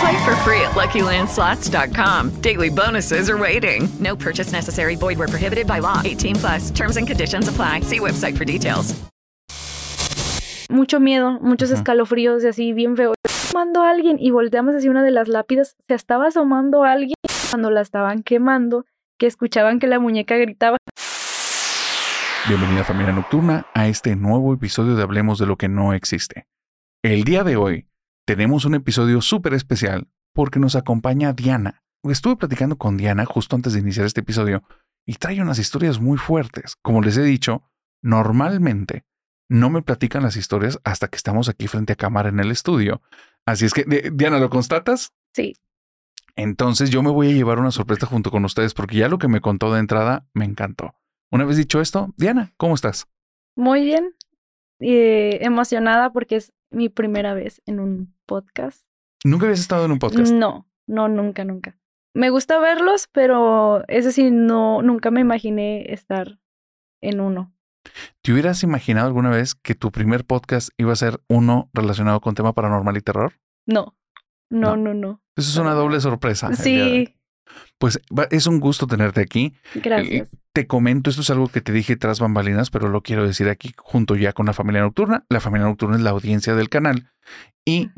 Play for free at LuckyLandSlots.com. Daily bonuses are waiting. No purchase necessary. Void where prohibited by law. 18 plus. Terms and conditions apply. See website for details. Mucho miedo, muchos escalofríos y así bien feo. Asomando a alguien y volteamos hacia una de las lápidas. Se estaba asomando a alguien cuando la estaban quemando, que escuchaban que la muñeca gritaba. Bienvenida familia nocturna a este nuevo episodio de Hablemos de lo que no existe. El día de hoy tenemos un episodio súper especial porque nos acompaña Diana. Estuve platicando con Diana justo antes de iniciar este episodio y trae unas historias muy fuertes. Como les he dicho, normalmente no me platican las historias hasta que estamos aquí frente a cámara en el estudio. Así es que, Diana, ¿lo constatas? Sí, Entonces yo me voy a llevar una sorpresa junto con ustedes porque ya lo que me contó de entrada me encantó. Una vez dicho esto, Diana, ¿cómo estás? muy bien. eh, emocionada porque es mi primera vez en un podcast. ¿Nunca habías estado en un podcast? No, no, nunca, nunca. Me gusta verlos, pero eso sí, no, nunca me imaginé estar en uno. ¿Te hubieras imaginado alguna vez que tu primer podcast iba a ser uno relacionado con tema paranormal y terror? No, no, No. no, no. Eso es una doble sorpresa. Sí, Pues es un gusto tenerte aquí. gracias. Eh, Te comento, esto es algo que te dije tras bambalinas, pero lo quiero decir aquí junto ya con la familia nocturna. La familia nocturna es la audiencia del canal y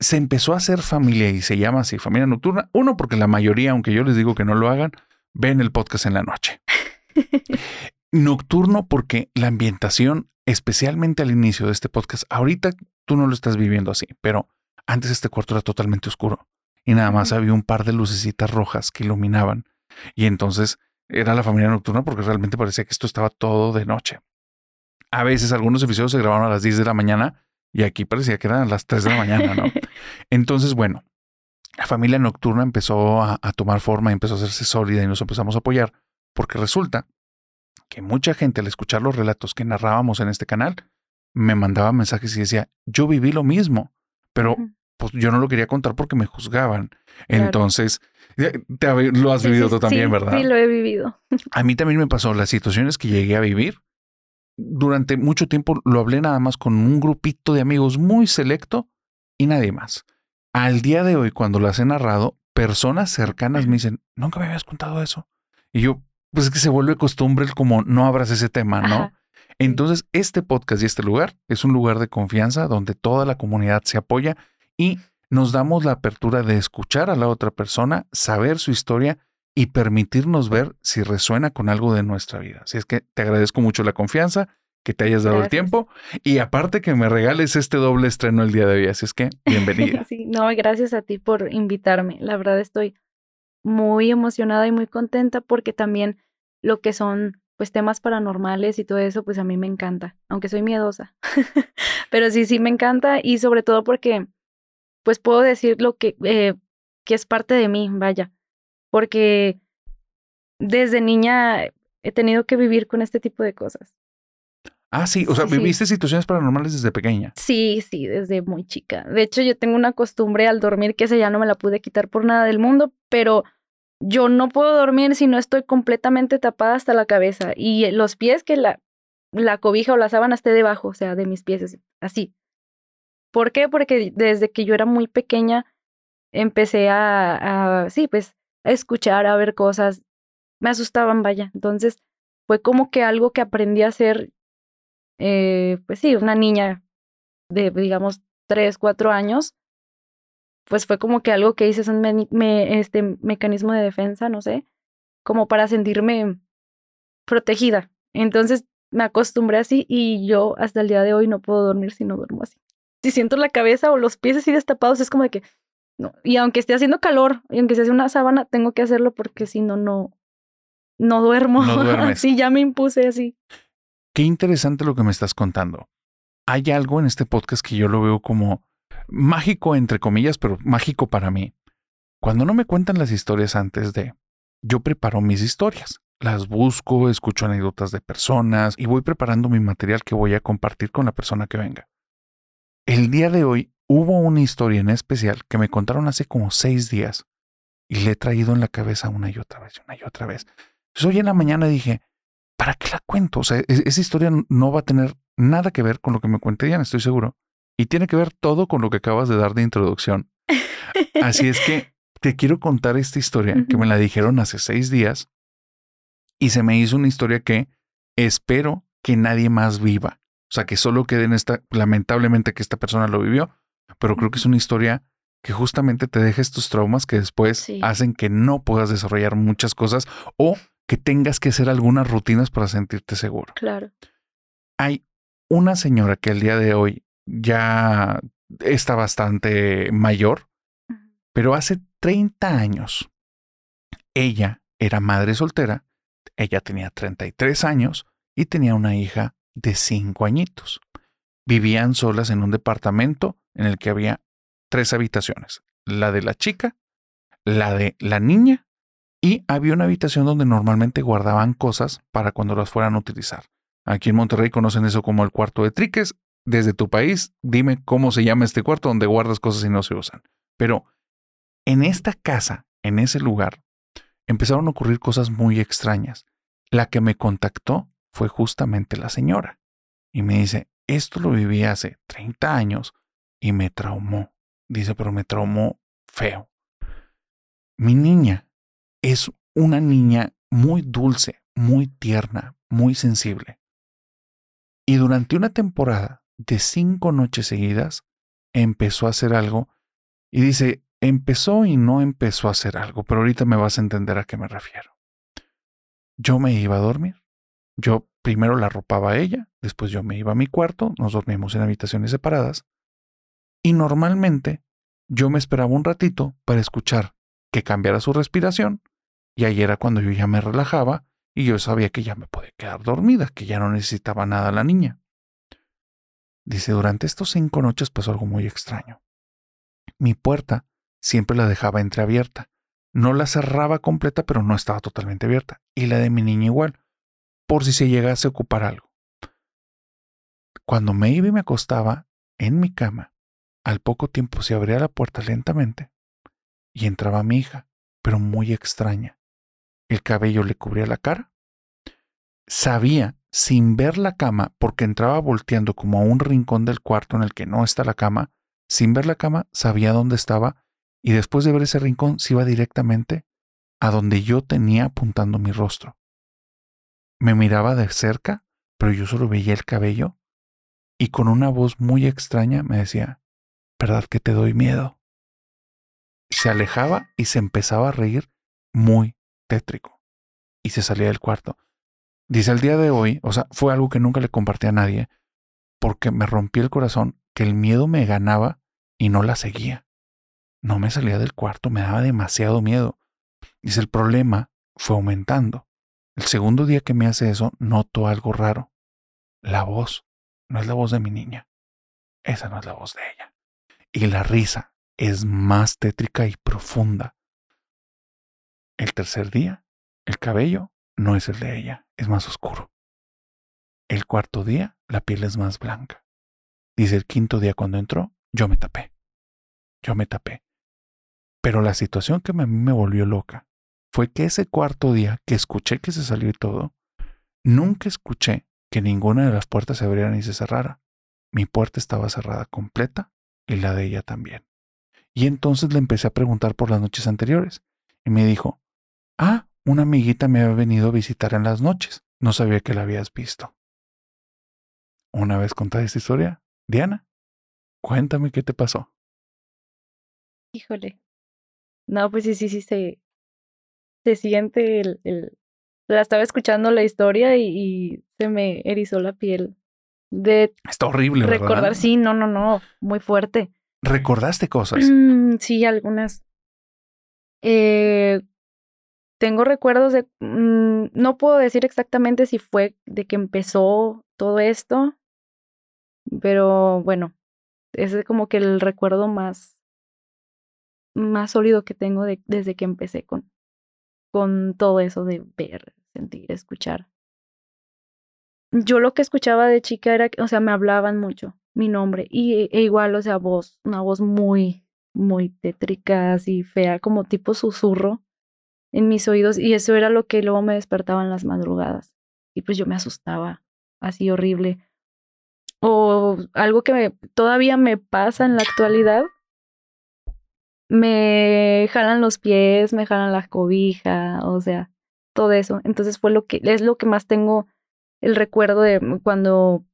se empezó a hacer familia y se llama así, familia nocturna. Uno, porque la mayoría, aunque yo les digo que no lo hagan, ven el podcast en la noche. Nocturno porque la ambientación, especialmente al inicio de este podcast, ahorita tú no lo estás viviendo así, pero antes este cuarto era totalmente oscuro y nada más había un par de lucecitas rojas que iluminaban y entonces era la familia nocturna porque realmente parecía que esto estaba todo de noche. A veces algunos episodios se grabaron a las 10 de la mañana y aquí parecía que eran las 3 de la mañana, ¿no? Entonces, bueno, la familia nocturna empezó a, a tomar forma y empezó a hacerse sólida y nos empezamos a apoyar porque resulta que mucha gente al escuchar los relatos que narrábamos en este canal me mandaba mensajes y decía, yo viví lo mismo, pero. Pues yo no lo quería contar porque me juzgaban. Claro. Entonces, te lo has vivido sí, tú también, sí, ¿verdad? Sí, lo he vivido. A mí también me pasó las situaciones que llegué a vivir. Durante mucho tiempo lo hablé nada más con un grupito de amigos muy selecto y nadie más. Al día de hoy, cuando las he narrado, personas cercanas me dicen, nunca me habías contado eso. Y yo, pues es que se vuelve costumbre el como no abras ese tema, ¿no? Ajá. Entonces, este podcast y este lugar es un lugar de confianza donde toda la comunidad se apoya y nos damos la apertura de escuchar a la otra persona, saber su historia y permitirnos ver si resuena con algo de nuestra vida. Así es que te agradezco mucho la confianza, que te hayas dado el tiempo y aparte que me regales este doble estreno el día de hoy. Así es que bienvenida. Sí, no, gracias a ti por invitarme. La verdad estoy muy emocionada y muy contenta porque también lo que son pues temas paranormales y todo eso, pues a mí me encanta, aunque soy miedosa. Pero sí, sí me encanta y sobre todo porque pues puedo decir lo que, eh, que es parte de mí, vaya, porque desde niña he tenido que vivir con este tipo de cosas. Ah, sí, o sea, Sí, sí. viviste situaciones paranormales desde pequeña. Sí, sí, desde muy chica. De hecho, yo tengo una costumbre al dormir que esa ya no me la pude quitar por nada del mundo, pero yo no puedo dormir si no estoy completamente tapada hasta la cabeza y los pies que la, la cobija o la sábana esté debajo, o sea, de mis pies, así. ¿Por qué? Porque desde que yo era muy pequeña empecé a, a sí, pues, a escuchar, a ver cosas. Me asustaban, vaya. Entonces, fue como que algo que aprendí a hacer eh, pues sí, una niña de, digamos, tres, cuatro años, pues fue como que algo que hice, es un me- este mecanismo de defensa, no sé, como para sentirme protegida. Entonces, me acostumbré así y yo hasta el día de hoy no puedo dormir si no duermo así. Si siento la cabeza o los pies así destapados, es como de que, no. Y aunque esté haciendo calor, y aunque se hace una sábana, tengo que hacerlo porque si no, no, no duermo. No sí, ya me impuse así. Qué interesante lo que me estás contando. Hay algo en este podcast que yo lo veo como mágico, entre comillas, pero mágico para mí. Cuando no me cuentan las historias antes de, yo preparo mis historias. Las busco, escucho anécdotas de personas y voy preparando mi material que voy a compartir con la persona que venga. El día de hoy hubo una historia en especial que me contaron hace como seis días y le he traído en la cabeza una y otra vez, una y otra vez. Entonces hoy en la mañana dije, ¿para qué la cuento? O sea, e-, esa historia no va a tener nada que ver con lo que me cuente Diana, estoy seguro. Y tiene que ver todo con lo que acabas de dar de introducción. Así es que te quiero contar esta historia que me la dijeron hace seis días y se me hizo una historia que espero que nadie más viva. O sea, que solo quede en esta, lamentablemente que esta persona lo vivió, pero creo que es una historia que justamente te deja estos traumas que después Sí. hacen que no puedas desarrollar muchas cosas o que tengas que hacer algunas rutinas para sentirte seguro. Claro. Hay una señora que el día de hoy ya está bastante mayor, pero hace 30 años ella era madre soltera, ella tenía 33 años y tenía una hija de 5 añitos. Vivían solas en un departamento en el que había tres habitaciones, la de la chica, la de la niña y había una habitación donde normalmente guardaban cosas para cuando las fueran a utilizar. Aquí en Monterrey conocen eso como el cuarto de triques. Desde tu país, dime cómo se llama este cuarto donde guardas cosas y no se usan. Pero en esta casa, en ese lugar, empezaron a ocurrir cosas muy extrañas. La que me contactó fue justamente la señora. Y me dice, esto lo viví hace 30 años y me traumó. Dice, pero me traumó feo. Mi niña es una niña muy dulce, muy tierna, muy sensible. Y durante una temporada de cinco noches seguidas, empezó a hacer algo y dice, empezó y no empezó a hacer algo, pero ahorita me vas a entender a qué me refiero. Yo me iba a dormir. Yo primero la arropaba a ella, después yo me iba a mi cuarto, nos dormíamos en habitaciones separadas, y normalmente yo me esperaba un ratito para escuchar que cambiara su respiración, y ahí era cuando yo ya me relajaba y yo sabía que ya me podía quedar dormida, que ya no necesitaba nada la niña. Dice, durante estos cinco noches pasó algo muy extraño. Mi puerta siempre la dejaba entreabierta. No la cerraba completa, pero no estaba totalmente abierta. Y la de mi niña igual, por si se llegase a ocupar algo. Cuando y me acostaba en mi cama, al poco tiempo se abría la puerta lentamente y entraba mi hija, pero muy extraña. El cabello le cubría la cara. Sabía, sin ver la cama, porque entraba volteando como a un rincón del cuarto en el que no está la cama, sin ver la cama, sabía dónde estaba y después de ver ese rincón se iba directamente a donde yo tenía apuntando mi rostro. Me miraba de cerca, pero yo solo veía el cabello y con una voz muy extraña me decía, ¿verdad que te doy miedo? Se alejaba y se empezaba a reír muy tétrico y se salía del cuarto. Dice el día de hoy, o sea, fue algo que nunca le compartí a nadie, porque me rompí el corazón que el miedo me ganaba y no la seguía. No me salía del cuarto, me daba demasiado miedo. Dice, el problema fue aumentando. El segundo día que me hace eso, noto algo raro. La voz no es la voz de mi niña. Esa no es la voz de ella. Y la risa es más tétrica y profunda. El tercer día, el cabello no es el de ella, es más oscuro. El cuarto día, la piel es más blanca. Dice el quinto día cuando entró, yo me tapé. Yo me tapé. Pero la situación que a mí me volvió loca fue que ese cuarto día que escuché que se salió y todo, nunca escuché que ninguna de las puertas se abriera ni se cerrara. Mi puerta estaba cerrada completa y la de ella también. Y entonces le empecé a preguntar por las noches anteriores y me dijo, ah, una amiguita me había venido a visitar en las noches. No sabía que la habías visto. Una vez contada esta historia, Diana, cuéntame qué te pasó. Híjole. No, pues sí, sí, sí, se, siente el, el, la estaba escuchando la historia y, y se me erizó la piel de Está horrible, ¿verdad? recordar. Sí, no, no, no, muy fuerte. ¿Recordaste cosas? Mm, sí, algunas. Eh, tengo recuerdos de, mm, no puedo decir exactamente si fue de que empezó todo esto, pero bueno, ese es como que el recuerdo más, más sólido que tengo de, desde que empecé con, con todo eso de ver, sentir, escuchar. Yo lo que escuchaba de chica era, que, o sea, me hablaban mucho mi nombre y e igual, o sea, voz, una voz muy, muy tétrica, así fea, como tipo susurro en mis oídos y eso era lo que luego me despertaba en las madrugadas y pues yo me asustaba así horrible. O algo que me, todavía me pasa en la actualidad, me jalan los pies, me jalan la cobija, o sea, todo eso. Entonces fue lo que es lo que más tengo el recuerdo de cuando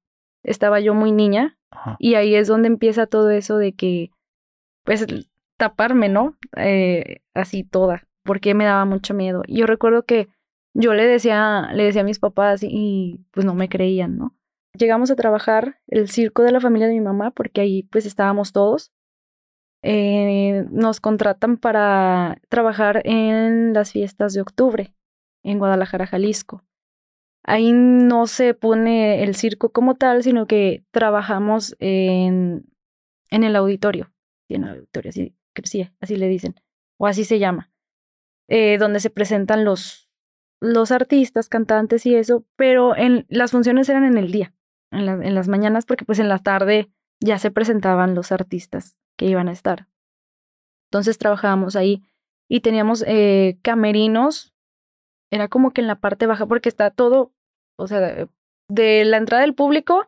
estaba yo muy niña Ajá. y ahí es donde empieza todo eso de que pues taparme, ¿no? Eh, así toda, porque me daba mucho miedo. Y yo recuerdo que yo le decía, le decía a mis papás y, y pues no me creían, ¿no? Llegamos a trabajar el circo de la familia de mi mamá porque ahí pues estábamos todos. Eh, nos contratan para trabajar en las fiestas de octubre en Guadalajara, Jalisco. Ahí no se pone el circo como tal, sino que trabajamos en, en el auditorio. En el auditorio, así, sí, así le dicen, o así se llama. Eh, donde se presentan los, los artistas, cantantes y eso, pero en, las funciones eran en el día, en, la, en las mañanas, porque pues en la tarde ya se presentaban los artistas que iban a estar. Entonces trabajábamos ahí y teníamos eh, camerinos, era como que en la parte baja, porque está todo, o sea, de la entrada del público,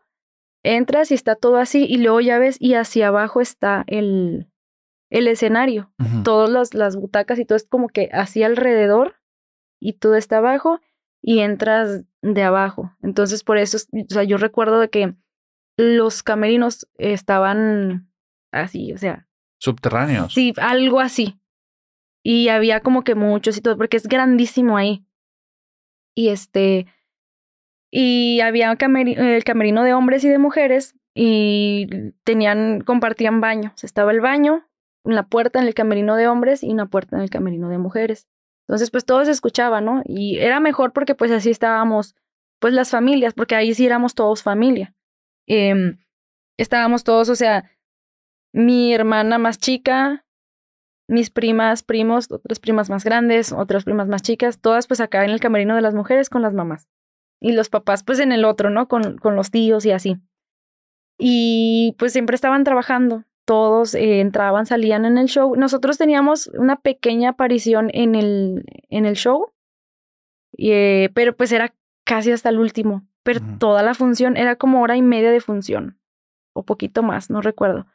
entras y está todo así, y luego ya ves, y hacia abajo está el, el escenario, todas las, las butacas y todo es como que así alrededor, y todo está abajo, y entras de abajo. Entonces, por eso, o sea, yo recuerdo de que los camerinos estaban así, o sea, Subterráneos. Sí, algo así. Y había como que muchos y todo, porque es grandísimo ahí. Y este, y había el camerino de hombres y de mujeres y tenían, compartían baños. Estaba el baño, la puerta en el camerino de hombres y una puerta en el camerino de mujeres. Entonces, pues todo se escuchaba, ¿no? Y era mejor porque pues así estábamos, pues las familias, porque ahí sí éramos todos familia. Em, estábamos todos, o sea, mi hermana más chica, mis primas, primos, otras primas más grandes, otras primas más chicas, todas pues acá en el camerino de las mujeres con las mamás. Y los papás pues en el otro, ¿no? Con, con los tíos y así. Y pues siempre estaban trabajando, todos eh, entraban, salían en el show. Nosotros teníamos una pequeña aparición en el, en el show, y, eh, pero pues era casi hasta el último. Pero toda la función era como hora y media de función, o poquito más, no recuerdo.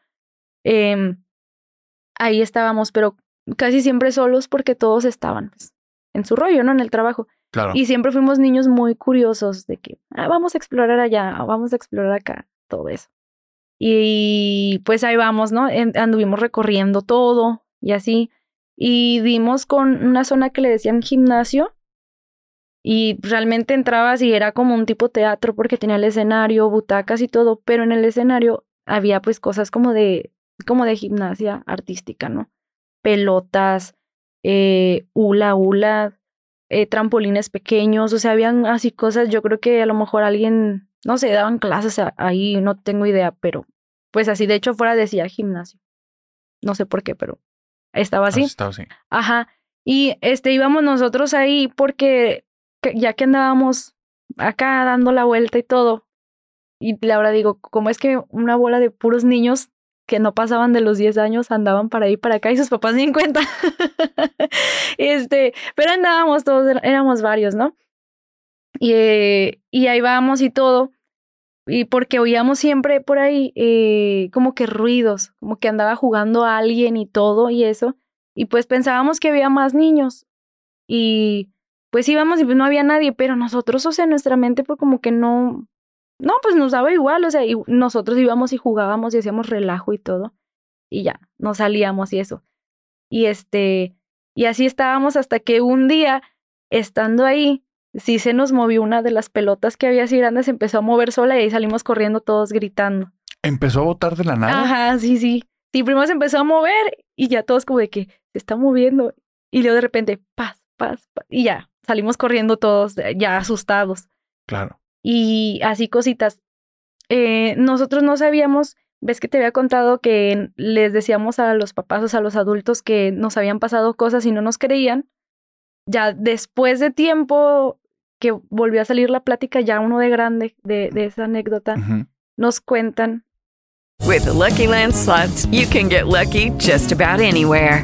Em, ahí estábamos, pero casi siempre solos porque todos estaban pues, en su rollo, ¿no? En el trabajo. Claro. Y siempre fuimos niños muy curiosos de que "Ah, vamos a explorar allá, vamos a explorar acá, todo eso. Y pues ahí vamos, ¿no? En- anduvimos recorriendo todo y así. Y dimos con una zona que le decían gimnasio. Y realmente entrabas y era como un tipo teatro porque tenía el escenario, butacas y todo, pero en el escenario había pues cosas como de, como de gimnasia artística, ¿no? Pelotas, eh, hula hula, eh, trampolines pequeños, o sea, habían así cosas, yo creo que a lo mejor alguien, no sé, daban clases ahí, no tengo idea, pero pues así, de hecho fuera decía gimnasio. No sé por qué, pero estaba así. Estaba así. Ajá. Y este íbamos nosotros ahí porque que- ya que andábamos acá dando la vuelta y todo. Y Laura digo, como es que una bola de puros niños que no pasaban de los 10 años andaban para ahí para acá y sus papás ni en cuenta. este, pero andábamos todos, er- éramos varios, ¿no? Y, eh, y ahí vamos y todo. Y porque oíamos siempre por ahí eh, como que ruidos, como que andaba jugando alguien y todo y eso. Y pues pensábamos que había más niños. Y pues íbamos y pues no había nadie, pero nosotros, o sea, nuestra mente pues como que no, no, pues nos daba igual, o sea, y nosotros íbamos y jugábamos y hacíamos relajo y todo. Y ya, nos salíamos y eso. Y este, y así estábamos hasta que un día, estando ahí, sí se nos movió una de las pelotas que había así grandes, empezó a mover sola y ahí salimos corriendo todos gritando. Empezó a botar de la nada. Ajá, sí, sí. Sí, primero se empezó a mover y ya todos como de que se está moviendo. Y luego de repente, paz, paz, paz. Y ya, salimos corriendo todos ya asustados. Claro. Y así cositas. Eh, nosotros no sabíamos, ves que te había contado que les decíamos a los papás, o sea, a los adultos que nos habían pasado cosas y no nos creían. Ya después de tiempo que volvió a salir la plática, ya uno de grande de, de esa anécdota, nos cuentan With the Lucky Land slots, you can get lucky just about anywhere.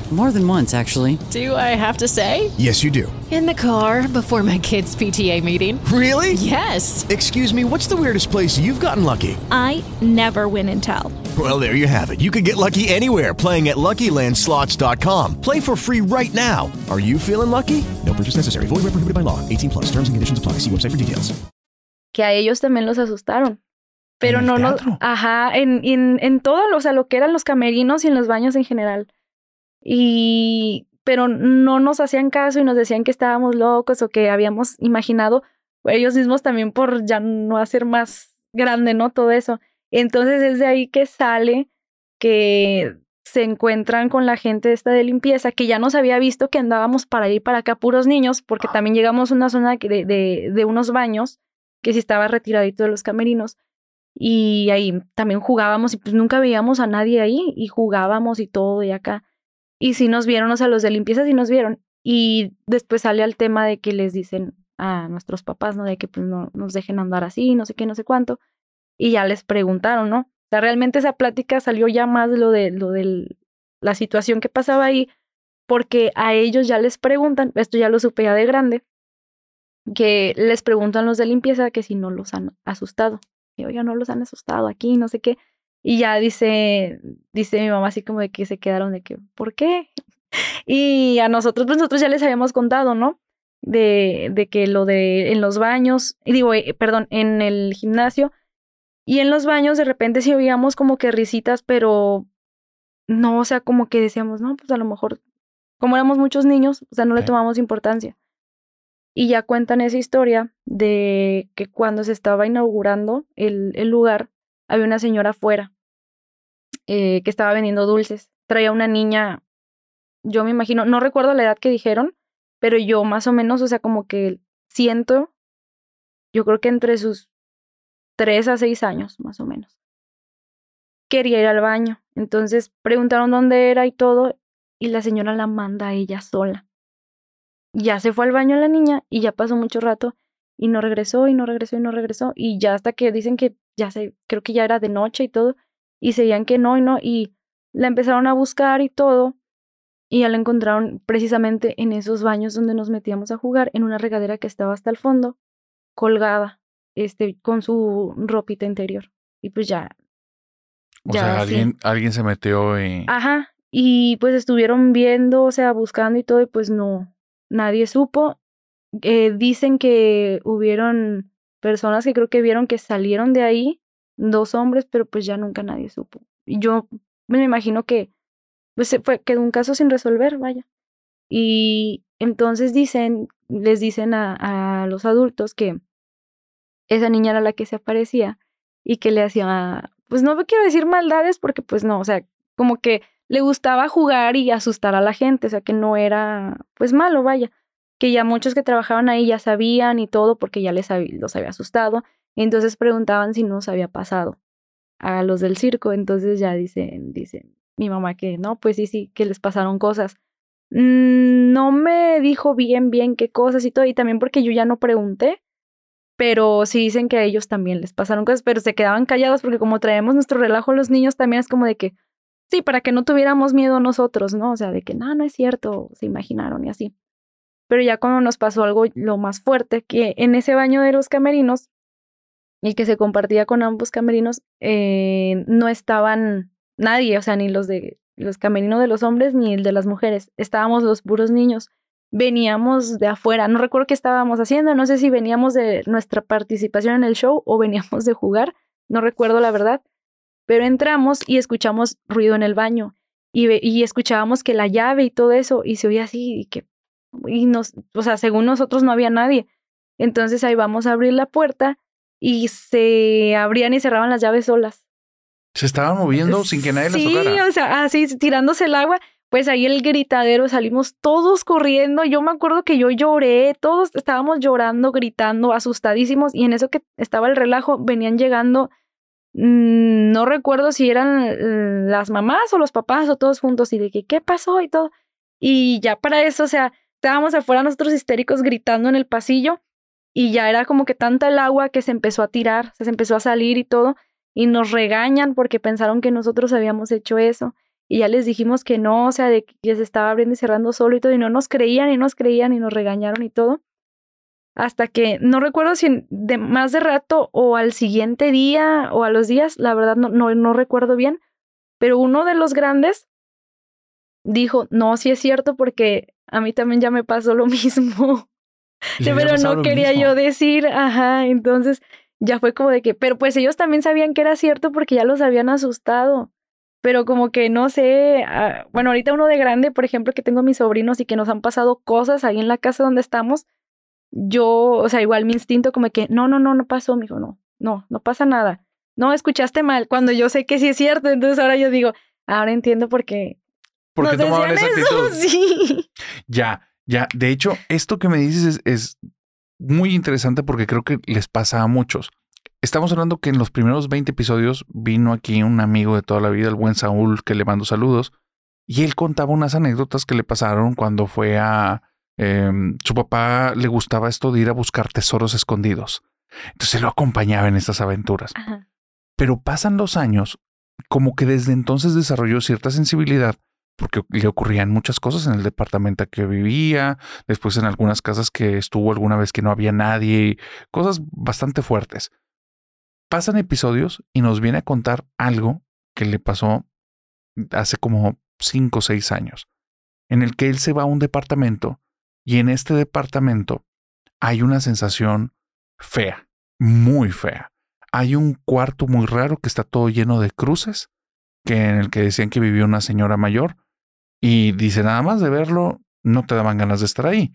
More than once, actually. Do I have to say? Yes, you do. In the car before my kids' PTA meeting. Really? Yes. Excuse me, what's the weirdest place you've gotten lucky? I never win and tell. Well, there you have it. You can get lucky anywhere playing at LuckyLandSlots.com. Play for free right now. Are you feeling lucky? No purchase necessary. Void where prohibited by law. 18 plus. Terms and conditions apply. See website for details. que a ellos también los asustaron. Pero el no, no, ajá, en, en, en todo, o sea, lo que eran los camerinos y en los baños en general. Y, pero no nos hacían caso y nos decían que estábamos locos o que habíamos imaginado ellos mismos también por ya no hacer más grande, ¿no? Todo eso. Entonces es de ahí que sale que se encuentran con la gente esta de limpieza, que ya nos había visto que andábamos para y para acá puros niños, porque también llegamos a una zona de, de, de unos baños que sí estaba retiradito de los camerinos. Y ahí también jugábamos y pues nunca veíamos a nadie ahí y jugábamos y todo y acá. Y sí nos vieron, o sea, los de limpieza sí nos vieron. Y después sale al tema de que les dicen a nuestros papás, ¿no? De que pues no nos dejen andar así, no sé qué, no sé cuánto. Y ya les preguntaron, ¿no? O sea, realmente esa plática salió ya más lo de lo de la situación que pasaba ahí, porque a ellos ya les preguntan, esto ya lo supe ya de grande, que les preguntan los de limpieza que si no los han asustado. Y oiga, no los han asustado aquí, no sé qué. Y ya dice, dice mi mamá así como de que se quedaron de que, ¿por qué? Y a nosotros, pues nosotros ya les habíamos contado, ¿no? De, de que lo de en los baños, y digo, eh, perdón, en el gimnasio, y en los baños de repente sí oíamos como que risitas, pero no, o sea, como que decíamos, no, pues a lo mejor, como éramos muchos niños, o sea, no le tomamos importancia. Y ya cuentan esa historia de que cuando se estaba inaugurando el, el lugar, había una señora afuera eh, que estaba vendiendo dulces. Traía una niña, yo me imagino, no recuerdo la edad que dijeron, pero yo más o menos, o sea, como que siento, yo creo que entre sus tres a seis años, más o menos. Quería ir al baño. Entonces preguntaron dónde era y todo, y la señora la manda a ella sola. Ya se fue al baño la niña y ya pasó mucho rato y no regresó y no regresó y no regresó. Y ya hasta que dicen que ya se, creo que ya era de noche y todo, y seguían que no y no, y la empezaron a buscar y todo, y ya la encontraron precisamente en esos baños donde nos metíamos a jugar, en una regadera que estaba hasta el fondo, colgada, este, con su ropita interior. Y pues ya. O ya sea, alguien, alguien se metió y... Ajá. Y pues estuvieron viendo, o sea, buscando y todo, y pues no, nadie supo. Eh, dicen que hubieron personas que creo que vieron que salieron de ahí, dos hombres, pero pues ya nunca nadie supo. Y yo me imagino que pues fue, quedó un caso sin resolver, vaya. Y entonces dicen, les dicen a, a los adultos que esa niña era la que se aparecía y que le hacía, pues no quiero decir maldades porque pues no, o sea, como que le gustaba jugar y asustar a la gente, o sea, que no era pues malo, vaya, que ya muchos que trabajaban ahí ya sabían y todo porque ya les había, los había asustado, entonces preguntaban si nos había pasado a los del circo, entonces ya dicen, dicen mi mamá que no, pues sí, sí, que les pasaron cosas. Mm, No me dijo bien, bien qué cosas y todo, y también porque yo ya no pregunté, pero sí dicen que a ellos también les pasaron cosas, pero se quedaban callados porque como traemos nuestro relajo los niños, también es como de que Sí, para que no tuviéramos miedo nosotros, ¿no? O sea, de que no, no es cierto, se imaginaron y así. Pero ya cuando nos pasó algo lo más fuerte, que en ese baño de los camerinos, el que se compartía con ambos camerinos, eh, no estaban nadie, o sea, ni los de los camerinos de los hombres ni el de las mujeres. Estábamos los puros niños. Veníamos de afuera. No recuerdo qué estábamos haciendo. No sé si veníamos de nuestra participación en el show o veníamos de jugar. No recuerdo la verdad. Pero entramos y escuchamos ruido en el baño. Y, y escuchábamos que la llave y todo eso. Y se oía así. Y que. Y nos. O sea, según nosotros no había nadie. Entonces ahí vamos a abrir la puerta. Y se abrían y cerraban las llaves solas. Se estaban moviendo sin que nadie sí, les tocara. o sea, así tirándose el agua. Pues ahí el gritadero, salimos todos corriendo. Yo me acuerdo que yo lloré, todos estábamos llorando, gritando, asustadísimos. Y en eso que estaba el relajo, venían llegando, mmm, no recuerdo si eran las mamás o los papás o todos juntos. Y de que, ¿qué pasó? Y todo. Y ya para eso, o sea, estábamos afuera nosotros histéricos gritando en el pasillo. Y ya era como que tanta el agua que se empezó a tirar, se empezó a salir y todo y nos regañan porque pensaron que nosotros habíamos hecho eso y ya les dijimos que no, o sea, de que se estaba abriendo y cerrando solo y todo y no nos creían y nos creían y nos regañaron y todo. Hasta que no recuerdo si de más de rato o al siguiente día o a los días, la verdad no, no, no recuerdo bien, pero uno de los grandes dijo, no, sí es cierto porque a mí también ya me pasó lo mismo. pero no quería yo decir, ajá, entonces ya fue como de que, pero pues ellos también sabían que era cierto porque ya los habían asustado. Pero como que no sé, uh, bueno, ahorita uno de grande, por ejemplo, que tengo mis sobrinos y que nos han pasado cosas ahí en la casa donde estamos, yo, o sea, igual mi instinto como que, no, no, no, no pasó, mijo, no, no, no pasa nada. No, escuchaste mal, cuando yo sé que sí es cierto, entonces ahora yo digo, ahora entiendo por qué. ¿Por qué tomaban esa actitud? Sí. Ya, ya. De hecho, esto que me dices es, es muy interesante porque creo que les pasa a muchos. Estamos hablando que en los primeros 20 episodios vino aquí un amigo de toda la vida, el buen Saúl, que le mando saludos, y él contaba unas anécdotas que le pasaron cuando fue a... Eh, su papá le gustaba esto de ir a buscar tesoros escondidos. Entonces lo acompañaba en estas aventuras. Ajá. Pero pasan los años, como que desde entonces desarrolló cierta sensibilidad porque le ocurrían muchas cosas en el departamento que vivía, después en algunas casas que estuvo alguna vez que no había nadie, cosas bastante fuertes. Pasan episodios y nos viene a contar algo que le pasó hace como cinco o seis años, en el que él se va a un departamento y en este departamento hay una sensación fea, muy fea. Hay un cuarto muy raro que está todo lleno de cruces, que en el que decían que vivía una señora mayor, y dice, nada más de verlo, no te daban ganas de estar ahí.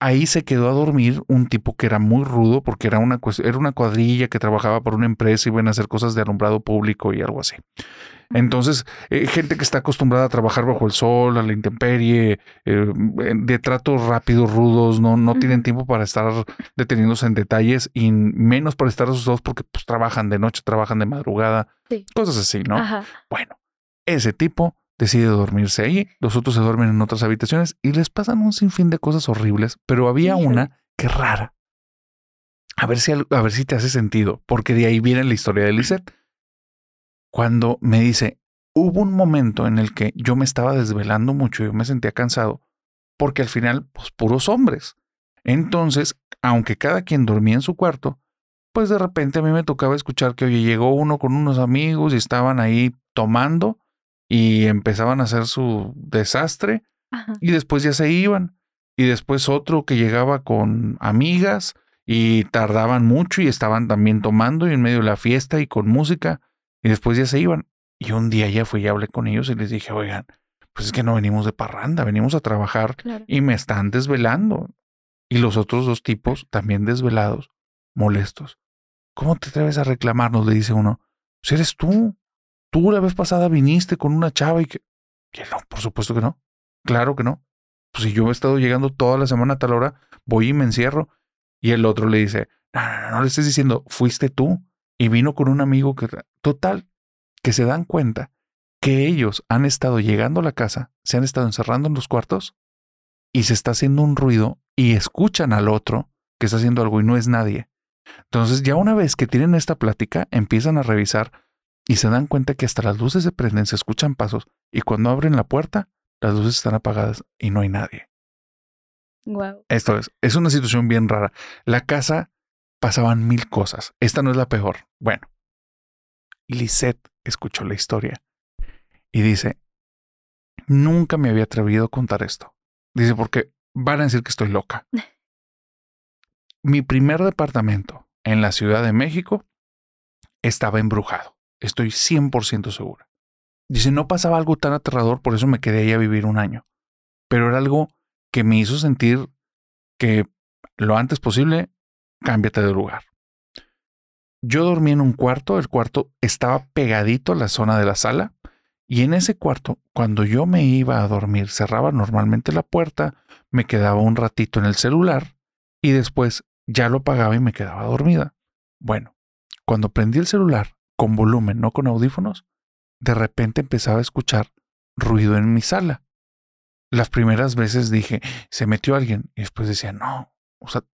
Ahí se quedó a dormir un tipo que era muy rudo porque era una, era una cuadrilla que trabajaba por una empresa y iban a hacer cosas de alumbrado público y algo así. Entonces, eh, gente que está acostumbrada a trabajar bajo el sol, a la intemperie, eh, de tratos rápidos, rudos, no, no tienen tiempo para estar deteniéndose en detalles y menos para estar asustados porque pues, trabajan de noche, trabajan de madrugada, Sí. cosas así, ¿no? Ajá. Bueno, ese tipo decide dormirse ahí, los otros se duermen en otras habitaciones y les pasan un sinfín de cosas horribles, pero había una que rara. A ver si a ver si te hace sentido, porque de ahí viene la historia de Lisette. Cuando me dice, hubo un momento en el que yo me estaba desvelando mucho, yo me sentía cansado, porque al final, pues puros hombres. Entonces, aunque cada quien dormía en su cuarto, pues de repente a mí me tocaba escuchar que, oye, llegó uno con unos amigos y estaban ahí tomando y empezaban a hacer su desastre Ajá. y después ya se iban. Y después otro que llegaba con amigas y tardaban mucho y estaban también tomando y en medio de la fiesta y con música y después ya se iban. Y un día ya fui y hablé con ellos y les dije, oigan, pues es que no venimos de parranda, venimos a trabajar Claro. y me están desvelando. Y los otros dos tipos, también desvelados, molestos. ¿Cómo te atreves a reclamarnos? Le dice uno. Si eres tú. Tú la vez pasada viniste con una chava y que... que no, por supuesto que no. Claro que no. Pues si yo he estado llegando toda la semana a tal hora, voy y me encierro. Y el otro le dice, no, no, no, no le estés diciendo, fuiste tú. Y vino con un amigo que... Total, que se dan cuenta que ellos han estado llegando a la casa, se han estado encerrando en los cuartos y se está haciendo un ruido y escuchan al otro que está haciendo algo y no es nadie. Entonces ya una vez que tienen esta plática, empiezan a revisar y se dan cuenta que hasta las luces se prenden, se escuchan pasos y cuando abren la puerta, las luces están apagadas y no hay nadie. Wow. Esto es, es una situación bien rara. La casa pasaban mil cosas. Esta no es la peor. Bueno, Lisette escuchó la historia y dice, nunca me había atrevido a contar esto. Dice, porque van a decir que estoy loca. Mi primer departamento en la Ciudad de México estaba embrujado. Estoy 100% segura. Dice, no pasaba algo tan aterrador, por eso me quedé ahí a vivir un año. Pero era algo que me hizo sentir que lo antes posible, cámbiate de lugar. Yo dormí en un cuarto, el cuarto estaba pegadito a la zona de la sala, y en ese cuarto, cuando yo me iba a dormir, cerraba normalmente la puerta, me quedaba un ratito en el celular y después ya lo apagaba y me quedaba dormida. Bueno, cuando prendí el celular con volumen, no con audífonos, de repente empezaba a escuchar ruido en mi sala. Las primeras veces dije, se metió alguien y después decía, no, o sea,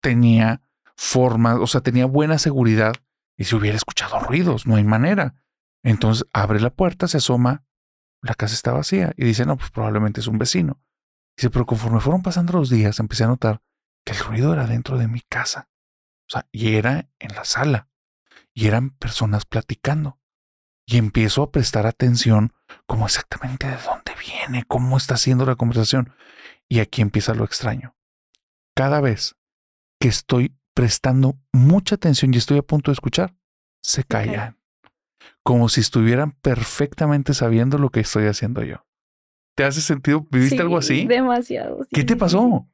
tenía forma, o sea, tenía buena seguridad y si hubiera escuchado ruidos, no hay manera. Entonces abre la puerta, se asoma, la casa está vacía y dice, no, pues probablemente es un vecino. Dice, pero conforme fueron pasando los días, empecé a notar que el ruido era dentro de mi casa. O sea, y era en la sala. Y eran personas platicando. Y empiezo a prestar atención como exactamente de dónde viene, cómo está haciendo la conversación. Y aquí empieza lo extraño. Cada vez que estoy prestando mucha atención y estoy a punto de escuchar, se callan. Como si estuvieran perfectamente sabiendo lo que estoy haciendo yo. ¿Te hace sentido? ¿Viviste Sí, algo así? Demasiado. sí, ¿Qué te pasó?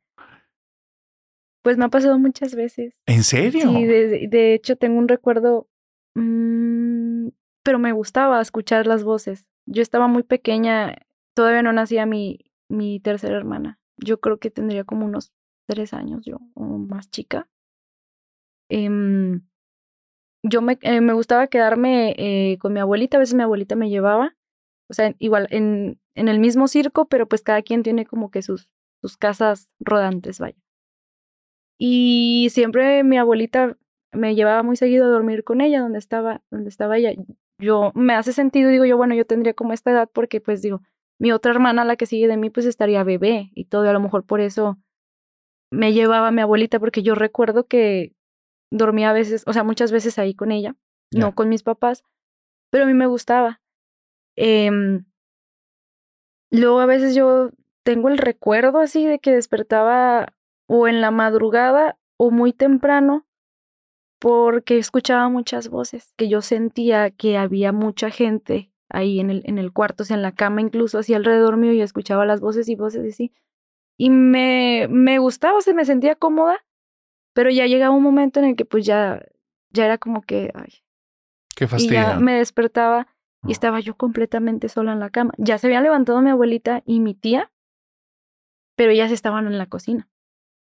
Pues me ha pasado muchas veces. ¿En serio? Sí, de, de hecho tengo un recuerdo, mm, pero me gustaba escuchar las voces. Yo estaba muy pequeña, todavía no nacía mi, mi tercera hermana. Yo creo que tendría como unos tres años yo, o más chica. Em, yo me, eh, me gustaba quedarme eh, con mi abuelita, a veces mi abuelita me llevaba, o sea, igual en, en el mismo circo, pero pues cada quien tiene como que sus, sus casas rodantes, vaya. Y siempre mi abuelita me llevaba muy seguido a dormir con ella, donde estaba, donde estaba ella. Yo, me hace sentido, digo yo, bueno, yo tendría como esta edad porque pues digo, mi otra hermana, la que sigue de mí, pues estaría bebé y todo, y a lo mejor por eso me llevaba mi abuelita, porque yo recuerdo que dormía a veces, o sea, muchas veces ahí con ella, no con mis papás, pero a mí me gustaba. Em, luego a veces yo tengo el recuerdo así de que despertaba o en la madrugada o muy temprano porque escuchaba muchas voces, que yo sentía que había mucha gente ahí en el, en el cuarto, o sea, en la cama incluso, así alrededor mío, y escuchaba las voces y voces así. Y me, me gustaba, o sea, me sentía cómoda, pero ya llegaba un momento en el que pues ya, ya era como que, ay, Qué y fastidio. ya me despertaba y estaba yo completamente sola en la cama. Ya se habían levantado mi abuelita y mi tía, pero ellas estaban en la cocina.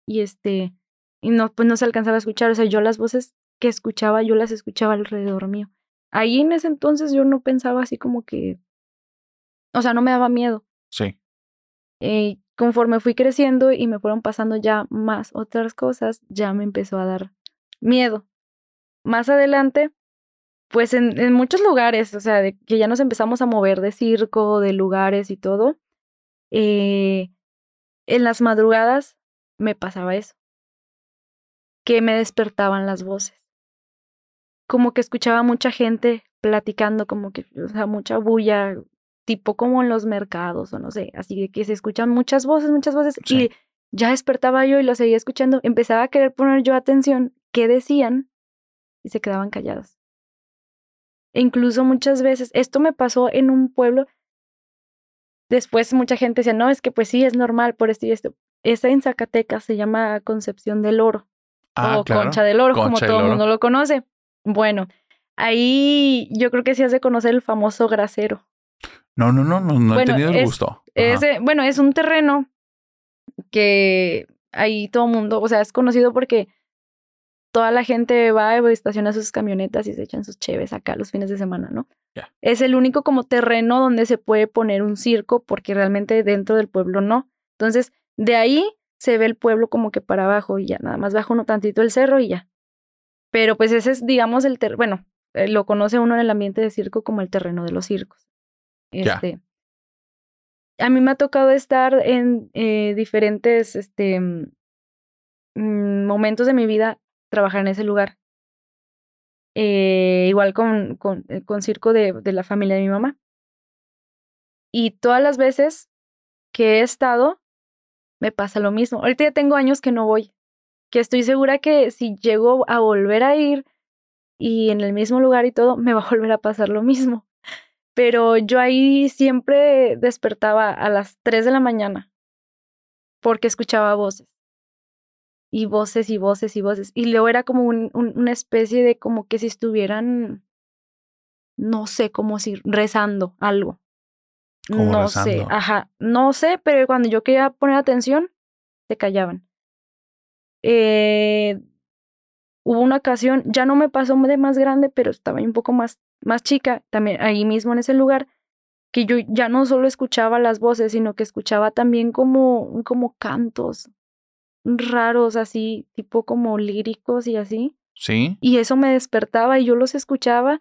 Y este, y no, pues no se alcanzaba a escuchar. O sea, yo las voces que escuchaba, yo las escuchaba alrededor mío. Ahí en ese entonces yo no pensaba así como que, o sea, no me daba miedo. Sí. Eh, conforme fui creciendo y me fueron pasando ya más otras cosas, ya me empezó a dar miedo. Más adelante, pues en, en muchos lugares, o sea, de que ya nos empezamos a mover de circo, de lugares y todo, eh, en las madrugadas me pasaba eso, que me despertaban las voces. Como que escuchaba mucha gente platicando, como que, o sea, mucha bulla, tipo como en los mercados o no sé, así que se escuchan muchas voces, muchas voces Sí. y ya despertaba yo y lo seguía escuchando, empezaba a querer poner yo atención qué decían y se quedaban callados. E incluso muchas veces, esto me pasó en un pueblo, después mucha gente decía, no, es que pues sí, es normal por esto y esto. Esa en Zacatecas se llama Concepción del Oro Ah, o claro. Concha del Oro, como Concha del todo el mundo lo conoce. Bueno, ahí yo creo que sí has de conocer el famoso grasero. No, no, no, no, no he Bueno, tenido el es- gusto. Ese, bueno, es un terreno que ahí todo mundo, o sea, es conocido porque toda la gente va y estaciona sus camionetas y se echan sus cheves acá los fines de semana, ¿no? Ya. Es el único como terreno donde se puede poner un circo porque realmente dentro del pueblo no. Entonces, de ahí se ve el pueblo como que para abajo y ya, nada más baja uno tantito el cerro y ya. Pero pues ese es, digamos, el ter bueno, eh, lo conoce uno en el ambiente de circo como el terreno de los circos. Ya. Este, A mí me ha tocado estar en eh, diferentes este, mm, mm, momentos de mi vida, trabajar en ese lugar. Eh, igual con, con, con circo de, de la familia de mi mamá. Y todas las veces que he estado, me pasa lo mismo. Ahorita ya tengo años que no voy, que estoy segura que si llego a volver a ir y en el mismo lugar y todo, me va a volver a pasar lo mismo. Pero yo ahí siempre despertaba a las 3 de la mañana porque escuchaba voces. Y voces y voces y voces. Y luego era como un- un- una especie de como que si estuvieran, no sé, como si rezando algo. Como no sé, ajá, no sé, pero cuando yo quería poner atención, se callaban. Eh, hubo una ocasión, ya no me pasó de más grande, pero estaba un poco más, más chica, también ahí mismo en ese lugar, que yo ya no solo escuchaba las voces, sino que escuchaba también como, como cantos raros, así, tipo como líricos y así. Sí. Y eso me despertaba y yo los escuchaba.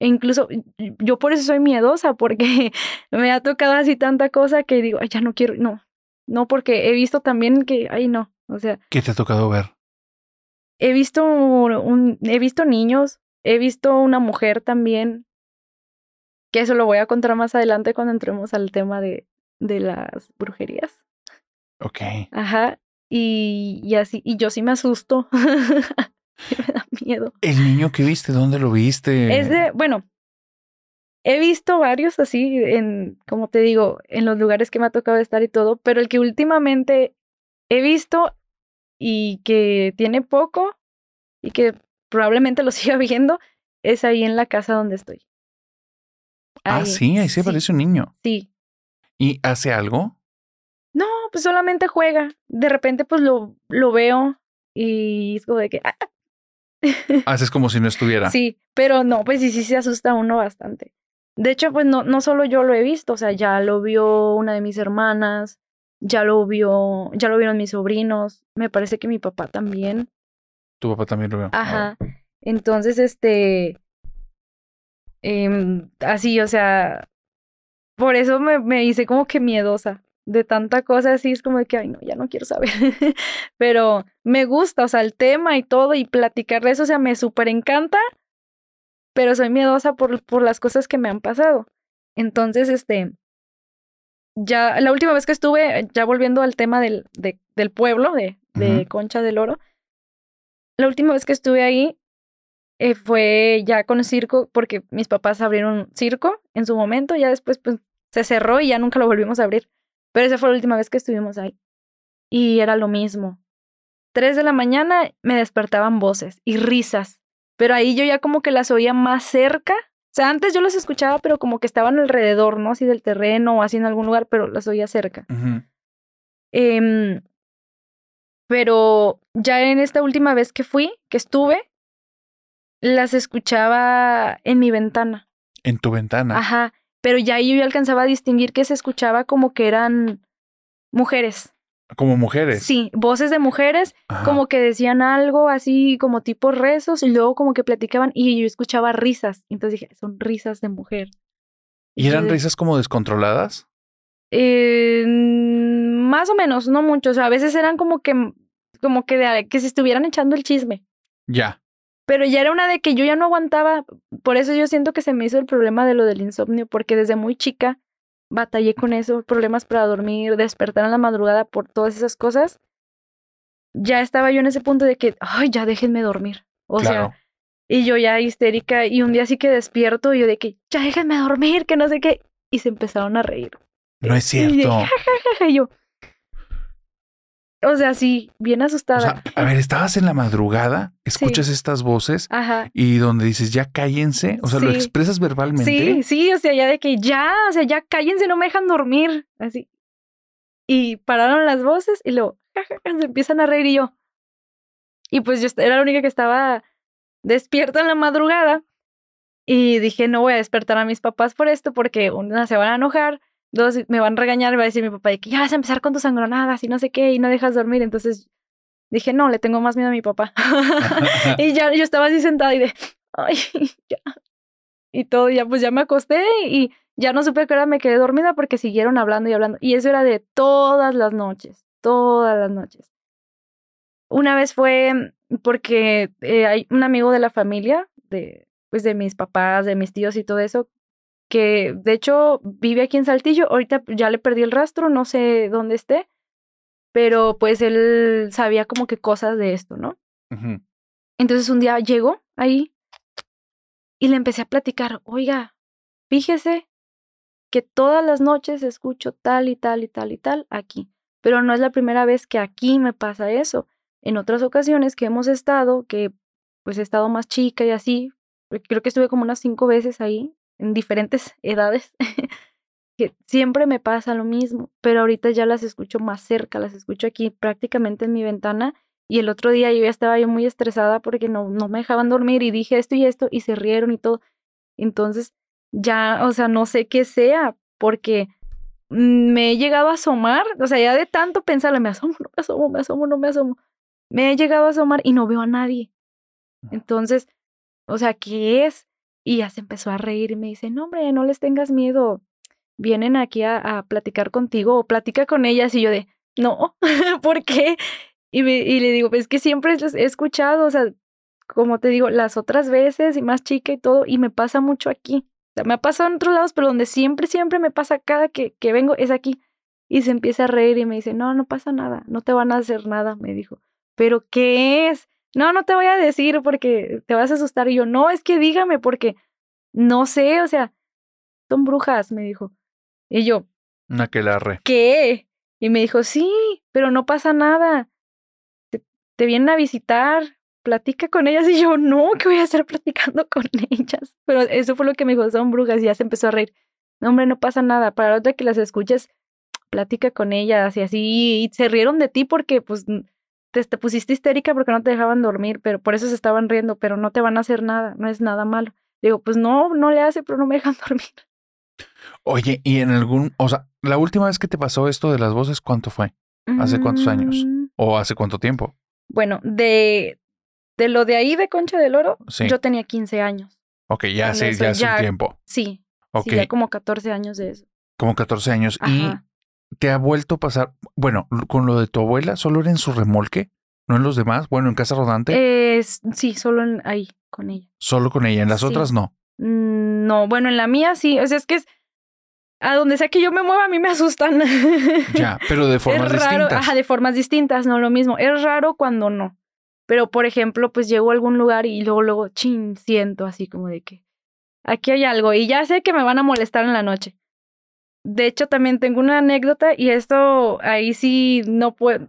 E incluso yo por eso soy miedosa, porque me ha tocado así tanta cosa que digo, ay, ya no quiero, no. No, porque he visto también que, ay, no. O sea, ¿Qué te ha tocado ver? he visto un, he visto niños, he visto una mujer también, que eso lo voy a contar más adelante cuando entremos al tema de, de las brujerías. Ok. Ajá. Y, y así, y yo sí me asusto. Sí me da miedo. ¿El niño que viste? ¿Dónde lo viste? Es de, bueno, he visto varios así en, como te digo, en los lugares que me ha tocado estar y todo, pero el que últimamente he visto y que tiene poco y que probablemente lo siga viendo es ahí en la casa donde estoy. Ah, sí, ahí se aparece un niño. Sí. ¿Y hace algo? No, pues solamente juega. De repente pues lo, lo veo y es como de que... ah, Haces como si no estuviera. Sí, pero no, pues sí, sí se asusta uno bastante. De hecho, pues no, no solo yo lo he visto, o sea, ya lo vio una de mis hermanas, ya lo vio, ya lo vieron mis sobrinos, me parece que mi papá también. Tu papá también lo vio. Ajá. Entonces, este, em, así, o sea, por eso me, me hice como que miedosa de tanta cosa así, es como de que, ay, no, ya no quiero saber. Pero me gusta, o sea, el tema y todo, y platicar de eso, o sea, me súper encanta, pero soy miedosa por, por las cosas que me han pasado. Entonces, este, ya, la última vez que estuve, ya volviendo al tema del, de- del pueblo, de, de. Concha del Oro, la última vez que estuve ahí eh, fue ya con circo, porque mis papás abrieron circo en su momento, ya después pues se cerró y ya nunca lo volvimos a abrir. Pero esa fue la última vez que estuvimos ahí. Y era lo mismo. Tres de la mañana me despertaban voces y risas, pero ahí yo ya como que las oía más cerca. O sea, antes yo las escuchaba, pero como que estaban alrededor, ¿no? Así del terreno o así en algún lugar, pero las oía cerca. Em, pero ya en esta última vez que fui, que estuve, las escuchaba en mi ventana. En tu ventana. Ajá. Pero ya ahí yo alcanzaba a distinguir que se escuchaba como que eran mujeres. Como mujeres. Sí, voces de mujeres, Ajá. como que decían algo así como tipo rezos y luego como que platicaban y yo escuchaba risas. Entonces dije, son risas de mujer. ¿Y eran Entonces, risas como descontroladas? Eh, mm, más o menos, no mucho. O sea, a veces eran como que como que de que se estuvieran echando el chisme. Ya. Pero ya era una de que yo ya no aguantaba. Por eso yo siento que se me hizo el problema de lo del insomnio, porque desde muy chica batallé con eso, problemas para dormir, despertar en la madrugada por todas esas cosas. Ya estaba yo en ese punto de que, ay, ya déjenme dormir. O Claro. sea, y yo ya histérica, y un día sí que despierto, y yo de que, ya déjenme dormir, que no sé qué. Y se empezaron a reír. No es cierto. Y yo. O sea, sí, bien O asustada. sea, a ver, estabas en la madrugada, escuchas estas voces Ajá. y donde dices, ya cállense, o sea, lo expresas verbalmente. Sí, sí, o sea, ya de que ya, o sea, ya cállense, no me dejan dormir. Así. Y pararon las voces y luego ja, ja, ja, se empiezan a reír y yo. Y pues yo era la única que estaba despierta en la madrugada. Y dije, no voy a despertar a mis papás por esto porque una se van a enojar, dos me van a regañar, va a decir mi papá de que ya vas a empezar con tus sangronadas y no sé qué y no dejas dormir. Entonces dije, no, le tengo más miedo a mi papá. y ya yo estaba así sentada y de, ay, ya. Y todo, ya pues ya me acosté y ya no supe a qué hora me quedé dormida porque siguieron hablando y hablando. Y eso era de todas las noches, todas las noches. Una vez fue porque eh, hay un amigo de la familia, de, pues de mis papás, de mis tíos y todo eso, que de hecho vive aquí en Saltillo. Ahorita ya le perdí el rastro, no sé dónde esté, pero pues él sabía como que cosas de esto, ¿no? Entonces un día llegó ahí y le empecé a platicar, oiga, fíjese que todas las noches escucho tal y tal y tal y tal aquí, pero no es la primera vez que aquí me pasa eso. En otras ocasiones que hemos estado, que pues he estado más chica y así, creo que estuve como unas cinco veces ahí, en diferentes edades, que siempre me pasa lo mismo, pero ahorita ya las escucho más cerca, las escucho aquí prácticamente en mi ventana y el otro día yo ya estaba yo muy estresada porque no, no me dejaban dormir y dije esto y esto y se rieron y todo. Entonces ya, o sea, no sé qué sea porque me he llegado a asomar, o sea, ya de tanto pensarle, me asomo, no me asomo, me asomo, no me asomo. Me he llegado a asomar y no veo a nadie. Entonces, o sea, ¿qué es? Y ya se empezó a reír y me dice, no, hombre, no les tengas miedo. Vienen aquí a, a platicar contigo o platica con ellas. Y yo de, no, ¿por qué? Y, me- y le digo, es que siempre he escuchado, o sea, como te digo, las otras veces y más chica y todo, y me pasa mucho aquí. O sea, me ha pasado en otros lados, pero donde siempre, siempre me pasa cada que, que vengo es aquí. Y se empieza a reír y me dice, no, no pasa nada, no te van a hacer nada, me dijo. ¿Pero qué es? No, no te voy a decir porque te vas a asustar. Y yo, no, es que dígame porque no sé, o sea, son brujas, me dijo. Y yo, Una que la re. ¿qué? Y me dijo, sí, pero no pasa nada. Te, te vienen a visitar, platica con ellas. Y yo, no, ¿qué voy a estar platicando con ellas? Pero eso fue lo que me dijo, son brujas. Y ya se empezó a reír. No, hombre, no pasa nada. Para la otra que las escuches, platica con ellas y así. Y se rieron de ti porque, pues, te, te pusiste histérica porque no te dejaban dormir, pero por eso se estaban riendo, pero no te van a hacer nada, no es nada malo. Digo, pues no, no le hace, pero no me dejan dormir. Oye, y en algún, o sea, la última vez que te pasó esto de las voces, ¿cuánto fue? ¿Hace cuántos años? Mm, ¿O hace cuánto tiempo? Bueno, de, de lo de ahí de Concha del Oro, Sí. yo tenía 15 años. Ok, ya hace, ya hace un tiempo. Sí, Ok, sí, ya como 14 años de eso. como 14 años. Ajá. Te ha vuelto a pasar, bueno, con lo de tu abuela, ¿solo era en su remolque? ¿No en los demás? Bueno, en casa rodante, Es, sí, solo en- ahí, con ella. solo con ella. En las sí. otras no. Mm, No, bueno, en la mía sí, o sea, es que es, a donde sea que yo me mueva, a mí me asustan. Ya, pero de formas es raro, distintas. ajá, de formas distintas, no lo mismo. Es raro cuando no. Pero, por ejemplo, pues llego a algún lugar y luego, luego, chin, siento así como de que aquí hay algo y ya sé que me van a molestar en la noche. De hecho, también tengo una anécdota y esto ahí sí no puedo.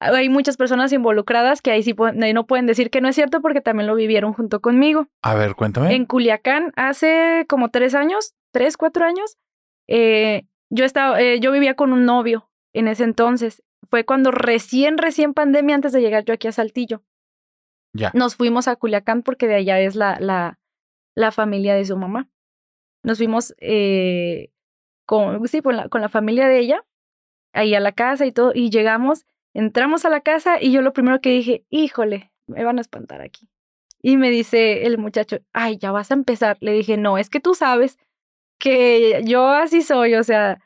hay muchas personas involucradas que ahí sí pueden- ahí no pueden decir que no es cierto porque también lo vivieron junto conmigo. A ver, cuéntame. En Culiacán, hace como tres años, tres, cuatro años, eh, yo, estaba, eh, yo vivía con un novio en ese entonces. Fue cuando recién, recién pandemia, antes de llegar yo aquí a Saltillo. Ya. Nos fuimos a Culiacán porque de allá es la, la, la familia de su mamá. Nos fuimos eh, con, sí, con, la, con la familia de ella, ahí a la casa y todo, y llegamos, entramos a la casa y yo lo primero que dije, híjole, me van a espantar aquí. Y me dice el muchacho, ay, ya vas a empezar. Le dije, no, es que tú sabes que yo así soy, o sea,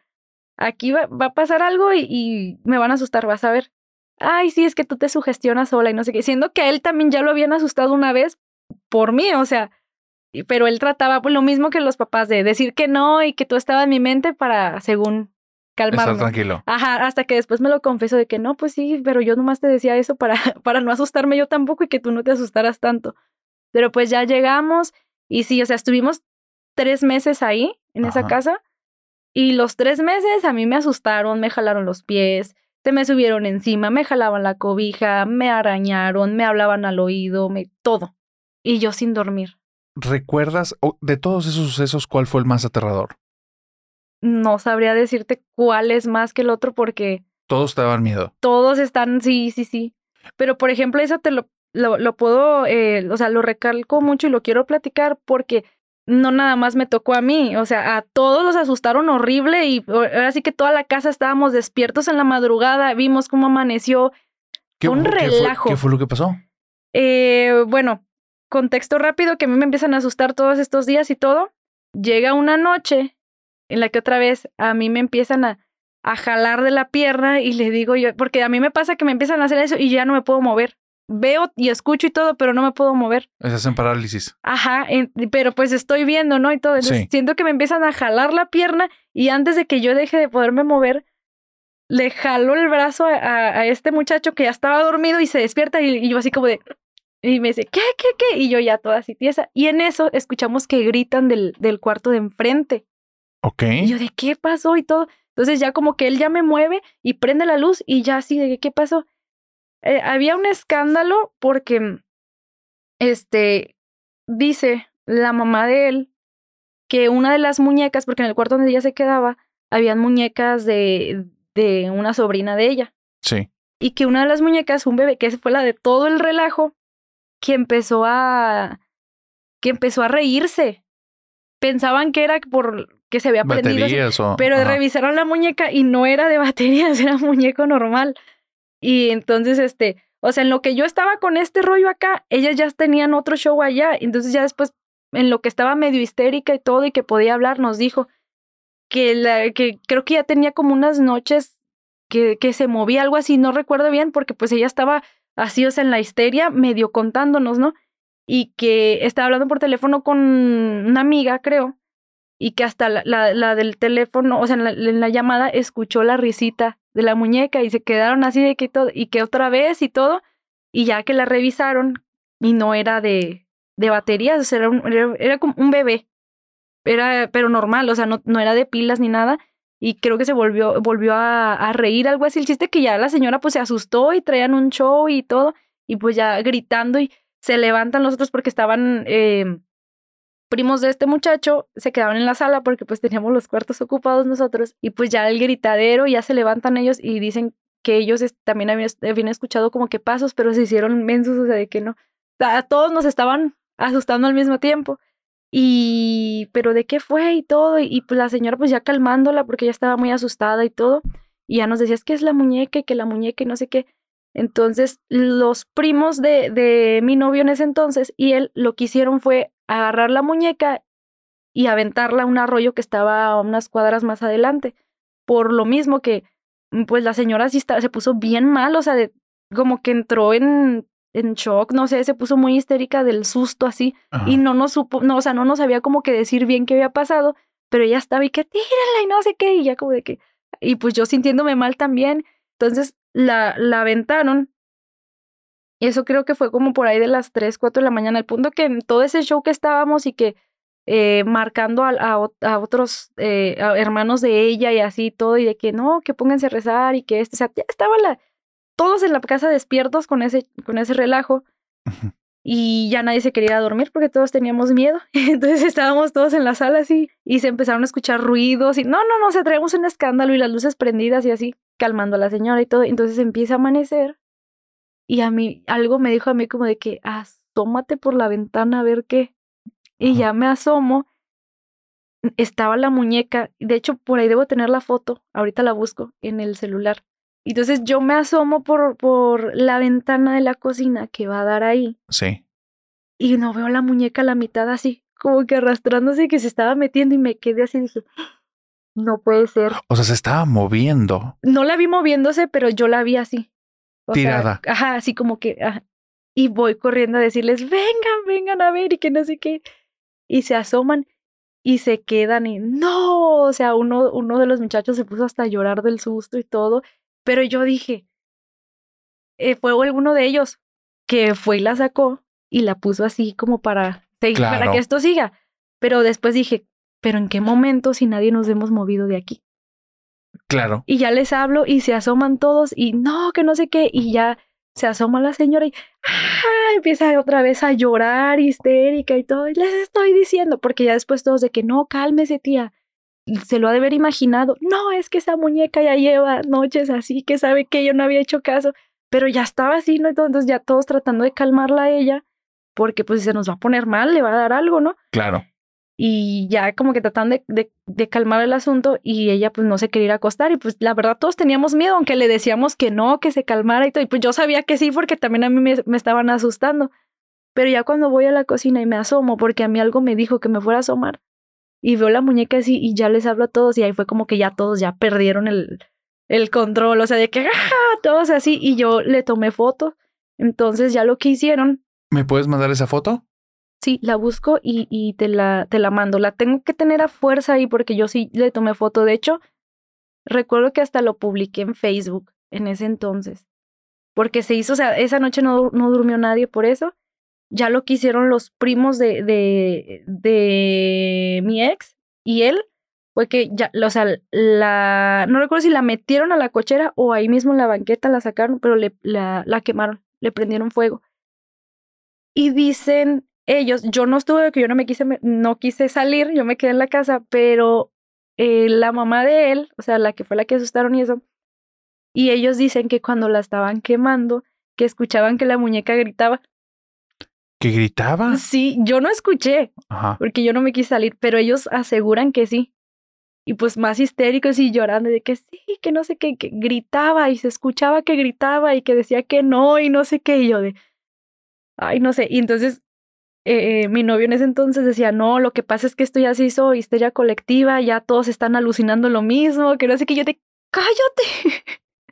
aquí va, va a pasar algo y, me van a asustar, vas a ver. ay, sí, es que tú te sugestionas sola y no sé qué, siendo que él también ya lo habían asustado una vez por mí, o sea, pero él trataba pues, lo mismo que los papás de decir que no y que tú estabas en mi mente para, según, calmarme. Estar tranquilo. Ajá, hasta que después me lo confesó de que no, pues sí, pero yo nomás te decía eso para, para no asustarme yo tampoco y que tú no te asustaras tanto. Pero pues ya llegamos y sí, o sea, estuvimos tres meses ahí, en esa casa, y los tres meses a mí me asustaron, me jalaron los pies, se me subieron encima, me jalaban la cobija, me arañaron, me hablaban al oído, me todo. Y yo sin dormir. ¿Recuerdas de todos esos sucesos cuál fue el más aterrador? No sabría decirte cuál es más que el otro porque Todos te daban miedo. todos están, sí, sí, sí. Pero, por ejemplo, eso te lo, lo, lo puedo, eh, o sea, lo recalco mucho y lo quiero platicar porque no nada más me tocó a mí, o sea, a todos los asustaron horrible y ahora sí que toda la casa estábamos despiertos en la madrugada, vimos cómo amaneció. ¿Qué, Un qué fue- relajo. ¿Qué fue lo que pasó? Eh, bueno, contexto rápido que a mí me empiezan a asustar todos estos días y todo. Llega una noche en la que otra vez a mí me empiezan a, a jalar de la pierna y le digo yo, porque a mí me pasa que me empiezan a hacer eso y ya no me puedo mover. Veo y escucho y todo, pero no me puedo mover. Estás en parálisis. Ajá, en- pero pues estoy viendo, ¿no? Y todo. Entonces Sí. siento que me empiezan a jalar la pierna y antes de que yo deje de poderme mover, le jalo el brazo a, a- a este muchacho que ya estaba dormido y se despierta y, y yo así como de... Y me dice, ¿qué, qué, qué? Y yo ya toda así tiesa. Y en eso escuchamos que gritan del, del cuarto de enfrente. Ok. Y yo de qué pasó y todo. Entonces ya como que él ya me mueve y prende la luz y ya así de qué pasó. Eh, había un escándalo porque, este, dice la mamá de él que una de las muñecas, porque en el cuarto donde ella se quedaba, habían muñecas de, de una sobrina de ella. Sí. Y que una de las muñecas, un bebé, que fue la de todo el relajo, que empezó a, que empezó a reírse. Pensaban que era por que se había prendido. o. pero ajá. revisaron la muñeca y no era de baterías, era muñeco normal. Y entonces, este, o sea, en lo que yo estaba con este rollo acá, ellas ya tenían otro show allá. Entonces ya después, en lo que estaba medio histérica y todo y que podía hablar, nos dijo que, la, que creo que ya tenía como unas noches que, que se movía algo así, no recuerdo bien, porque pues ella estaba así, o sea, en la histeria, medio contándonos, ¿no? Y que estaba hablando por teléfono con una amiga, creo, y que hasta la, la, la del teléfono, o sea, en la, en la llamada escuchó la risita de la muñeca y se quedaron así de que todo, y que otra vez y todo, y ya que la revisaron y no era de, de baterías, o sea, era, un- era, era como un bebé, era, pero normal, o sea, no, no era de pilas ni nada, y creo que se volvió, volvió a, reír, algo así, el chiste que ya la señora pues se asustó y traían un show y todo, y pues ya gritando y se levantan los otros porque estaban eh, primos de este muchacho, se quedaban en la sala porque pues teníamos los cuartos ocupados nosotros, y pues ya el gritadero, ya se levantan ellos y dicen que ellos también habían, habían escuchado como que pasos, pero se hicieron mensos, o sea, de que no. Todos nos estaban asustando al mismo tiempo. Y, pero de qué fue y todo, y, pues la señora pues ya calmándola porque ella estaba muy asustada y todo, y ya nos decía, es que es la muñeca y que la muñeca y no sé qué. Entonces, los primos de, de mi novio en ese entonces y él lo que hicieron fue agarrar la muñeca y aventarla a un arroyo que estaba a unas cuadras más adelante. Por lo mismo que, pues la señora sí está- se puso bien mal, o sea, de- como que entró en, en shock, no sé, se puso muy histérica del susto así Ajá. y no nos supo, no, o sea, no nos sabía como que decir bien qué había pasado, pero ella estaba y que tírala y no sé qué, y ya como de que, y pues yo sintiéndome mal también, entonces la, la aventaron. Y eso creo que fue como por ahí de las 3, 4 de la mañana, al punto que en todo ese show que estábamos y que eh, marcando a, a otros eh, a hermanos de ella y así todo, y de que no, que pónganse a rezar y que este, o sea, ya estaba la, todos en la casa despiertos con ese, con ese relajo. Y ya nadie se quería dormir porque todos teníamos miedo. Entonces estábamos todos en la sala así y se empezaron a escuchar ruidos y no, no, no, se traíamos un escándalo y las luces prendidas y así, calmando a la señora y todo. Entonces empieza a amanecer y a mí algo me dijo a mí como de que asómate por la ventana a ver qué. Y ya me asomo. Estaba la muñeca, de hecho por ahí debo tener la foto, ahorita la busco en el celular. Entonces yo me asomo por, por la ventana de la cocina que va a dar ahí Sí. y no veo la muñeca a la mitad así, como que arrastrándose que se estaba metiendo y me quedé así y dije, no puede ser. O sea, se estaba moviendo. No la vi moviéndose, pero yo la vi así. O sea, Tirada. ajá, así como que, ajá. y voy corriendo a decirles, vengan, vengan a ver y que no sé qué. Y se asoman y se quedan y no, o sea, uno, uno de los muchachos se puso hasta a llorar del susto y todo, pero yo dije, eh, fue alguno de ellos que fue y la sacó y la puso así como para, seguir- para que esto siga. Pero después dije, pero ¿en qué momento si nadie nos hemos movido de aquí? Claro. Y ya les hablo y se asoman todos y no, que no sé qué, y ya se asoma la señora y ¡ah! empieza otra vez a llorar histérica y todo. Y les estoy diciendo, porque ya después todos de que no, cálmese tía. Se lo ha de haber imaginado. No, es que esa muñeca ya lleva noches así, que sabe que yo no había hecho caso, pero ya estaba así, ¿no? Entonces ya todos tratando de calmarla a ella, porque pues si se nos va a poner mal, le va a dar algo, ¿no? Claro. y ya como que tratan de, de, de calmar el asunto y ella pues no se quería ir a acostar y pues la verdad todos teníamos miedo, aunque le decíamos que no, que se calmara y todo, y pues yo sabía que sí porque también a mí me, me estaban asustando, pero ya cuando voy a la cocina y me asomo porque a mí algo me dijo que me fuera a asomar y veo la muñeca así y ya les hablo a todos y ahí fue como que ya todos ya perdieron el, el control, o sea, de que ¡ah! todos así y yo le tomé foto, entonces ya lo que hicieron ¿Me puedes mandar esa foto? Sí, la busco y, y te, la, te la mando. La tengo que tener a fuerza ahí porque yo sí le tomé foto. De hecho, recuerdo que hasta lo publiqué en Facebook en ese entonces. Porque se hizo, o sea, esa noche no, no durmió nadie por eso. Ya lo que hicieron los primos de, de, de mi ex y él fue que ya, o sea, la, no recuerdo si la metieron a la cochera o ahí mismo en la banqueta la sacaron, pero le, la, la quemaron, le prendieron fuego. Y dicen ellos, yo no estuve, que yo no me quise, no quise salir, yo me quedé en la casa, pero eh, la mamá de él, o sea, la que fue la que asustaron y eso, y ellos dicen que cuando la estaban quemando, que escuchaban que la muñeca gritaba. ¿Que gritaba? Sí, yo no escuché, Ajá. porque yo no me quise salir, pero ellos aseguran que sí. Y pues más histéricos y llorando de que sí, que no sé qué, que gritaba y se escuchaba que gritaba y que decía que no y no sé qué, y yo de, ay, no sé. Y entonces eh, mi novio en ese entonces decía, no, lo que pasa es que esto ya se hizo histeria colectiva, ya todos están alucinando lo mismo, que no sé qué, yo de, cállate,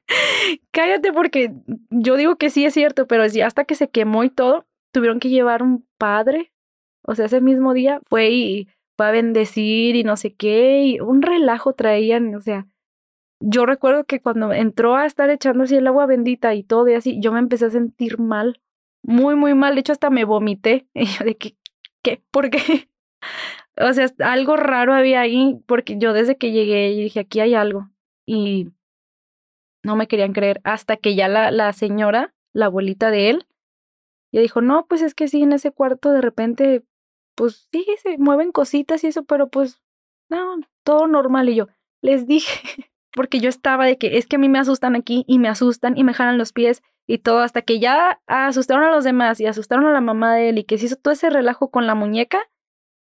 cállate porque yo digo que sí es cierto, pero hasta que se quemó y todo, tuvieron que llevar un padre, o sea, ese mismo día fue y fue a bendecir y no sé qué, y un relajo traían, o sea, yo recuerdo que cuando entró a estar echando así el agua bendita y todo y así, yo me empecé a sentir mal, muy, muy mal, de hecho hasta me vomité, y yo de que, ¿qué? ¿Por qué? O sea, algo raro había ahí, porque yo desde que llegué dije, aquí hay algo, y no me querían creer, hasta que ya la, la señora, la abuelita de él, ya dijo, no, pues es que sí, en ese cuarto de repente, pues sí, se mueven cositas y eso, pero pues, no, todo normal. Y yo, les dije, porque yo estaba de que es que a mí me asustan aquí y me asustan y me jalan los pies y todo, hasta que ya asustaron a los demás y asustaron a la mamá de él y que se hizo todo ese relajo con la muñeca,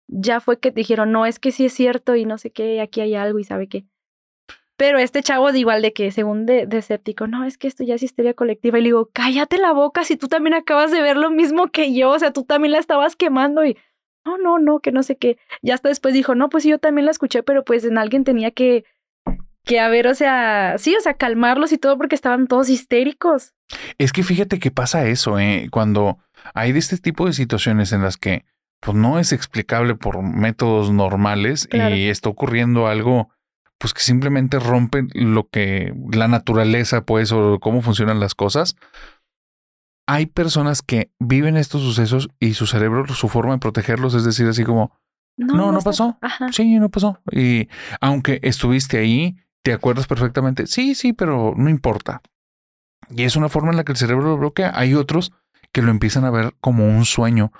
ya fue que dijeron, no, es que sí es cierto y no sé qué, aquí hay algo y sabe qué. Pero este chavo de igual de que, según de, de escéptico, no, es que esto ya es histeria colectiva. Y le digo, cállate la boca si tú también acabas de ver lo mismo que yo. O sea, tú también la estabas quemando y, no, no, no, que no sé qué. Ya hasta después dijo, no, pues yo también la escuché, pero pues en alguien tenía que, que haber, o sea, sí, o sea, calmarlos y todo porque estaban todos histéricos. Es que fíjate que pasa eso, ¿eh? Cuando hay de este tipo de situaciones en las que pues no es explicable por métodos normales Claro. y está ocurriendo algo pues que simplemente rompe lo que la naturaleza pues o cómo funcionan las cosas. Hay personas que viven estos sucesos y su cerebro, su forma de protegerlos es decir así como, no, no, pasó. Ajá. Sí, no pasó. Y aunque estuviste ahí, te acuerdas perfectamente. Sí, sí, pero no importa. Y es una forma en la que el cerebro lo bloquea. Hay otros que lo empiezan a ver como un sueño.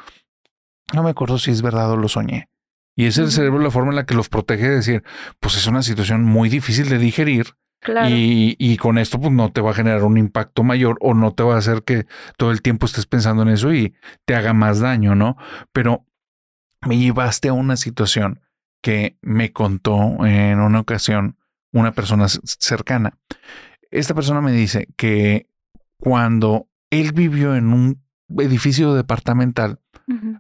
No me acuerdo si es verdad o lo soñé. Y es el cerebro la forma en la que los protege de decir, pues es una situación muy difícil de digerir Claro. y, y con esto pues no te va a generar un impacto mayor o no te va a hacer que todo el tiempo estés pensando en eso y te haga más daño, ¿no? Pero me llevaste a una situación que me contó en una ocasión una persona cercana. Esta persona me dice que cuando él vivió en un edificio departamental,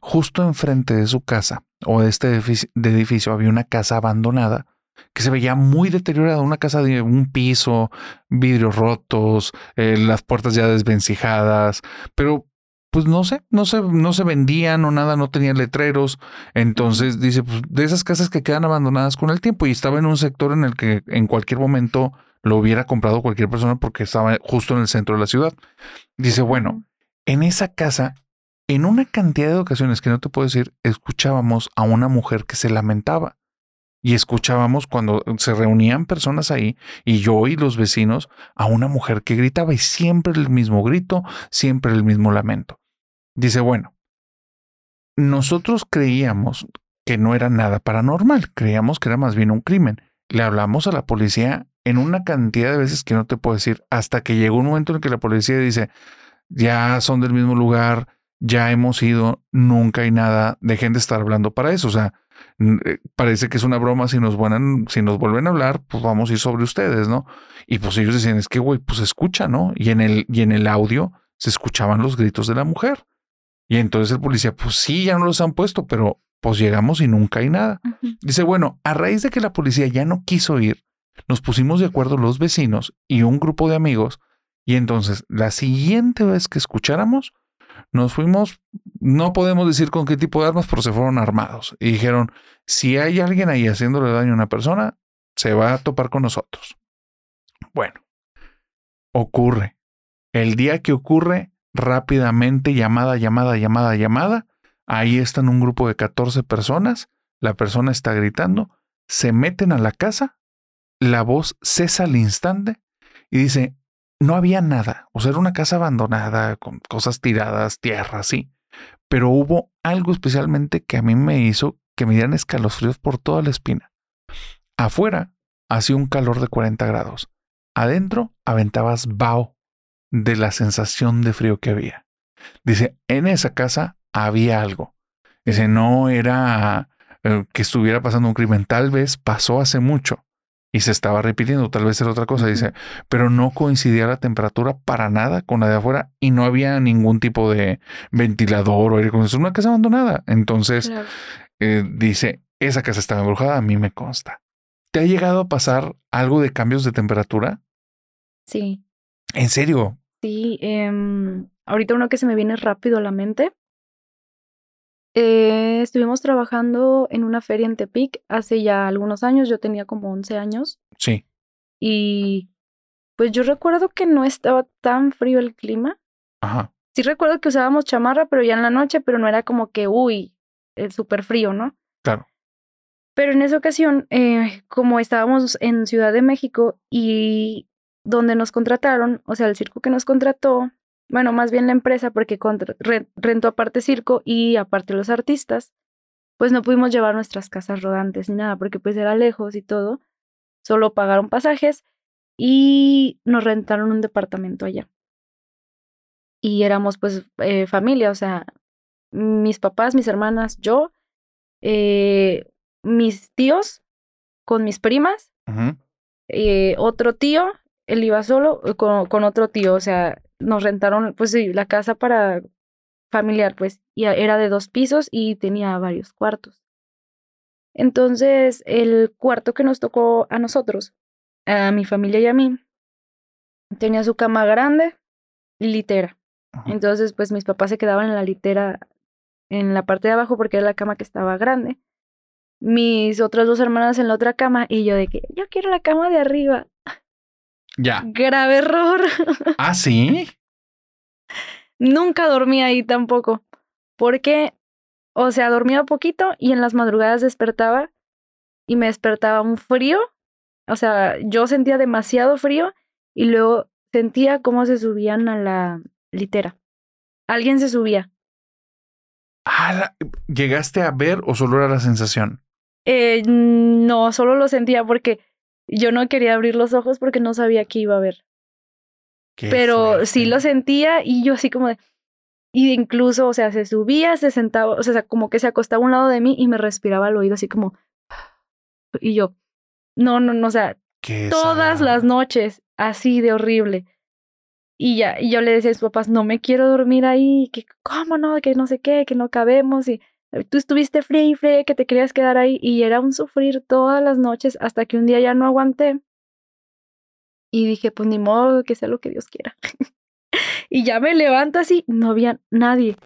Justo enfrente de su casa o de este edificio, de edificio había una casa abandonada que se veía muy deteriorada, una casa de un piso, vidrios rotos, eh, las puertas ya desvencijadas, pero pues no sé, no se, no se vendían o nada, no tenían letreros. Entonces dice, pues de esas casas que quedan abandonadas con el tiempo y estaba en un sector en el que en cualquier momento lo hubiera comprado cualquier persona porque estaba justo en el centro de la ciudad. Dice, bueno, en esa casa, en una cantidad de ocasiones que no te puedo decir, escuchábamos a una mujer que se lamentaba. Y escuchábamos cuando se reunían personas ahí y yo y los vecinos a una mujer que gritaba y siempre el mismo grito, siempre el mismo lamento. Dice, bueno, nosotros creíamos que no era nada paranormal, creíamos que era más bien un crimen. Le hablamos a la policía en una cantidad de veces que no te puedo decir, hasta que llegó un momento en que la policía dice, ya son del mismo lugar, ya hemos ido, nunca hay nada, dejen de estar hablando para eso. O sea, eh, parece que es una broma, si nos, vuelven, si nos vuelven a hablar, pues vamos a ir sobre ustedes, ¿no? Y pues ellos decían, es que, güey, pues escucha, ¿no? Y en, el, y en el audio se escuchaban los gritos de la mujer. Y entonces el policía, pues sí, ya no los han puesto, pero pues llegamos y nunca hay nada. Dice, bueno, a raíz de que la policía ya no quiso ir, nos pusimos de acuerdo los vecinos y un grupo de amigos. Y entonces la siguiente vez que escucháramos, nos fuimos, no podemos decir con qué tipo de armas, pero se fueron armados. Y dijeron, si hay alguien ahí haciéndole daño a una persona, se va a topar con nosotros. Bueno, ocurre. El día que ocurre, rápidamente llamada, llamada, llamada, llamada. Ahí están un grupo de 14 personas. La persona está gritando. Se meten a la casa. La voz cesa al instante y dice, no había nada. O sea, era una casa abandonada con cosas tiradas, tierra, sí. Pero hubo algo especialmente que a mí me hizo que me dieran escalofríos por toda la espina. Afuera hacía un calor de 40 grados. Adentro aventabas vaho de la sensación de frío que había. Dice, en esa casa había algo. Dice, no era eh, que estuviera pasando un crimen, tal vez pasó hace mucho y se estaba repitiendo, tal vez era otra cosa, dice, pero no coincidía la temperatura para nada con la de afuera y no había ningún tipo de ventilador o aire acondicionado, una casa abandonada. Entonces, eh, dice, esa casa estaba embrujada, a mí me consta. ¿Te ha llegado a pasar algo de cambios de temperatura? Sí. ¿En serio? Sí, em, ahorita uno que se me viene rápido a la mente. Eh, estuvimos trabajando en una feria en Tepic hace ya algunos años, yo tenía como 11 años. Sí. Y pues yo recuerdo que no estaba tan frío el clima. Ajá. Sí recuerdo que usábamos chamarra, pero ya en la noche, pero no era como que, uy, el súper frío, ¿no? Claro. Pero en esa ocasión, eh, como estábamos en Ciudad de México y donde nos contrataron, o sea, el circo que nos contrató, bueno, más bien la empresa, porque rentó aparte circo y aparte los artistas, pues no pudimos llevar nuestras casas rodantes ni nada, porque pues era lejos y todo. Solo pagaron pasajes y nos rentaron un departamento allá. Y éramos pues eh, familia, o sea, mis papás, mis hermanas, yo, eh, mis tíos con mis primas, eh, otro tío él iba solo con, con, otro tío, o sea, nos rentaron, pues sí, la casa para familiar, pues, y era de dos pisos y tenía varios cuartos. Entonces, el cuarto que nos tocó a nosotros, a mi familia y a mí, tenía su cama grande y litera. Entonces, pues mis papás se quedaban en la litera, en la parte de abajo, porque era la cama que estaba grande. Mis otras dos hermanas en la otra cama y yo de que yo quiero la cama de arriba. Ya. Grave error. ¿Ah, sí? Nunca dormía ahí tampoco. Porque, o sea, dormía poquito y en las madrugadas despertaba y me despertaba un frío. O sea, yo sentía demasiado frío y luego sentía cómo se subían a la litera. Alguien se subía. Ah, ¿Llegaste a ver o solo era la sensación? Eh, no, solo lo sentía porque yo no quería abrir los ojos porque no sabía qué iba a ver. Pero sí lo sentía y yo así como de... Y incluso, o sea, se subía, se sentaba, o sea, como que se acostaba a un lado de mí y me respiraba al oído así como... Y yo, no, no, no, o sea, todas las noches, así de horrible. Y ya, y yo le decía a sus papás, no me quiero dormir ahí, que cómo no, que no sé qué, que no cabemos. Y Tú estuviste fría y fría que te querías quedar ahí y era un sufrir todas las noches hasta que un día ya no aguanté. Y dije, pues ni modo que sea lo que Dios quiera. y ya me levanto así, no había nadie.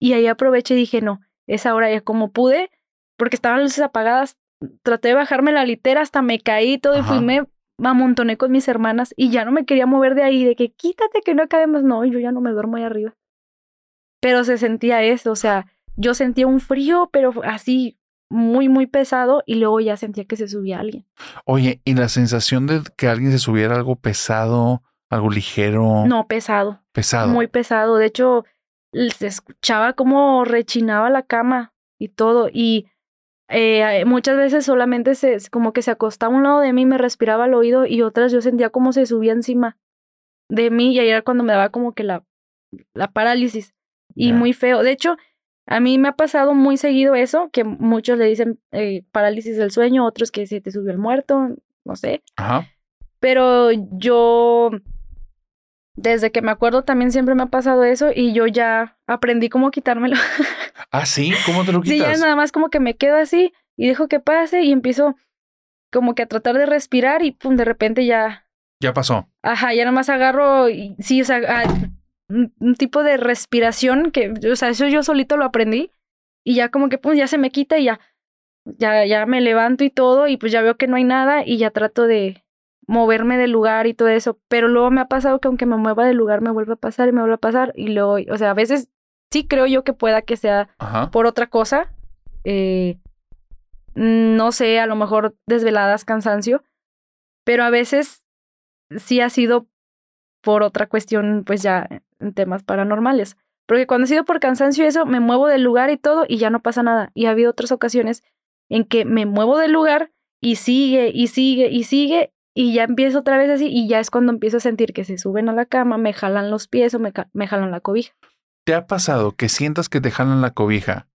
Y ahí aproveché y dije, no, esa hora ya como pude, porque estaban luces apagadas, traté de bajarme la litera, hasta me caí todo y fui, me amontoné con mis hermanas y ya no me quería mover de ahí, de que quítate que no cabemos. No, yo ya no me duermo ahí arriba. Pero se sentía eso, o sea, yo sentía un frío, pero así muy, muy pesado y luego ya sentía que se subía alguien. Oye, ¿y la sensación de que alguien se subiera algo pesado, algo ligero? No, pesado. Pesado. Muy pesado. De hecho, se escuchaba como rechinaba la cama y todo. Y eh, muchas veces solamente se, como que se acostaba a un lado de mí, me respiraba al oído y otras yo sentía como se subía encima de mí y ahí era cuando me daba como que la, la parálisis. Y muy feo. De hecho, a mí me ha pasado muy seguido eso, que muchos le dicen eh, parálisis del sueño, otros que se te subió el muerto, no sé. Ajá. Pero yo, desde que me acuerdo, también siempre me ha pasado eso y yo ya aprendí cómo quitármelo. ¿Ah, sí? ¿Cómo te lo quitas? Sí, ya nada más como que me quedo así y dejo que pase y empiezo como que a tratar de respirar y pum, de repente ya. Ya pasó. Ajá, ya nada más agarro y sí, o sea, un, tipo de respiración que, o sea, eso yo solito lo aprendí y ya como que pues ya se me quita y ya, ya, ya me levanto y todo y pues ya veo que no hay nada y ya trato de moverme del lugar y todo eso, pero luego me ha pasado que aunque me mueva del lugar me vuelve a pasar y me vuelve a pasar y luego, o sea, a veces sí creo yo que pueda que sea por otra cosa, eh, no sé, a lo mejor desveladas, cansancio, pero a veces sí ha sido por otra cuestión, pues ya en temas paranormales. Porque cuando ha sido por cansancio eso, me muevo del lugar y todo y ya no pasa nada. Y ha habido otras ocasiones en que me muevo del lugar y sigue y sigue y sigue y ya empiezo otra vez así y ya es cuando empiezo a sentir que se suben a la cama, me jalan los pies o me, me jalan la cobija. ¿Te ha pasado que sientas que te jalan la cobija,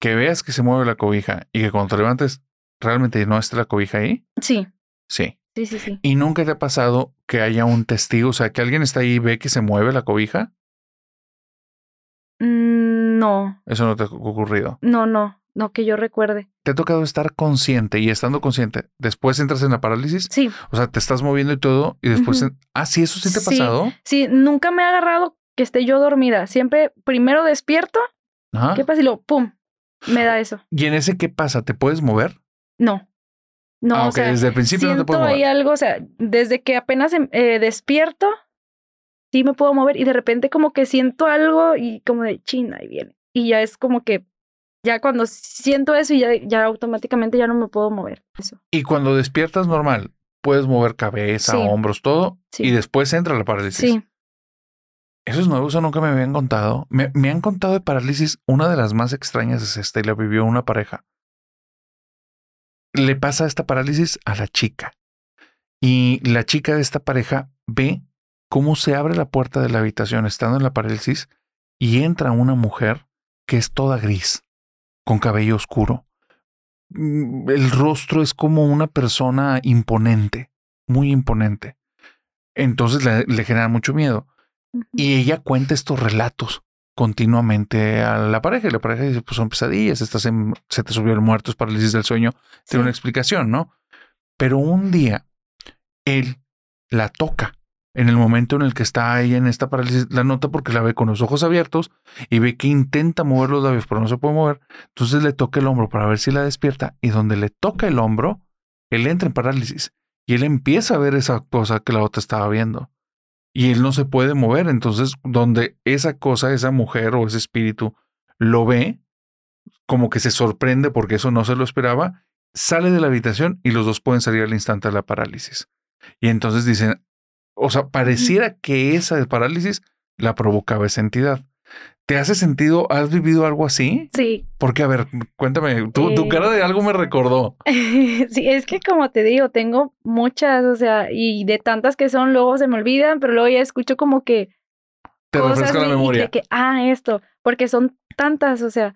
que veas que se mueve la cobija y que cuando te levantes realmente no esté la cobija ahí? Sí. Sí. Sí, sí, sí. ¿Y nunca te ha pasado que haya un testigo, o sea, que alguien está ahí y ve que se mueve la cobija? Mm, no. Eso no te ha ocurrido. No, no, no que yo recuerde. ¿Te ha tocado estar consciente y estando consciente, después entras en la parálisis? Sí. O sea, te estás moviendo y todo y después... Ah, sí, eso sí te ha pasado. Sí, nunca me ha agarrado que esté yo dormida. Siempre primero despierto. Ajá. ¿Qué pasa? Y luego, ¡pum! Me da eso. ¿Y en ese qué pasa? ¿Te puedes mover? No. No, ah, o sea, desde el principio no te siento puedes mover. ahí algo, o sea, desde que apenas em- eh, despierto, sí me puedo mover y de repente como que siento algo y como de china y viene. Y ya es como que ya cuando siento eso y ya, ya automáticamente ya no me puedo mover. Eso. Y cuando despiertas normal, puedes mover cabeza, Sí. hombros, todo, Sí. y después entra la parálisis. Sí. Eso es nuevo, eso nunca me habían contado. Me, me han contado de parálisis. Una de las más extrañas es esta y la vivió una pareja. Le pasa esta parálisis a la chica. Y la chica de esta pareja ve cómo se abre la puerta de la habitación estando en la parálisis y entra una mujer que es toda gris, con cabello oscuro. Mm, El rostro es como una persona imponente, muy imponente. Entonces le, le genera mucho miedo. Y ella cuenta estos relatos continuamente a la pareja. Y la pareja dice, pues son pesadillas, estás en, se te subió el muerto, es parálisis del sueño. Tiene una explicación, ¿no? Pero un día, él la toca en el momento en el que está ella en esta parálisis, la nota porque la ve con los ojos abiertos y ve que intenta mover los labios, pero no se puede mover. Entonces le toca el hombro para ver si la despierta y donde le toca el hombro, él entra en parálisis y él empieza a ver esa cosa que la otra estaba viendo y él no se puede mover. Entonces, donde esa cosa, esa mujer o ese espíritu lo ve, como que se sorprende porque eso no se lo esperaba, sale de la habitación y los dos pueden salir al instante de la parálisis. Y entonces dicen, o sea, pareciera que esa parálisis la provocaba esa entidad. ¿Te hace sentido? ¿Has vivido algo así? Sí. Porque, a ver, cuéntame, tu, tu Eh, cara de algo me recordó. sí, es que como te digo, tengo muchas, o sea, y de tantas que son, luego se me olvidan, pero luego ya escucho como que Te cosas refresca la memoria. de que, ah, esto, porque son tantas, o sea,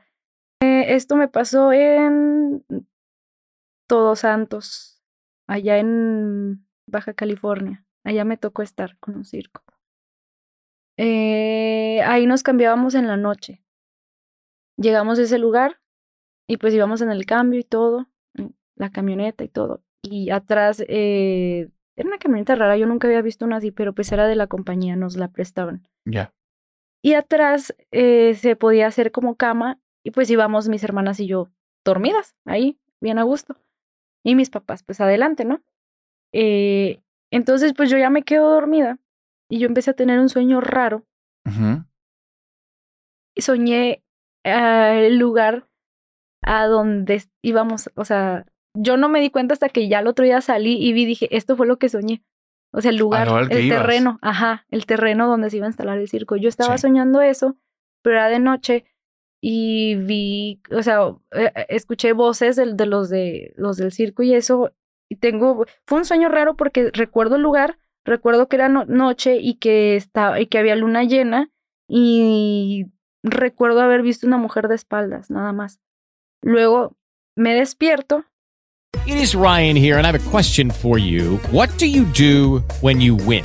eh, esto me pasó en Todos Santos, allá en Baja California. Allá me tocó estar con un circo. Eh, ahí nos cambiábamos en la noche. Llegamos a ese lugar y pues íbamos en el cambio y todo, la camioneta y todo. Y atrás, eh, era una camioneta rara, yo nunca había visto una así, pero pues era de la compañía, nos la prestaban. Ya. Y atrás eh, se podía hacer como cama y pues íbamos mis hermanas y yo dormidas ahí, bien a gusto. Y mis papás pues adelante, ¿no? Eh, entonces pues yo ya me quedo dormida y yo empecé a tener un sueño raro. Y soñé eh, el lugar a donde íbamos, o sea, yo no me di cuenta hasta que ya el otro día salí y vi, dije, esto fue lo que soñé. O sea, el lugar, el terreno, ajá, el terreno donde se iba a instalar el circo. Yo estaba soñando eso, pero era de noche y vi, o sea, eh, eh, escuché voces de, de, los de los del circo y eso. Y tengo, fue un sueño raro porque recuerdo el lugar, recuerdo que era noche y que estaba y que había luna llena y recuerdo haber visto una mujer de espaldas, nada más. Luego me despierto. It is Ryan here and I have a question for you. What do you do when you win?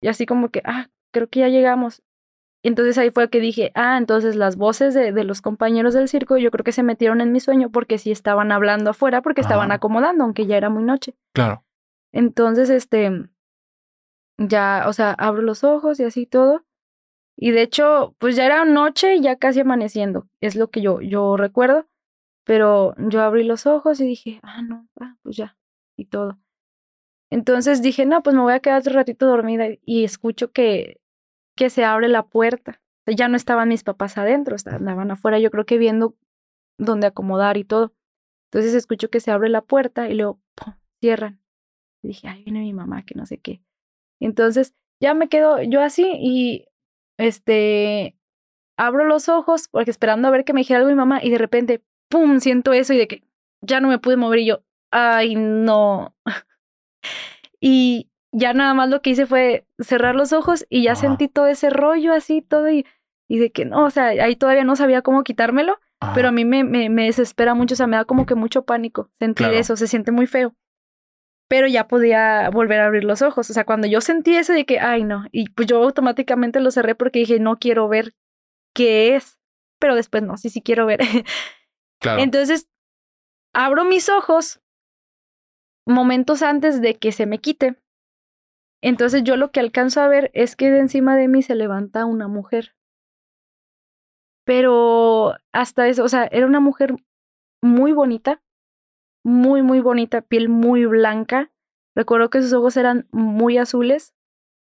Y así como que, ah, creo que ya llegamos. Y entonces ahí fue que dije, ah, entonces las voces de, de, los compañeros del circo yo creo que se metieron en mi sueño porque sí estaban hablando afuera, porque estaban acomodando, aunque ya era muy noche. Claro. Entonces, este, ya, o sea, abro los ojos y así todo. Y de hecho, pues ya era noche y ya casi amaneciendo, es lo que yo, yo recuerdo. Pero yo abrí los ojos y dije, ah, no, ah, pues ya, y todo. Entonces dije, no, pues me voy a quedar otro ratito dormida y escucho que que se abre la puerta. Ya no estaban mis papás adentro, andaban afuera, yo creo que viendo dónde acomodar y todo. Entonces escucho que se abre la puerta y luego ¡pum! cierran. Y dije, ahí viene mi mamá, que no sé qué. Entonces ya me quedo yo así y este abro los ojos porque esperando a ver que me dijera algo mi mamá y de repente, ¡pum! siento eso y de que ya no me pude mover y yo, ay, no. Y ya nada más lo que hice fue cerrar los ojos y ya sentí todo ese rollo así, todo y, y de que no, o sea, ahí todavía no sabía cómo quitármelo, pero a mí me, me, me, desespera mucho, o sea, me da como que mucho pánico sentir eso, se siente muy feo. Pero ya podía volver a abrir los ojos, o sea, cuando yo sentí eso de que, ay no, y pues yo automáticamente lo cerré porque dije, no quiero ver qué es, pero después no, sí, sí quiero ver. Claro. Entonces, abro mis ojos momentos antes de que se me quite entonces yo lo que alcanzo a ver es que de encima de mí se levanta una mujer. Pero hasta eso, o sea, era una mujer muy bonita, muy, muy bonita, piel muy blanca. Recuerdo que sus ojos eran muy azules,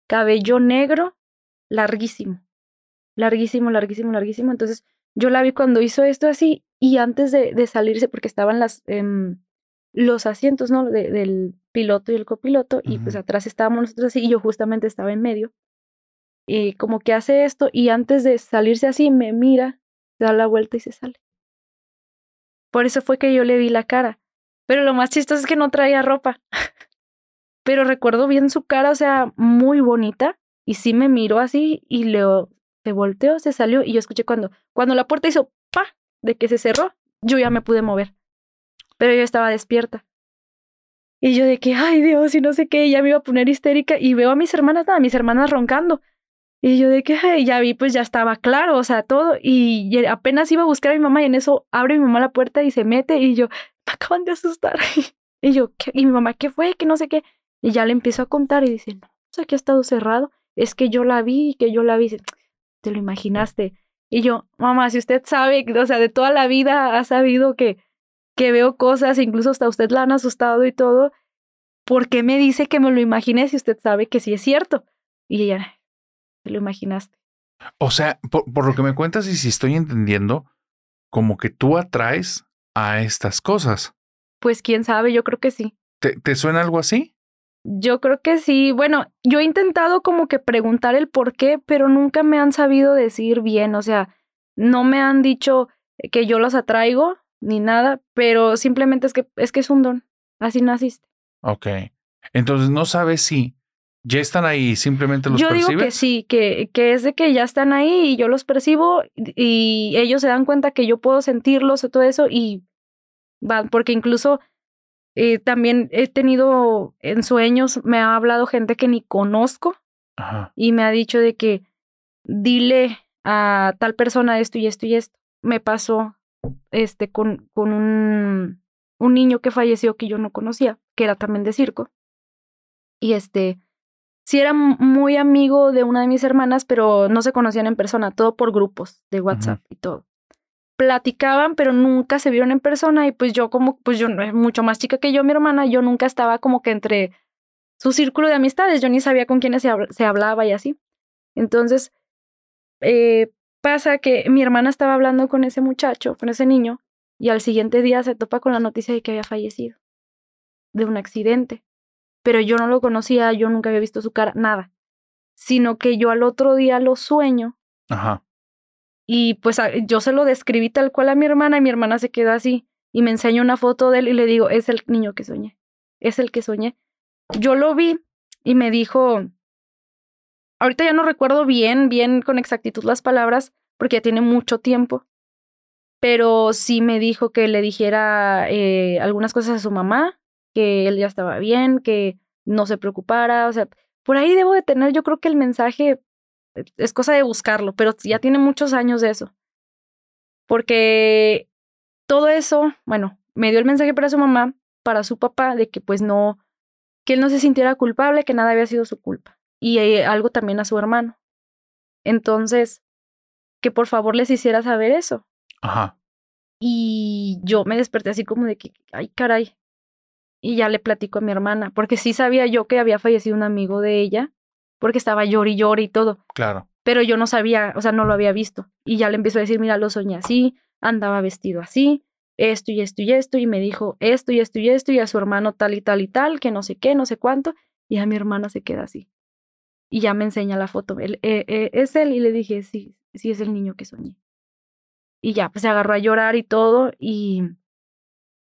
cabello negro, larguísimo, larguísimo, larguísimo, larguísimo. Entonces yo la vi cuando hizo esto así y antes de, de salirse, porque estaban las, eh, los asientos, ¿no? del piloto y el copiloto, y pues atrás estábamos nosotros así, y yo justamente estaba en medio. Y como que hace esto, y antes de salirse así, me mira, se da la vuelta y se sale. Por eso fue que yo le vi la cara. Pero lo más chistoso es que no traía ropa. Pero recuerdo bien su cara, o sea, muy bonita, y sí me miró así, y Leo se volteó, se salió, y yo escuché cuando, cuando la puerta hizo pa, de que se cerró, yo ya me pude mover pero yo estaba despierta. Y yo de que, ay Dios, y no sé qué, ya me iba a poner histérica y veo a mis hermanas, nada, mis hermanas roncando. Y yo de que, ya vi, pues ya estaba claro, o sea, todo. Y apenas iba a buscar a mi mamá y en eso abre mi mamá la puerta y se mete y yo, me acaban de asustar. y yo, ¿qué? y mi mamá, ¿qué fue? Que no sé qué. Y ya le empiezo a contar y dice, no, o sea, que ha estado cerrado. Es que yo la vi, que yo la vi. Te lo imaginaste. Y yo, mamá, si usted sabe, o sea, de toda la vida ha sabido que que veo cosas, incluso hasta usted la han asustado y todo, ¿por qué me dice que me lo imaginé si usted sabe que sí es cierto? Y ella, te lo imaginaste. O sea, por, por lo que me cuentas y si estoy entendiendo, como que tú atraes a estas cosas. Pues quién sabe, yo creo que sí. ¿Te, te suena algo así? Yo creo que sí. Bueno, yo he intentado como que preguntar el por qué, pero nunca me han sabido decir bien. O sea, no me han dicho que yo los atraigo ni nada, pero simplemente es que es que es un don. Así naciste. Ok. Entonces no sabes si ya están ahí, simplemente los yo percibes. digo que sí, que, que es de que ya están ahí y yo los percibo y ellos se dan cuenta que yo puedo sentirlos y todo eso y van, porque incluso eh, también he tenido en sueños, me ha hablado gente que ni conozco Ajá. y me ha dicho de que dile a tal persona esto y esto y esto. Me pasó este con, con un, un niño que falleció que yo no conocía, que era también de circo. Y este, sí era muy amigo de una de mis hermanas, pero no se conocían en persona, todo por grupos de WhatsApp y todo. Platicaban, pero nunca se vieron en persona y pues yo como, pues yo no- mucho más chica que yo, mi hermana, yo nunca estaba como que entre su círculo de amistades, yo ni sabía con quiénes se, habl- se hablaba y así. Entonces, eh, pasa que mi hermana estaba hablando con ese muchacho, con ese niño, y al siguiente día se topa con la noticia de que había fallecido de un accidente. Pero yo no lo conocía, yo nunca había visto su cara, nada. Sino que yo al otro día lo sueño Ajá. y pues yo se lo describí tal cual a mi hermana y mi hermana se quedó así y me enseña una foto de él y le digo, es el niño que soñé, es el que soñé. Yo lo vi y me dijo, ahorita ya no recuerdo bien, bien con exactitud las palabras porque ya tiene mucho tiempo, pero sí me dijo que le dijera eh, algunas cosas a su mamá, que él ya estaba bien, que no se preocupara, o sea, por ahí debo de tener yo creo que el mensaje es cosa de buscarlo, pero ya tiene muchos años de eso. Porque todo eso, bueno, me dio el mensaje para su mamá, para su papá, de que pues no, que él no se sintiera culpable, que nada había sido su culpa. Y eh, algo también a su hermano. Entonces, que por favor les hiciera saber eso. Ajá. Y yo me desperté así como de que, ay, caray. Y ya le platico a mi hermana, porque sí sabía yo que había fallecido un amigo de ella, porque estaba llori y llori y todo Claro. pero yo no sabía, o sea, no lo había visto. Y ya le empezó a decir, mira, lo soñé así, andaba vestido así, esto y esto y esto, y me dijo esto y esto y esto, y a su hermano tal y tal y tal, que no sé qué, no sé cuánto, y a mi hermana se queda así. Y ya me enseña la foto, él, eh, eh, es él, y le dije, sí, sí es el niño que soñé. Y ya, pues se agarró a llorar y todo, y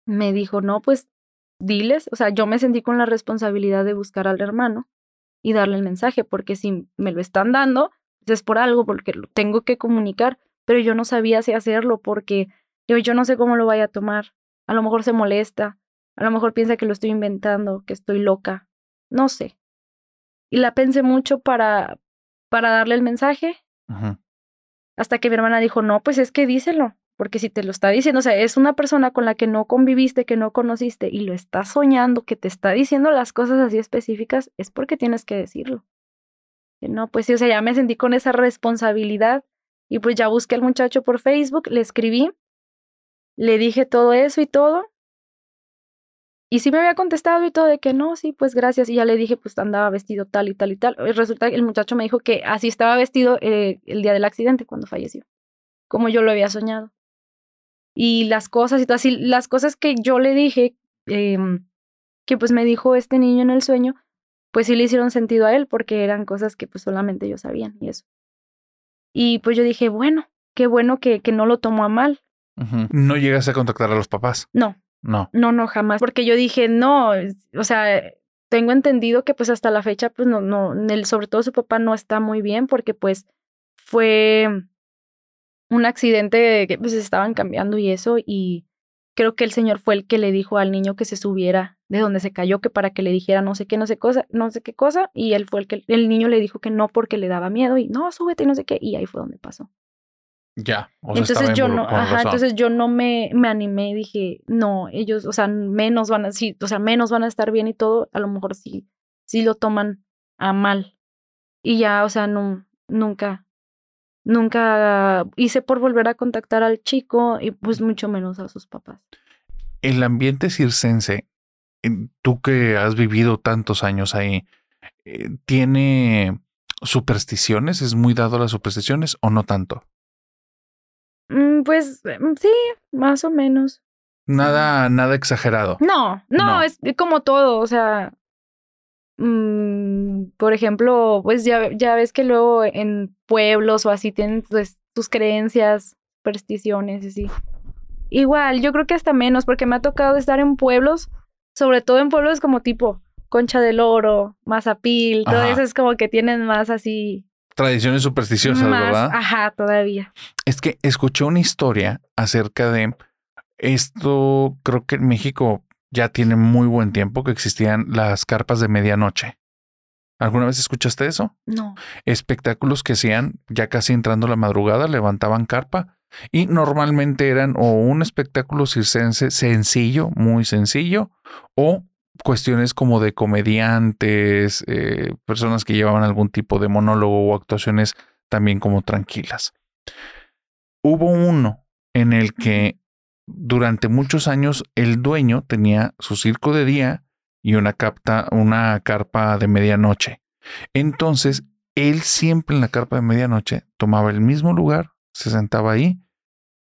me dijo, no, pues diles, o sea, yo me sentí con la responsabilidad de buscar al hermano y darle el mensaje, porque si me lo están dando, pues es por algo, porque lo tengo que comunicar, pero yo no sabía si hacerlo, porque yo, yo no sé cómo lo vaya a tomar. A lo mejor se molesta, a lo mejor piensa que lo estoy inventando, que estoy loca, no sé. Y la pensé mucho para, para darle el mensaje, Ujú. hasta que mi hermana dijo, no, pues es que díselo, porque si te lo está diciendo, o sea, es una persona con la que no conviviste, que no conociste y lo está soñando, que te está diciendo las cosas así específicas, es porque tienes que decirlo. Que No, pues sí, o sea, ya me sentí con esa responsabilidad y pues ya busqué al muchacho por Facebook, le escribí, le dije todo eso y todo. Y sí me había contestado y todo de que no, sí, pues gracias. Y ya le dije, pues andaba vestido tal y tal y tal. Y resulta que el muchacho me dijo que así estaba vestido eh, el día del accidente, cuando falleció, como yo lo había soñado. Y las cosas y todo así, las cosas que yo le dije, em, que pues me dijo este niño en el sueño, pues sí le hicieron sentido a él porque eran cosas que pues solamente ellos sabían y eso. Y pues yo dije, bueno, qué bueno que, que no lo tomó a mal. No llegas a contactar a los papás. No, No. no, no, jamás. Porque yo dije, no, o sea, tengo entendido que pues hasta la fecha, pues no, no, el, sobre todo su papá no está muy bien porque pues fue un accidente que pues estaban cambiando y eso y creo que el señor fue el que le dijo al niño que se subiera de donde se cayó, que para que le dijera no sé qué, no sé cosa, no sé qué cosa, y él fue el que, el niño le dijo que no porque le daba miedo y no, súbete y no sé qué, y ahí fue donde pasó. Ya. O sea, entonces yo no, con ajá, razón. entonces yo no me, me animé y dije, no, ellos, o sea, menos van a, sí, o sea, menos van a estar bien y todo, a lo mejor sí, sí lo toman a mal. Y ya, o sea, no, nunca, nunca hice por volver a contactar al chico y pues mucho menos a sus papás. El ambiente circense tú que has vivido tantos años ahí, eh, ¿tiene supersticiones? ¿Es muy dado a las supersticiones o no tanto? Mm, Pues mm, sí, más o menos. Nada, nada exagerado. No, no, No. es como todo, o sea, mm, por ejemplo, pues ya, ya ves que luego en pueblos o así tienen pues, tus creencias, supersticiones y así. Igual, yo creo que hasta menos, porque me ha tocado estar en pueblos, sobre todo en pueblos como tipo Concha del Oro, Mazapil, todo Ajá. eso es como que tienen más así, Tradiciones supersticiosas, más, ¿verdad? ajá, todavía. Es que escuché una historia acerca de esto, creo que en México ya tiene muy buen tiempo que existían las carpas de medianoche. ¿Alguna vez escuchaste eso? No. Espectáculos que hacían ya casi entrando la madrugada, levantaban carpa y normalmente eran o un espectáculo circense sencillo, muy sencillo, o cuestiones como de comediantes, eh, personas que llevaban algún tipo de monólogo o actuaciones también como tranquilas. Hubo uno en el que durante muchos años el dueño tenía su circo de día y una, capta, una carpa de medianoche. Entonces, él siempre en la carpa de medianoche tomaba el mismo lugar, se sentaba ahí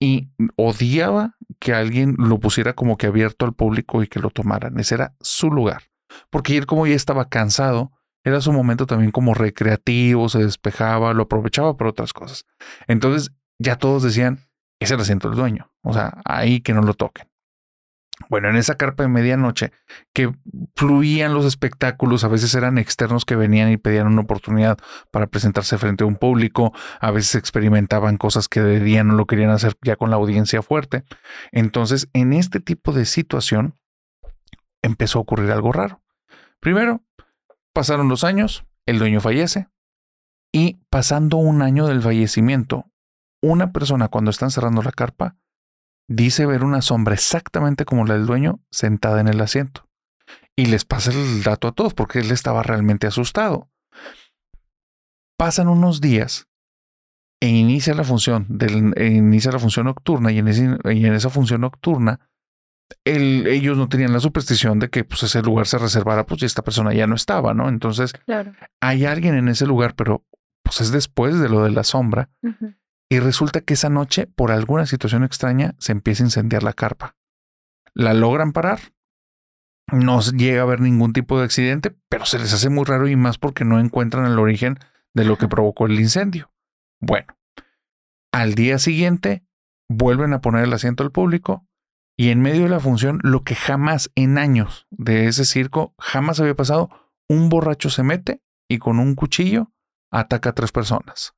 y odiaba que alguien lo pusiera como que abierto al público y que lo tomaran. Ese era su lugar. Porque él como ya estaba cansado, era su momento también como recreativo, se despejaba, lo aprovechaba para otras cosas. Entonces ya todos decían, es el asiento del dueño. O sea, ahí que no lo toquen. Bueno, en esa carpa de medianoche que fluían los espectáculos, a veces eran externos que venían y pedían una oportunidad para presentarse frente a un público, a veces experimentaban cosas que de día no lo querían hacer ya con la audiencia fuerte. Entonces, en este tipo de situación empezó a ocurrir algo raro. Primero, pasaron los años, el dueño fallece y pasando un año del fallecimiento, una persona cuando están cerrando la carpa dice ver una sombra exactamente como la del dueño sentada en el asiento. Y les pasa el dato a todos porque él estaba realmente asustado. Pasan unos días e inicia la función, del, e inicia la función nocturna y en, ese- y en esa función nocturna el- ellos no tenían la superstición de que pues, ese lugar se reservara, pues y esta persona ya no estaba, ¿no? Entonces Claro. hay alguien en ese lugar, pero pues es después de lo de la sombra. Y resulta que esa noche, por alguna situación extraña, se empieza a incendiar la carpa. La logran parar. No llega a haber ningún tipo de accidente, pero se les hace muy raro y más porque no encuentran el origen de lo que provocó el incendio. Bueno, al día siguiente vuelven a poner el asiento al público y en medio de la función, lo que jamás en años de ese circo jamás había pasado, un borracho se mete y con un cuchillo ataca a tres personas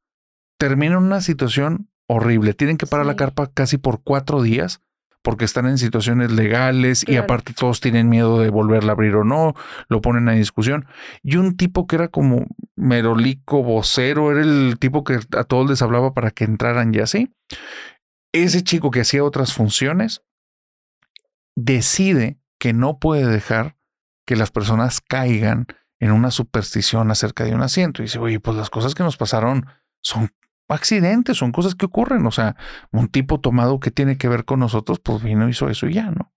termina en una situación horrible. Tienen que parar la carpa casi por cuatro días porque están en situaciones legales y aparte todos tienen miedo de volverla a abrir o no, lo ponen a discusión. Y un tipo que era como merolico, vocero, era el tipo que a todos les hablaba para que entraran y así. Ese chico que hacía otras funciones decide que no puede dejar que las personas caigan en una superstición acerca de un asiento. Y dice, oye, pues las cosas que nos pasaron son accidentes, son cosas que ocurren. O sea, un tipo tomado que tiene que ver con nosotros, pues vino, hizo eso y ya, ¿no?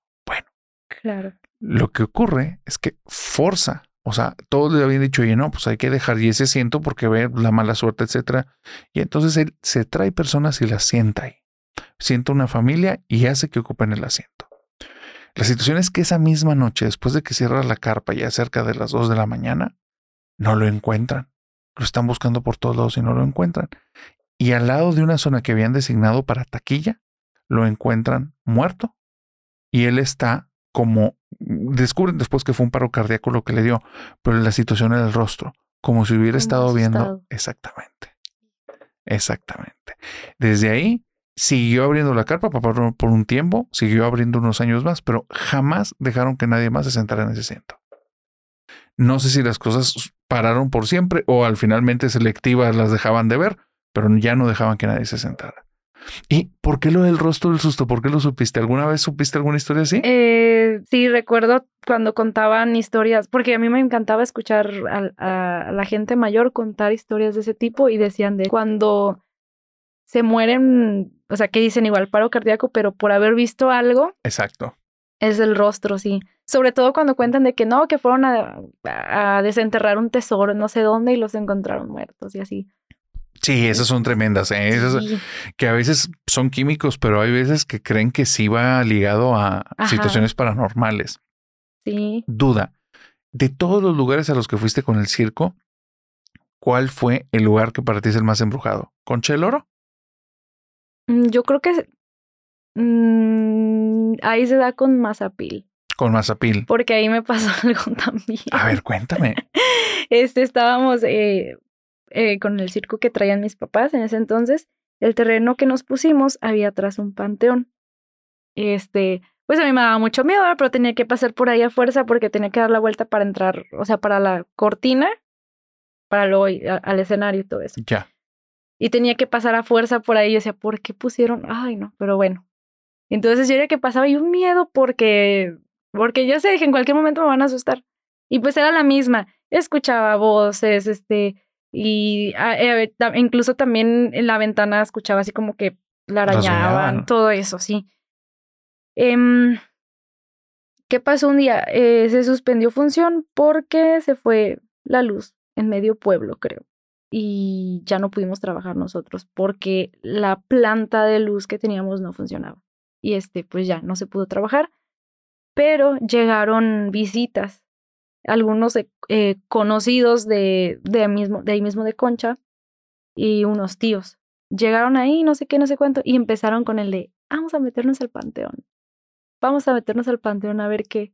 Claro. Lo que ocurre es que forza. O sea, todos le habían dicho, oye, no, pues hay que dejar y ese asiento porque ve la mala suerte, etcétera. Y entonces él se trae personas y las sienta ahí. Sienta una familia y hace que ocupen el asiento. La situación es que esa misma noche, después de que cierra la carpa ya cerca de las 2 de la mañana, no lo encuentran. Lo están buscando por todos lados y no lo encuentran. Y al lado de una zona que habían designado para taquilla, lo encuentran muerto. Y él está como, descubren después que fue un paro cardíaco lo que le dio, pero la situación era el rostro, como si hubiera estado viendo. Exactamente. Exactamente. Desde ahí siguió abriendo la carpa por, por un tiempo, siguió abriendo unos años más, pero jamás dejaron que nadie más se sentara en ese asiento. No sé si las cosas pararon por siempre o al finalmente selectivas las dejaban de ver, pero ya no dejaban que nadie se sentara. ¿Y por qué lo del rostro del susto? ¿Por qué lo supiste? ¿Alguna vez supiste alguna historia así? Eh, sí, recuerdo cuando contaban historias, porque a mí me encantaba escuchar a, a la gente mayor contar historias de ese tipo y decían de cuando se mueren, o sea, que dicen igual paro cardíaco, pero por haber visto algo, Exacto. Es el rostro, sí. Sobre todo cuando cuentan de que no, que fueron a, a desenterrar un tesoro no sé dónde y los encontraron muertos y así. Sí, esas son tremendas. ¿eh? Esas Sí. que a veces son químicos, pero hay veces que creen que sí va ligado a Ajá. situaciones paranormales. Sí. Duda. De todos los lugares a los que fuiste con el circo, ¿cuál fue el lugar que para ti es el más embrujado? ¿Concha del Oro? Mm, Yo creo que mm, ahí se da con Mazapil, Con Mazapil. porque ahí me pasó algo también. A ver, cuéntame. Este, estábamos eh, eh, con el circo que traían mis papás en ese entonces. El terreno que nos pusimos había atrás un panteón. Este, pues a mí me daba mucho miedo, ¿verdad? pero tenía que pasar por ahí a fuerza porque tenía que dar la vuelta para entrar, o sea, para la cortina, para luego ir a- al escenario y todo eso. Ya. Y tenía que pasar a fuerza por ahí. Yo decía, ¿por qué pusieron? Ay, no, pero bueno. Entonces yo era que pasaba y un miedo porque, porque yo sé, dije, en cualquier momento me van a asustar. Y pues era la misma. Escuchaba voces, este, y ah, eh, incluso también en la ventana escuchaba así como que la arañaban, todo eso, sí. Em, ¿Qué pasó un día? Eh, se suspendió función porque se fue la luz en medio pueblo, creo. Y ya no pudimos trabajar nosotros porque la planta de luz que teníamos no funcionaba. Y este, pues ya no se pudo trabajar. Pero llegaron visitas, algunos eh, conocidos de, de, de ahí mismo de Concha y unos tíos. Llegaron ahí, no sé qué, no sé cuánto, y empezaron con el de, vamos a meternos al panteón. Vamos a meternos al panteón a ver qué.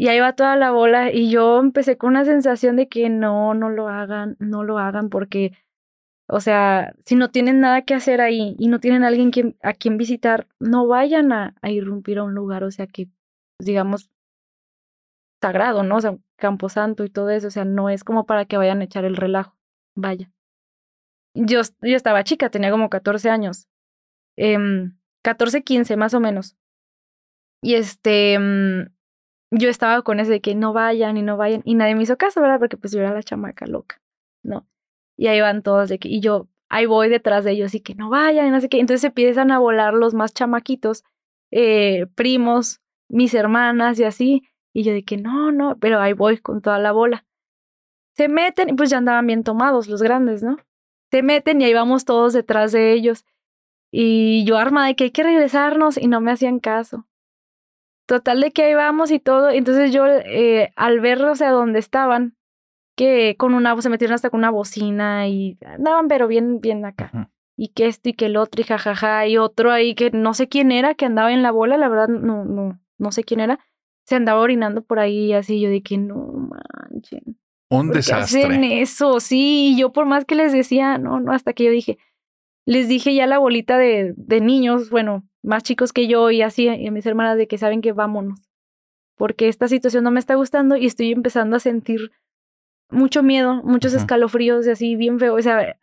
Y ahí va toda la bola y yo empecé con una sensación de que no, no lo hagan, no lo hagan porque, o sea, si no tienen nada que hacer ahí y no tienen alguien a quien visitar, no vayan a, a irrumpir a un lugar, o sea, que, pues, digamos, sagrado, ¿no? O sea, camposanto y todo eso, o sea, no es como para que vayan a echar el relajo, vaya. Yo, yo estaba chica, tenía como 14 años, em, 14, 15 más o menos. Y este, mm, yo estaba con ese de que no vayan y no vayan. Y nadie me hizo caso, ¿verdad? Porque pues yo era la chamaca loca, ¿no? Y ahí van todos de que, y yo ahí voy detrás de ellos y que no vayan y no sé qué. Entonces se empiezan a volar los más chamaquitos, eh, primos, mis hermanas y así. Y yo de que no, no, pero ahí voy con toda la bola. Se meten y pues ya andaban bien tomados los grandes, ¿no? Se meten y ahí vamos todos detrás de ellos. Y yo armada de que hay que regresarnos y no me hacían caso. Total de que ahí vamos y todo. Entonces yo eh, al ver, o sea, dónde estaban, que con una, se metieron hasta con una bocina y andaban pero bien, bien acá. Y que esto y que el otro y jajaja y otro ahí que no sé quién era, que andaba en la bola, la verdad no, no, no sé quién era. Se andaba orinando por ahí así, yo de que no manchen. Un ¿por qué desastre. hacen eso? Sí, y yo por más que les decía, no, no, hasta que yo dije, les dije ya la bolita de, de niños, bueno, más chicos que yo y así, y a mis hermanas de que saben que vámonos, porque esta situación no me está gustando y estoy empezando a sentir mucho miedo, muchos escalofríos y así bien feo, o sea,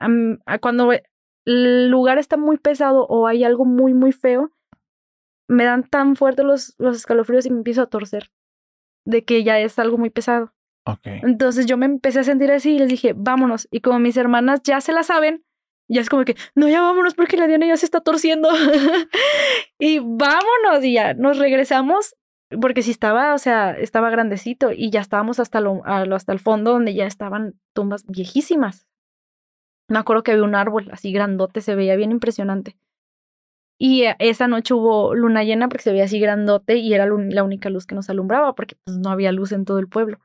a cuando el lugar está muy pesado o hay algo muy, muy feo, me dan tan fuerte los, los escalofríos y me empiezo a torcer de que ya es algo muy pesado. Ok. Entonces yo me empecé a sentir así y les dije, vámonos. Y como mis hermanas ya se la saben, ya es como que, no, ya vámonos porque la Diana ya se está torciendo. y vámonos y ya nos regresamos porque si estaba, o sea, estaba grandecito y ya estábamos hasta, lo, hasta el fondo donde ya estaban tumbas viejísimas. Me acuerdo que había un árbol así grandote, se veía bien impresionante. Y eh, esa noche hubo luna llena porque se veía así grandote y era la única luz que nos alumbraba porque pues, no había luz en todo el pueblo.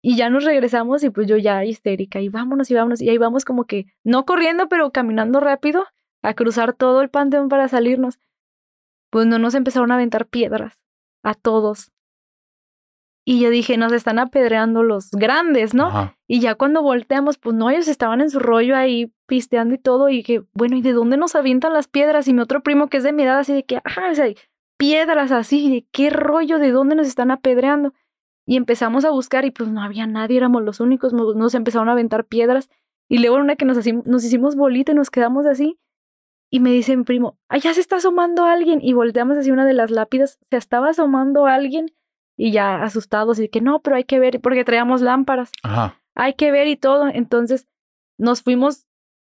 Y ya nos regresamos y pues yo ya histérica y vámonos y vámonos. Y ahí vamos como que, no corriendo, pero caminando rápido a cruzar todo el panteón para salirnos. Pues no nos empezaron a aventar piedras a todos. Y yo dije, nos están apedreando los grandes, ¿no? Ajá. Y ya cuando volteamos, pues no, ellos estaban en su rollo ahí pisteando y todo. Y que, bueno, ¿y de dónde nos avientan las piedras? Y mi otro primo que es de mi edad, así de que, ajá, o sea, piedras así, de qué rollo, de dónde nos están apedreando. Y empezamos a buscar y pues no había nadie, éramos los únicos, nos empezaron a aventar piedras. Y luego una que nos, nos hicimos bolita y nos quedamos así. Y me dice mi primo, allá se está asomando alguien. Y volteamos hacia una de las lápidas, se estaba asomando alguien. Y ya asustados, y que no, pero hay que ver, porque traíamos lámparas Ajá. hay que ver y todo. Entonces nos fuimos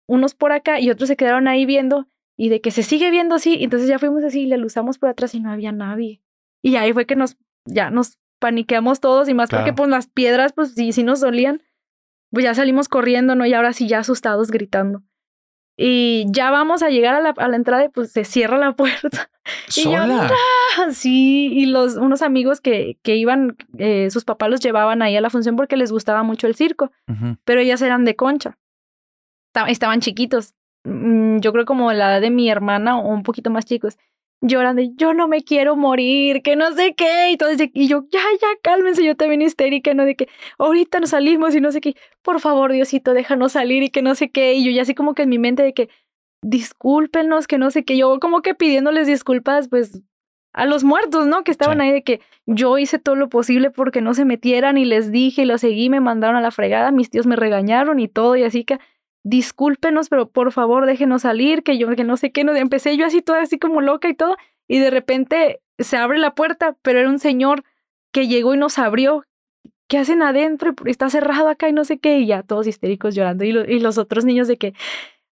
unos por acá y otros se quedaron ahí viendo y de que se sigue viendo así. Entonces ya fuimos así y le luzamos por atrás y no había nadie. Y ahí fue que nos, ya nos paniqueamos todos y más porque pues las piedras pues sí, sí nos dolían. Pues ya salimos corriendo, ¿no? Y ahora sí ya asustados gritando. Y ya vamos a llegar a la, a la entrada y pues se cierra la puerta. Y yo, Sola. "No". Sí, y los, unos amigos que, que iban, eh, sus papás los llevaban ahí a la función porque les gustaba mucho el circo, pero ellas eran de concha. Esta- Estaban chiquitos, Mm, yo creo como la edad de mi hermana o un poquito más chicos. Lloran de yo no me quiero morir, que no sé qué, y todo y yo, ya, ya, cálmense, yo también histérica, ¿no? De que ahorita nos salimos y no sé qué, por favor, Diosito, déjanos salir y que no sé qué, y yo ya así como que en mi mente de que discúlpenos, que no sé qué, yo como que pidiéndoles disculpas, pues a los muertos, ¿no? Que estaban Sí. ahí de que yo hice todo lo posible porque no se metieran y les dije y lo seguí, me mandaron a la fregada, mis tíos me regañaron y todo y así que discúlpenos, pero por favor déjenos salir, que yo que no sé qué, no empecé yo así toda así como loca y todo y de repente se abre la puerta, pero era un señor que llegó y nos abrió. ¿Qué hacen adentro? Está cerrado acá y no sé qué. Y ya todos histéricos llorando. Y, lo- y los otros niños de que,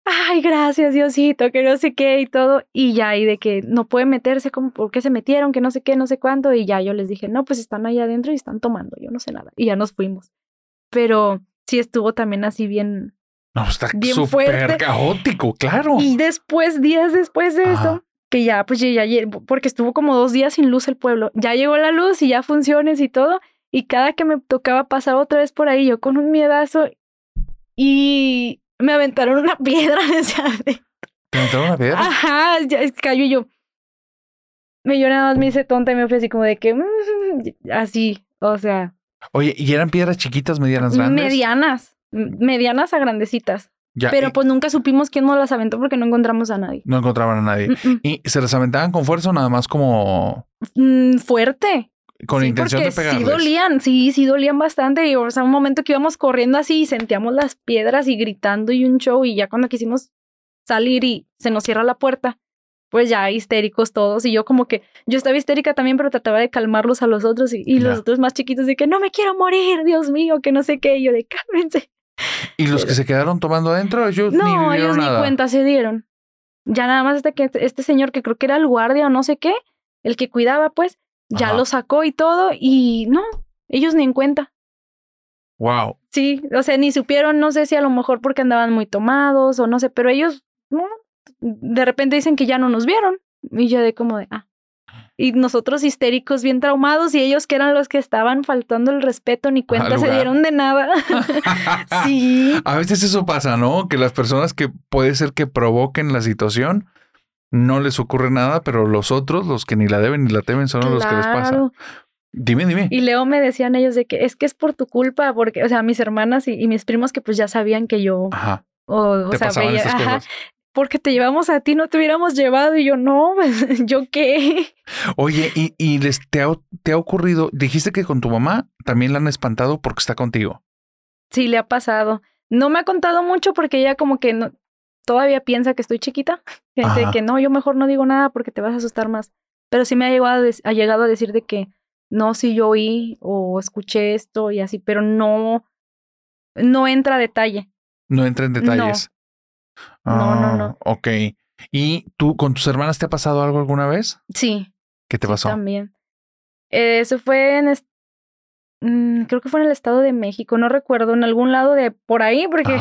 ay, gracias Diosito, que no sé qué y todo. Y ya, y de que no puede meterse, como, ¿por qué se metieron? Que no sé qué, no sé cuánto. Y ya yo les dije, no, pues están ahí adentro y están tomando, yo no sé nada. Y ya nos fuimos. Pero sí estuvo también así bien. No, está súper caótico, claro. Y después, días después de eso, que ya, pues ya, ya, porque estuvo como dos días sin luz el pueblo. Ya llegó la luz y ya funciones y todo. Y cada que me tocaba pasar otra vez por ahí, yo con un miedazo y me aventaron una piedra adentro. ¿Te aventaron una piedra? Ajá, ya cayó y yo. Me yo nada más me hice tonta y me fui así como de que mm, así, o sea, Oye, ¿y eran piedras chiquitas, medianas, grandes? medianas, medianas a grandecitas. Ya, Pero y pues nunca supimos quién nos las aventó porque no encontramos a nadie. no encontraban a nadie. ¿Y se las aventaban con fuerza o nada más como Mm, fuerte. con sí, intención porque de pegarles? sí dolían, sí, sí dolían bastante. Y o sea, un momento que íbamos corriendo así y sentíamos las piedras y gritando y un show. Y ya cuando quisimos salir y se nos cierra la puerta, pues ya histéricos todos. Y yo como que, yo estaba histérica también, pero trataba de calmarlos a los otros. Y, y los otros más chiquitos de que no me quiero morir, Dios mío, que no sé qué. Y yo de cálmense. ¿Y los que se quedaron tomando adentro? Ellos ni No, ellos nada. ni cuenta se dieron. Ya nada más hasta que este señor, que creo que era el guardia o no sé qué, el que cuidaba, pues, ya Ajá. lo sacó y todo. Y no, ellos ni en cuenta. Wow. Sí, o sea, ni supieron, no sé si a lo mejor porque andaban muy tomados o no sé, pero ellos, no, de repente dicen que ya no nos vieron. Y yo de como de, ah. Y nosotros histéricos, bien traumados, y ellos que eran los que estaban faltando el respeto, ni cuenta se dieron de nada. sí. A veces eso pasa, ¿no? Que las personas que puede ser que provoquen la situación no les ocurre nada, pero los otros, los que ni la deben ni la temen, son los que les pasa. Dime, dime. Y luego me decían ellos de que es que es por tu culpa, porque, o sea, mis hermanas y, y mis primos que pues ya sabían que yo, Ajá. o, o sea, veía, ajá. Porque te llevamos a ti, no te hubiéramos llevado. Y yo, no, pues, ¿yo qué? Oye, ¿y, y les, te, ha, te ha ocurrido? Dijiste que con tu mamá también la han espantado porque está contigo. Sí, le ha pasado. No me ha contado mucho porque ella como que no, todavía piensa que estoy chiquita. Dice Ajá. que no, yo mejor no digo nada porque te vas a asustar más. Pero sí me ha llegado a, ha llegado a decir de que no, sí yo oí o escuché esto y así, pero no, no entra a detalle. No entra en detalles. No, no, Ah, no. Ok. ¿Y tú con tus hermanas te ha pasado algo alguna vez? Sí, ¿Qué te pasó? también. Eh, Eso fue en, mm, creo que fue en el Estado de México, no recuerdo, en algún lado de por ahí, porque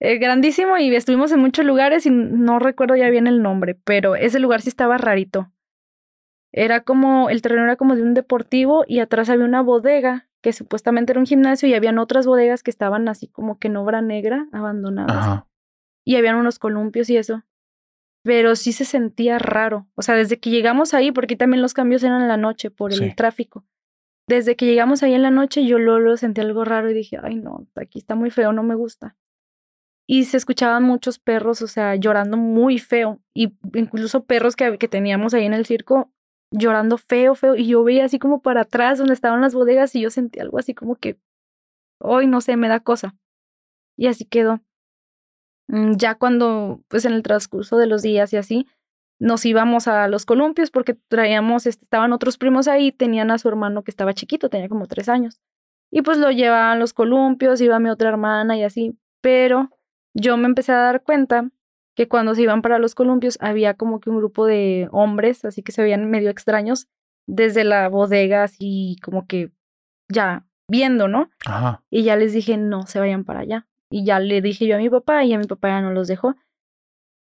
eh, grandísimo y estuvimos en muchos lugares y no recuerdo ya bien el nombre, pero ese lugar sí estaba rarito. Era como, el terreno era como de un deportivo y atrás había una bodega que supuestamente era un gimnasio y habían otras bodegas que estaban así como que en obra negra, abandonadas. Ajá. Y habían unos columpios y eso. Pero sí se sentía raro. O sea, desde que llegamos ahí, porque también los cambios eran en la noche por el Sí. tráfico. Desde que llegamos ahí en la noche, yo lo, lo sentí algo raro y dije, ay no, aquí está muy feo, no me gusta. Y se escuchaban muchos perros, o sea, llorando muy feo. Y incluso perros que, que teníamos ahí en el circo llorando feo, feo, y yo veía así como para atrás donde estaban las bodegas y yo sentí algo así como que, hoy no sé, me da cosa. Y así quedó. Mm, Ya cuando, pues en el transcurso de los días y así, nos íbamos a los columpios porque traíamos, este, estaban otros primos ahí, tenían a su hermano que estaba chiquito, tenía como tres años. Y pues lo llevaban a los columpios, iba mi otra hermana y así. Pero yo me empecé a dar cuenta que cuando se iban para los columpios había como que un grupo de hombres, así que se veían medio extraños, desde la bodega, así como que ya viendo, ¿no? Ajá. Y ya les dije, no se vayan para allá. Y ya le dije yo a mi papá y a mi papá ya no los dejó.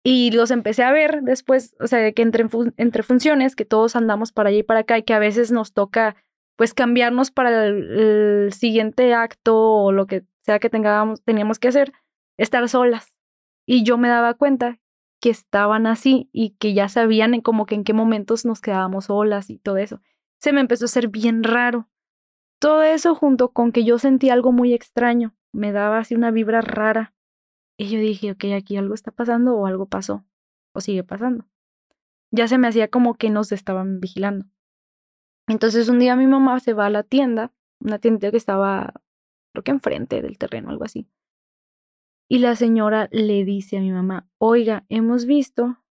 Y los empecé a ver después, o sea, que entre, entre funciones, que todos andamos para allá y para acá y que a veces nos toca pues cambiarnos para el, el siguiente acto o lo que sea que tengamos, teníamos que hacer, estar solas. Y yo me daba cuenta que estaban así y que ya sabían en como que en qué momentos nos quedábamos solas y todo eso. Se me empezó a hacer bien raro. Todo eso junto con que yo sentí algo muy extraño, me daba así una vibra rara. Y yo dije, ok, aquí algo está pasando o algo pasó o sigue pasando. Ya se me hacía como que nos estaban vigilando. Entonces un día mi mamá se va a la tienda, una tienda que estaba, creo que enfrente del terreno, algo así. Y la señora le dice a mi mamá, oiga, hemos visto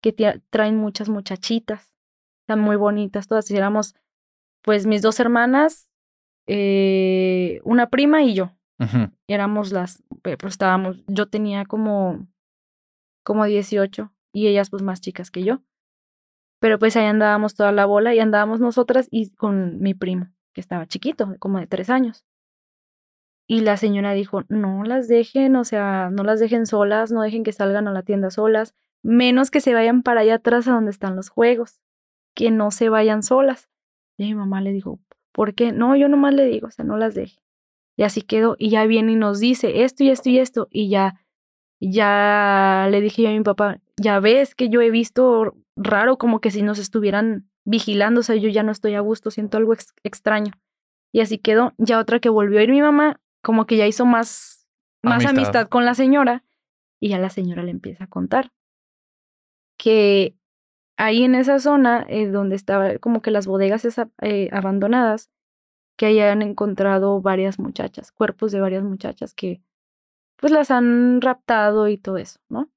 que traen muchas muchachitas, están muy bonitas todas. Éramos, pues, mis dos hermanas, eh, una prima y yo. Y éramos las, pe- pues estábamos, yo tenía como, como 18 y ellas pues más chicas que yo. Pero pues ahí andábamos toda la bola y andábamos nosotras y con mi primo, que estaba chiquito, como de tres años. Y la señora dijo, no las dejen, o sea, no las dejen solas, no dejen que salgan a la tienda solas, menos que se vayan para allá atrás a donde están los juegos, que no se vayan solas. Y mi mamá le dijo, ¿por qué? No, yo nomás le digo, o sea, no las deje. Y así quedó, y ya viene y nos dice esto y esto y esto, y ya, ya le dije yo a mi papá, ya ves que yo he visto raro como que si nos estuvieran vigilando, o sea, yo ya no estoy a gusto, siento algo ex- extraño. Y así quedó. Ya otra que volvió a ir mi mamá, como que ya hizo más, más Amistad. amistad. con la señora, y ya la señora le empieza a contar que ahí en esa zona, eh, donde estaba como que las bodegas esa- eh, abandonadas, que hayan encontrado varias muchachas, cuerpos de varias muchachas que pues las han raptado y todo eso, ¿no?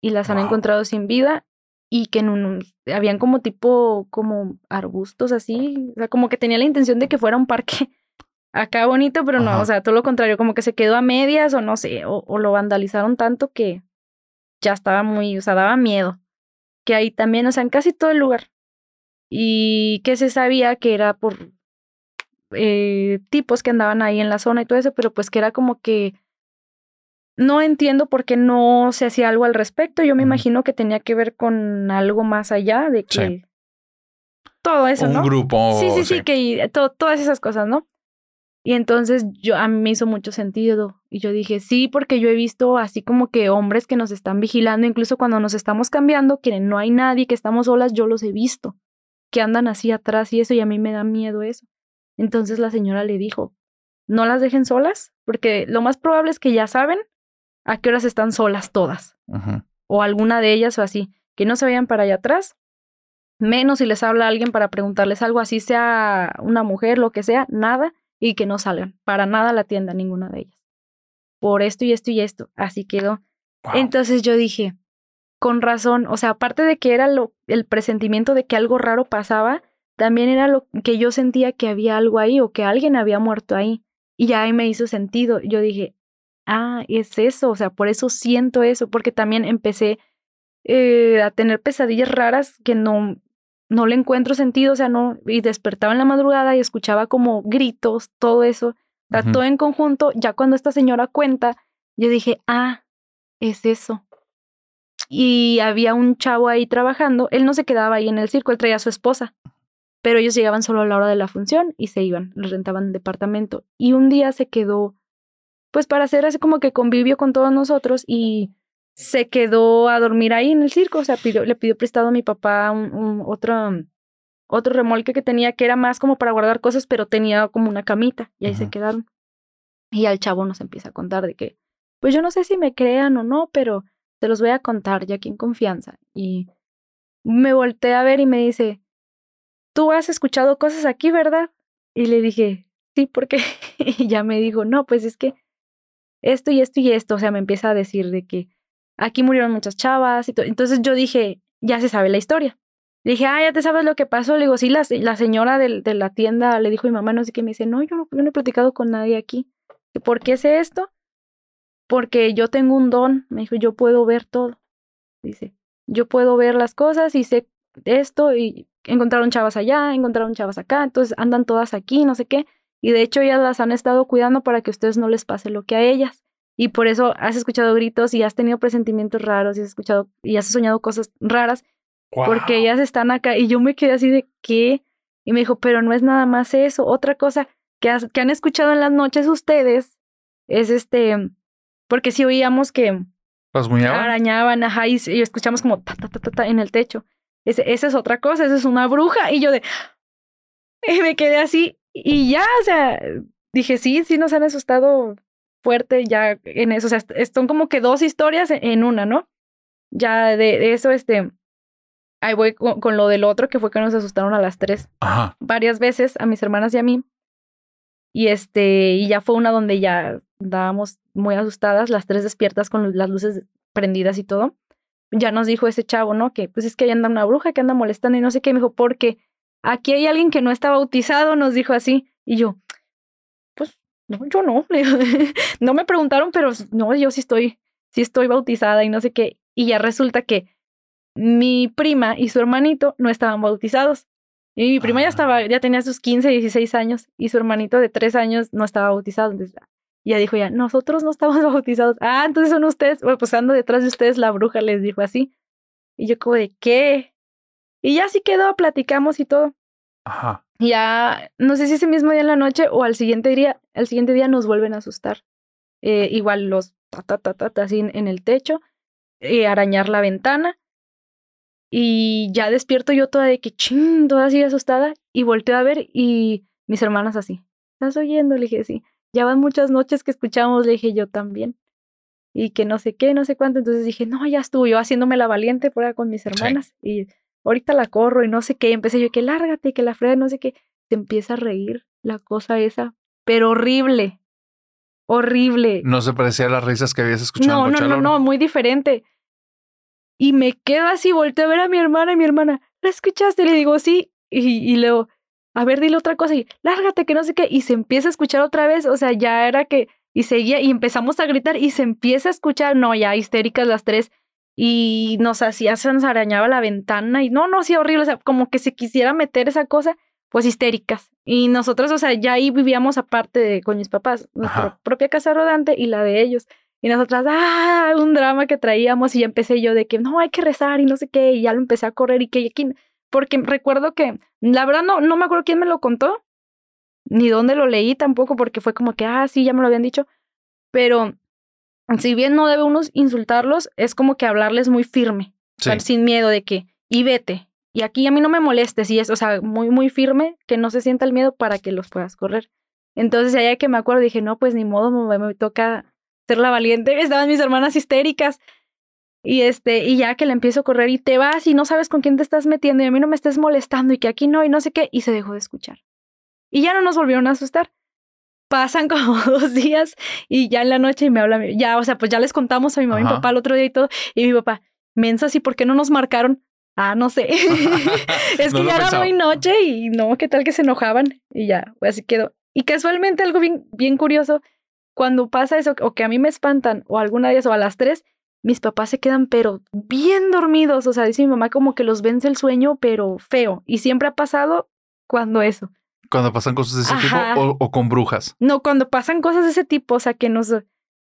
Y las han encontrado sin vida y que en un, habían como tipo, como arbustos así, o sea, como que tenía la intención de que fuera un parque acá bonito, pero no, Ajá. o sea, todo lo contrario, como que se quedó a medias o no sé, o, o lo vandalizaron tanto que ya estaba muy, o sea, daba miedo. Que ahí también, o sea, en casi todo el lugar. Y que se sabía que era por eh, tipos que andaban ahí en la zona y todo eso, pero pues que era como que no entiendo por qué no se hacía algo al respecto. Yo me imagino que tenía que ver con algo más allá de que Sí. todo eso, Un ¿no? grupo. Sí, sí, sí, que to- todas esas cosas, ¿no? Y entonces yo a mí me hizo mucho sentido y yo dije, sí, porque yo he visto así como que hombres que nos están vigilando, incluso cuando nos estamos cambiando, que no hay nadie, que estamos solas, yo los he visto, que andan así atrás y eso, y a mí me da miedo eso. Entonces la señora le dijo, no las dejen solas, porque lo más probable es que ya saben a qué horas están solas todas o alguna de ellas o así, que no se vayan para allá atrás, menos si les habla alguien para preguntarles algo, así sea una mujer, lo que sea, nada, y que no salgan, para nada la tienda, ninguna de ellas. Por esto y esto y esto, así quedó. Wow. Entonces yo dije, con razón, o sea, aparte de que era lo, el presentimiento de que algo raro pasaba, también era lo que yo sentía que había algo ahí o que alguien había muerto ahí. Y ya ahí me hizo sentido. Yo dije, ah, es eso, o sea, por eso siento eso, porque también empecé eh, a tener pesadillas raras que no, no le encuentro sentido, o sea, no, y despertaba en la madrugada y escuchaba como gritos, todo eso, o sea, todo en conjunto, ya cuando esta señora cuenta, yo dije, ah, es eso. Y había un chavo ahí trabajando, él no se quedaba ahí en el circo, él traía a su esposa, pero ellos llegaban solo a la hora de la función y se iban, les rentaban departamento. Y un día se quedó, pues para hacer así como que convivio con todos nosotros y se quedó a dormir ahí en el circo, o sea, pidió- le pidió prestado a mi papá un, un- otro, otro remolque que tenía que era más como para guardar cosas, pero tenía como una camita y ahí se quedaron. Y al chavo nos empieza a contar de que, pues yo no sé si me crean o no, pero te los voy a contar ya aquí en confianza. Y me volteé a ver y me dice, tú has escuchado cosas aquí, ¿verdad? Y le dije, sí, ¿por qué? Y ya me dijo, no, pues es que esto y esto y esto, o sea, me empieza a decir de que aquí murieron muchas chavas y todo. Entonces yo dije, ya se sabe la historia. Le dije, ah, ya te sabes lo que pasó. Le digo, sí, la, la señora de, la tienda le dijo a mi mamá, no sé qué, me dice, no no, yo no he platicado con nadie aquí. ¿Por qué sé esto? Porque yo tengo un don. Me dijo, yo puedo ver todo. Dice, yo puedo ver las cosas y sé esto y encontraron chavas allá, encontraron chavas acá, entonces andan todas aquí, no sé qué. Y de hecho ellas las han estado cuidando para que a ustedes no les pase lo que a ellas. Y por eso has escuchado gritos y has tenido presentimientos raros y has escuchado y has soñado cosas raras. Porque ellas están acá y yo me quedé así de qué. Y me dijo, pero no es nada más eso. Otra cosa que, que han escuchado en las noches ustedes es este, porque si oíamos que arañaban, ajá, y, y, escuchamos como ta, ta, ta, ta, ta en el techo. Ese, esa es otra cosa, esa es una bruja. Y yo de, y me quedé así y ya, o sea, dije, sí, sí nos han asustado fuerte ya en eso. O sea, son como que dos historias en una, ¿no? Ya de, de eso, este, ahí voy con, con, lo del otro, que fue que nos asustaron a las tres. Ajá. Varias veces, a mis hermanas y a mí. Y este, y ya fue una donde ya estábamos muy asustadas, las tres despiertas con las luces prendidas y todo. Ya nos dijo ese chavo, ¿no? Que pues es que ahí anda una bruja que anda molestando y no sé qué. Me dijo, porque aquí hay alguien que no está bautizado, nos dijo así. Y yo, pues no, yo no. no me preguntaron, pero no, yo sí estoy, sí estoy bautizada y no sé qué. Y ya resulta que mi prima y su hermanito no estaban bautizados. Y mi prima ya estaba, ya tenía sus 15, 16 años y su hermanito de 3 años no estaba bautizado. Entonces, ya dijo ya, nosotros no estamos bautizados. Ah, entonces son ustedes, bueno, pues ando detrás de ustedes, la bruja les dijo así. Y yo como de, ¿qué? Y ya así quedó, platicamos y todo. Ajá. Ya, no sé si ese mismo día en la noche o al siguiente día, al siguiente día nos vuelven a asustar. Eh, igual los ta, ta, ta, ta, ta así en, en el techo, eh, arañar la ventana. Y ya despierto yo toda de que ching, toda así asustada. Y volteo a ver y mis hermanas así. ¿Estás oyendo? Le dije, sí. Ya van muchas noches que escuchamos, le dije yo también. Y que no sé qué, no sé cuánto. Entonces dije, no, ya estuvo yo haciéndome la valiente por con mis hermanas. Sí. Y ahorita la corro y no sé qué. Y empecé yo que lárgate, que la frega, no sé qué. Se empieza a reír la cosa esa, pero horrible. Horrible. No se parecía a las risas que habías escuchado. No, no, no, no, muy diferente. Y me quedo así, volteo a ver a mi hermana y mi hermana, ¿la escuchaste? Le digo, sí. Y, y leo, a ver, dile otra cosa y lárgate, que no sé qué. Y se empieza a escuchar otra vez. O sea, ya era que. Y seguía y empezamos a gritar y se empieza a escuchar. No, ya histéricas las tres. Y nos hacía, se nos arañaba la ventana. Y no, no, sí, horrible. O sea, como que se quisiera meter esa cosa, pues histéricas. Y nosotros, o sea, ya ahí vivíamos aparte de, con mis papás, nuestra Ajá. propia casa rodante y la de ellos. Y nosotras, ah, un drama que traíamos y ya empecé yo de que no, hay que rezar y no sé qué, y ya lo empecé a correr y que aquí, porque recuerdo que, la verdad no, no me acuerdo quién me lo contó, ni dónde lo leí tampoco, porque fue como que, ah, sí, ya me lo habían dicho, pero si bien no debe uno insultarlos, es como que hablarles muy firme, sí. sin miedo de que, y vete, y aquí a mí no me molestes, y es, o sea, muy, muy firme, que no se sienta el miedo para que los puedas correr. Entonces, allá que me acuerdo, dije, no, pues ni modo, me, me toca ser la valiente. Estaban mis hermanas histéricas. Y este, y ya que le empiezo a correr y te vas y no sabes con quién te estás metiendo y a mí no me estés molestando y que aquí no y no sé qué, y se dejó de escuchar. Y ya no nos volvieron a asustar. Pasan como dos días y ya en la noche y me habla, ya, o sea, pues ya les contamos a mi mamá y mi papá el otro día y todo, y mi papá, mensas, ¿y por qué no nos marcaron? Ah, no sé. es que ya era muy noche y no, ¿qué tal que se enojaban? Y ya, pues así quedó. Y casualmente algo bien, bien curioso, cuando pasa eso, o que a mí me espantan, o alguna de ellas, o a las tres, mis papás se quedan, pero bien dormidos. O sea, dice mi mamá como que los vence el sueño, pero feo. Y siempre ha pasado cuando eso. Cuando pasan cosas de ese Ajá. tipo o, o, con brujas. No, cuando pasan cosas de ese tipo, o sea, que nos,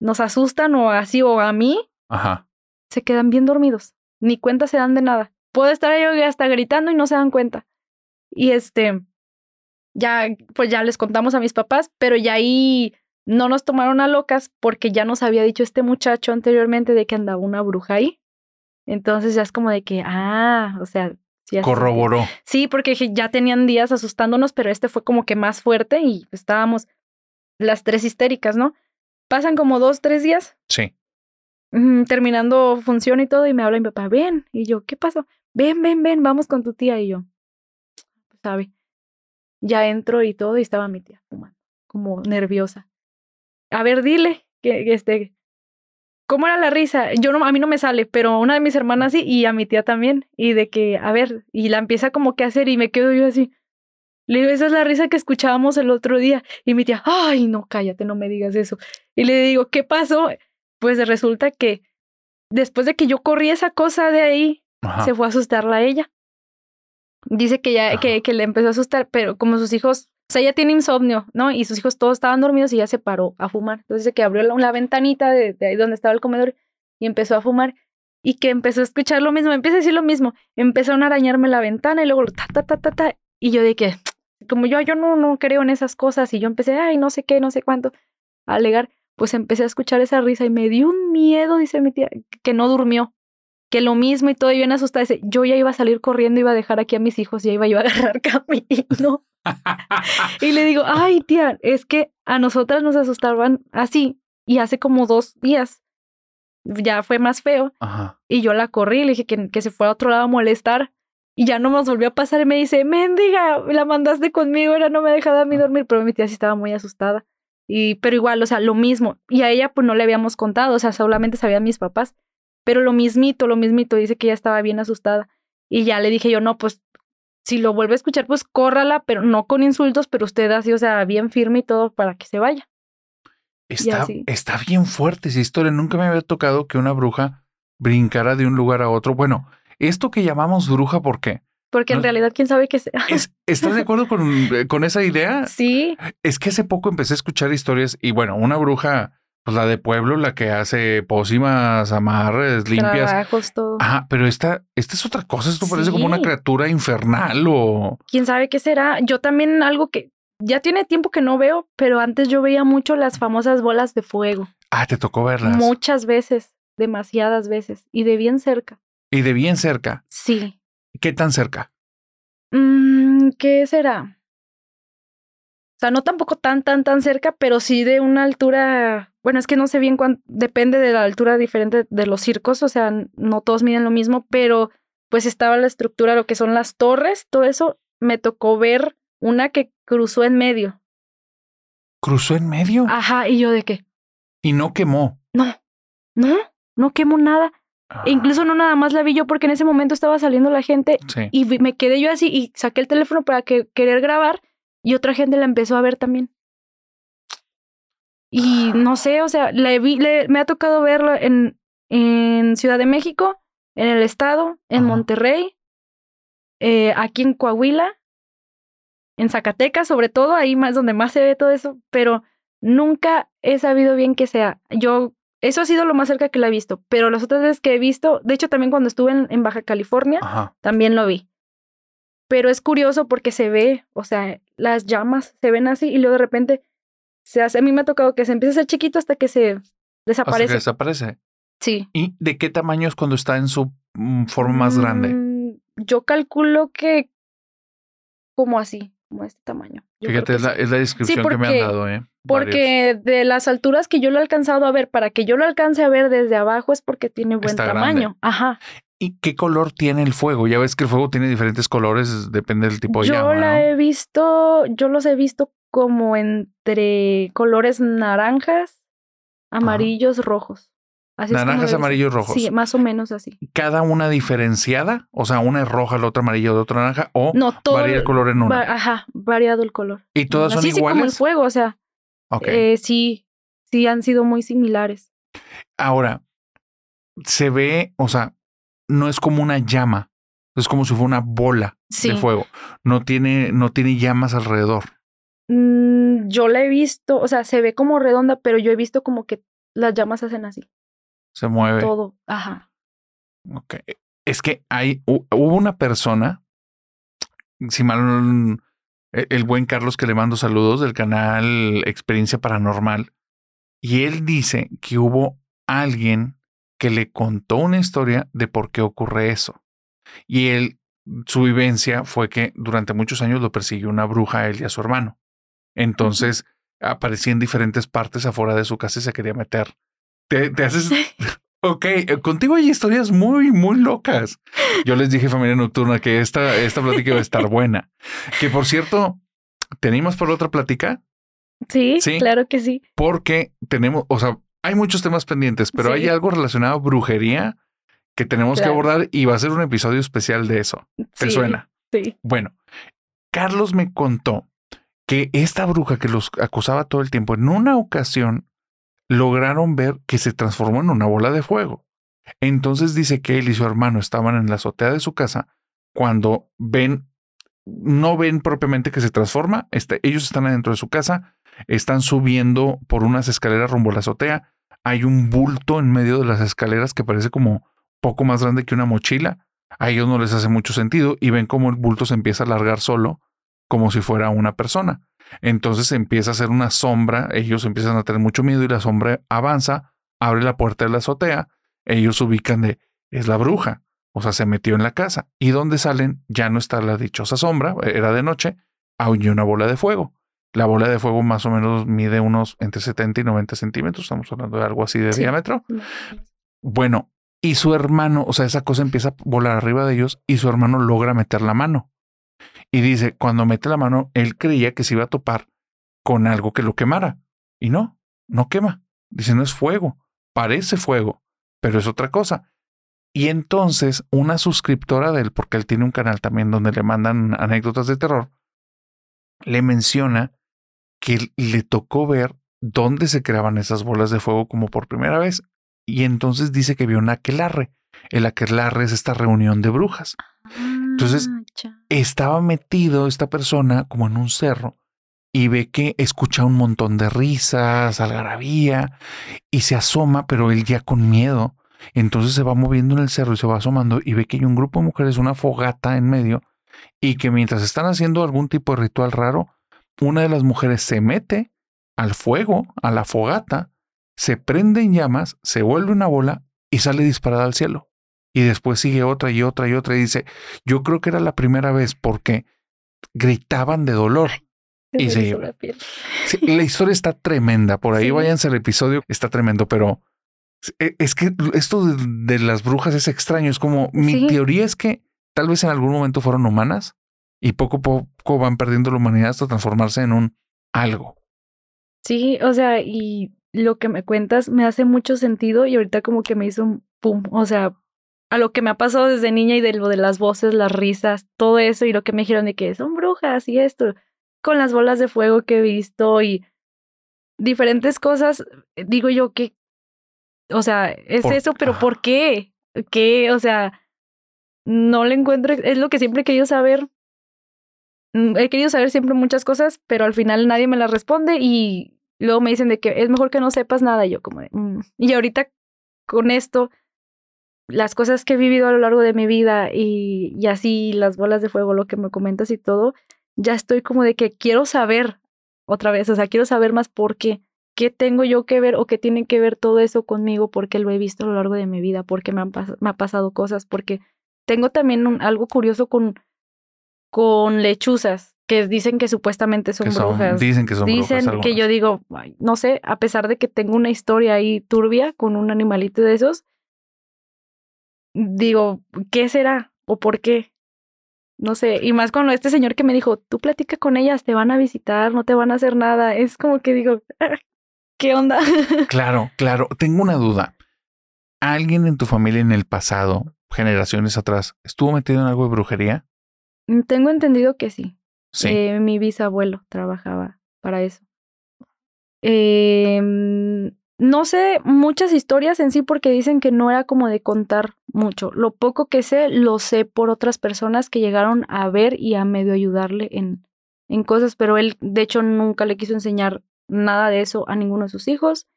nos asustan o así, o a mí, Ajá. se quedan bien dormidos. Ni cuenta se dan de nada. Puedo estar yo hasta gritando y no se dan cuenta. Y este, ya, pues ya les contamos a mis papás, pero ya ahí no nos tomaron a locas porque ya nos había dicho este muchacho anteriormente de que andaba una bruja ahí. Entonces ya es como de que, ah, o sea, corroboró. Sí, porque ya tenían días asustándonos, pero este fue como que más fuerte y estábamos las tres histéricas, ¿no? Pasan como dos, tres días. Sí. Terminando función y todo, y me habla mi papá, ven. Y yo, ¿qué pasó? Ven, ven, ven, vamos con tu tía. Y yo, sabe. Ya entro y todo y estaba mi tía fumando, como nerviosa. A ver, dile que, que este, ¿cómo era la risa? Yo no, a mí no me sale, pero una de mis hermanas sí y a mi tía también. Y de que, a ver, y la empieza como que a hacer y me quedo yo así. Le digo, esa es la risa que escuchábamos el otro día. Y mi tía, ay, no, cállate, no me digas eso. Y le digo, ¿qué pasó? Pues resulta que después de que yo corrí esa cosa de ahí, Ajá. se fue a asustarla a ella. Dice que ya, que, que le empezó a asustar, pero como sus hijos, o sea, ella tiene insomnio, ¿no? Y sus hijos todos estaban dormidos y ella se paró a fumar. Entonces dice que abrió la, ventanita de, de ahí donde estaba el comedor y empezó a fumar. Y que empezó a escuchar lo mismo, empieza a decir lo mismo. Empezaron a arañarme la ventana y luego ta, ta, ta, ta, ta. Y yo de que, como yo, yo no, no creo en esas cosas. Y yo empecé, ay, no sé qué, no sé cuánto, a alegar. Pues empecé a escuchar esa risa y me dio un miedo, dice mi tía, que no durmió. Que lo mismo y todo, y bien asustada. Dice, yo ya iba a salir corriendo, iba a dejar aquí a mis hijos, ya iba yo a agarrar camino. y le digo, ay, tía, es que a nosotras nos asustaban así. Y hace como dos días ya fue más feo. Ajá. Y yo la corrí, le dije que, que se fuera a otro lado a molestar. Y ya no nos volvió a pasar y me dice, mendiga, la mandaste conmigo, ahora no me dejaba a mí dormir. Pero mi tía sí estaba muy asustada. Y, pero igual, o sea, lo mismo. Y a ella pues no le habíamos contado, o sea, solamente sabían mis papás. Pero lo mismito, lo mismito, dice que ella estaba bien asustada. Y ya le dije yo, no, pues si lo vuelve a escuchar, pues córrala, pero no con insultos, pero usted así, o sea, bien firme y todo para que se vaya. Está, está bien fuerte esa historia. Nunca me había tocado que una bruja brincara de un lugar a otro. Bueno, esto que llamamos bruja, ¿por qué? Porque en No- realidad, quién sabe qué sea. Es- ¿Estás de acuerdo con, eh, con esa idea? Sí, Es que hace poco empecé a escuchar historias y bueno, una bruja, pues la de pueblo, la que hace pócimas, amarres, limpias. trabajos, todo. Ajá, pero esta, esta es otra cosa. Esto parece como una criatura infernal o... quién sabe qué será. Yo también algo que ya tiene tiempo que no veo, pero antes yo veía mucho las famosas bolas de fuego. Ah, te tocó verlas. Muchas veces, demasiadas veces, y de bien cerca. Y de bien cerca. Sí. ¿Qué tan cerca? Mm, ¿Qué será? O sea, no tampoco tan, tan, tan cerca, pero sí de una altura. Bueno, es que no sé bien cuánto. Depende de la altura diferente de los circos. O sea, no todos miden lo mismo, pero pues estaba la estructura, lo que son las torres, todo eso. Me tocó ver una que cruzó en medio. ¿Cruzó en medio? Ajá, y yo de qué? Y no quemó. No, no, no quemo nada. E incluso no nada más la vi yo porque en ese momento estaba saliendo la gente Sí. y me quedé yo así y saqué el teléfono para que, querer grabar y otra gente la empezó a ver también. Y no sé, o sea, la vi, le- me ha tocado verla en, en Ciudad de México, en el estado, en Monterrey, eh, aquí en Coahuila, en Zacatecas, sobre todo, ahí más donde más se ve todo eso, pero nunca he sabido bien que sea. Yo, eso ha sido lo más cerca que la he visto, pero las otras veces que he visto, de hecho también cuando estuve en, en Baja California, Ajá. también lo vi. Pero es curioso porque se ve, o sea, las llamas se ven así y luego de repente se hace, a mí me ha tocado que se empieza a hacer chiquito hasta que se Hasta desaparece. que desaparece. Sí. ¿Y de qué tamaño es cuando está en su mm, forma más grande? Mm, Yo calculo que como así, como este tamaño. Yo Fíjate, es la, sí. es la descripción que me han porque- dado, ¿eh? Varios. Porque de las alturas que yo lo he alcanzado a ver, para que yo lo alcance a ver desde abajo es porque tiene buen Está grande. tamaño. Ajá. ¿Y qué color tiene el fuego? Ya ves que el fuego tiene diferentes colores, depende del tipo de Yo llama, la ¿no? he visto, yo los he visto como entre colores naranjas, amarillos, rojos. Así Naranjas, amarillos, rojos. Sí, más o menos así. ¿Cada una diferenciada? O sea, una es roja, la otra amarilla, la otra naranja, o No, todo. varía el color en una. va- ajá, variado el color. ¿Y todas son así sí como el iguales? fuego, o sea, Ok. eh, sí, sí han sido muy similares. Ahora, se ve, o sea, no es como una llama, es como si fuera una bola Sí. de fuego. No tiene, no tiene llamas alrededor. Mm, yo la he visto, o sea, se ve como redonda, pero yo he visto como que las llamas hacen así, Se mueve. todo. Ajá. Ok. Es que hay, hu- hubo una persona, si mal, el buen Carlos que le mando saludos del canal Experiencia Paranormal, y él dice que hubo alguien que le contó una historia de por qué ocurre eso. Y él, su vivencia fue que durante muchos años lo persiguió una bruja a él y a su hermano. Entonces aparecía en diferentes partes afuera de su casa y se quería meter. Te, te haces, Ok, eh, contigo hay historias muy, muy locas. Yo les dije, familia nocturna, que esta, esta plática iba a estar buena. Que por cierto, ¿tenemos por otra plática? Sí, Sí. claro que sí. Porque tenemos, o sea, hay muchos temas pendientes, pero hay algo relacionado a brujería que tenemos Claro. que abordar y va a ser un episodio especial de eso. ¿Te Sí, suena? Sí. Bueno, Carlos me contó que esta bruja que los acusaba todo el tiempo, en una ocasión lograron ver que se transformó en una bola de fuego. Entonces dice que él y su hermano estaban en la azotea de su casa cuando ven, no ven propiamente que se transforma, este, ellos están adentro de su casa, están subiendo por unas escaleras rumbo a la azotea, hay un bulto en medio de las escaleras que parece como poco más grande que una mochila, a ellos no les hace mucho sentido y ven cómo el bulto se empieza a alargar solo, como si fuera una persona. Entonces empieza a hacer una sombra, ellos empiezan a tener mucho miedo y la sombra avanza, abre la puerta de la azotea, ellos se ubican de, es la bruja, o sea, se metió en la casa. Y donde salen, ya no está la dichosa sombra, era de noche, hay una bola de fuego. La bola de fuego más o menos mide unos entre 70 y 90 centímetros, estamos hablando de algo así de Sí. diámetro. Bueno, y su hermano, o sea, esa cosa empieza a volar arriba de ellos y su hermano logra meter la mano. Y dice, cuando mete la mano, él creía que se iba a topar con algo que lo quemara. Y no, no quema. Dice, no es fuego, parece fuego, pero es otra cosa. Y entonces una suscriptora de él, porque él tiene un canal también donde le mandan anécdotas de terror, le menciona que le tocó ver dónde se creaban esas bolas de fuego como por primera vez. Y entonces dice que vio un aquelarre. El aquelarre es esta reunión de brujas. Entonces estaba metido esta persona como en un cerro y ve que escucha un montón de risas, algarabía y se asoma, pero él ya con miedo. Entonces se va moviendo en el cerro y se va asomando y ve que hay un grupo de mujeres, una fogata en medio y que mientras están haciendo algún tipo de ritual raro, una de las mujeres se mete al fuego, a la fogata, se prende en llamas, se vuelve una bola y sale disparada al cielo. Y después sigue otra y otra y otra y dice, yo creo que era la primera vez porque gritaban de dolor. Se Y se iba. la. Sí, la historia está tremenda. Por ahí Sí. váyanse al episodio, está tremendo, pero e- es que esto de, de las brujas es extraño. Es como mi Sí. teoría es que tal vez en algún momento fueron humanas y poco a poco van perdiendo la humanidad hasta transformarse en un algo. Sí, o sea, y lo que me cuentas me hace mucho sentido y ahorita como que me hizo un pum, o sea, a lo que me ha pasado desde niña y de lo de las voces, las risas, todo eso y lo que me dijeron de que son brujas y esto, con las bolas de fuego que he visto y diferentes cosas, eh, digo yo que, o sea, es Por- eso, pero ¿por qué? ¿Qué? O sea, no le encuentro, es lo que siempre he querido saber. Mm, He querido saber siempre muchas cosas, pero al final nadie me las responde y luego me dicen de que es mejor que no sepas nada. Yo como de, "Mm". Y ahorita con esto, las cosas que he vivido a lo largo de mi vida y, y así las bolas de fuego, lo que me comentas y todo, ya estoy como de que quiero saber otra vez, o sea, quiero saber más por qué. ¿Qué tengo yo que ver o qué tiene que ver todo eso conmigo? Porque lo he visto a lo largo de mi vida, porque me han, pasado cosas, porque tengo también un- algo curioso con, con lechuzas, que dicen que supuestamente son Que son- brujas. dicen que son brujas Dicen que yo digo, "Ay, no sé, a pesar de que tengo una historia ahí turbia con un animalito de esos, digo, ¿qué será? ¿O por qué? No sé, y más con este señor que me dijo, tú platica con ellas, te van a visitar, no te van a hacer nada. Es como que digo, "Ah, ¿qué onda? Claro, claro. Tengo una duda. ¿Alguien en tu familia en el pasado, generaciones atrás, estuvo metido en algo de brujería? Tengo entendido que sí. Sí. Eh, mi bisabuelo trabajaba para eso. Em, no sé muchas historias en sí porque dicen que no era como de contar mucho. Lo poco que sé lo sé por otras personas que llegaron a ver y a medio ayudarle en, en cosas, pero él de hecho nunca le quiso enseñar nada de eso a ninguno de sus hijos,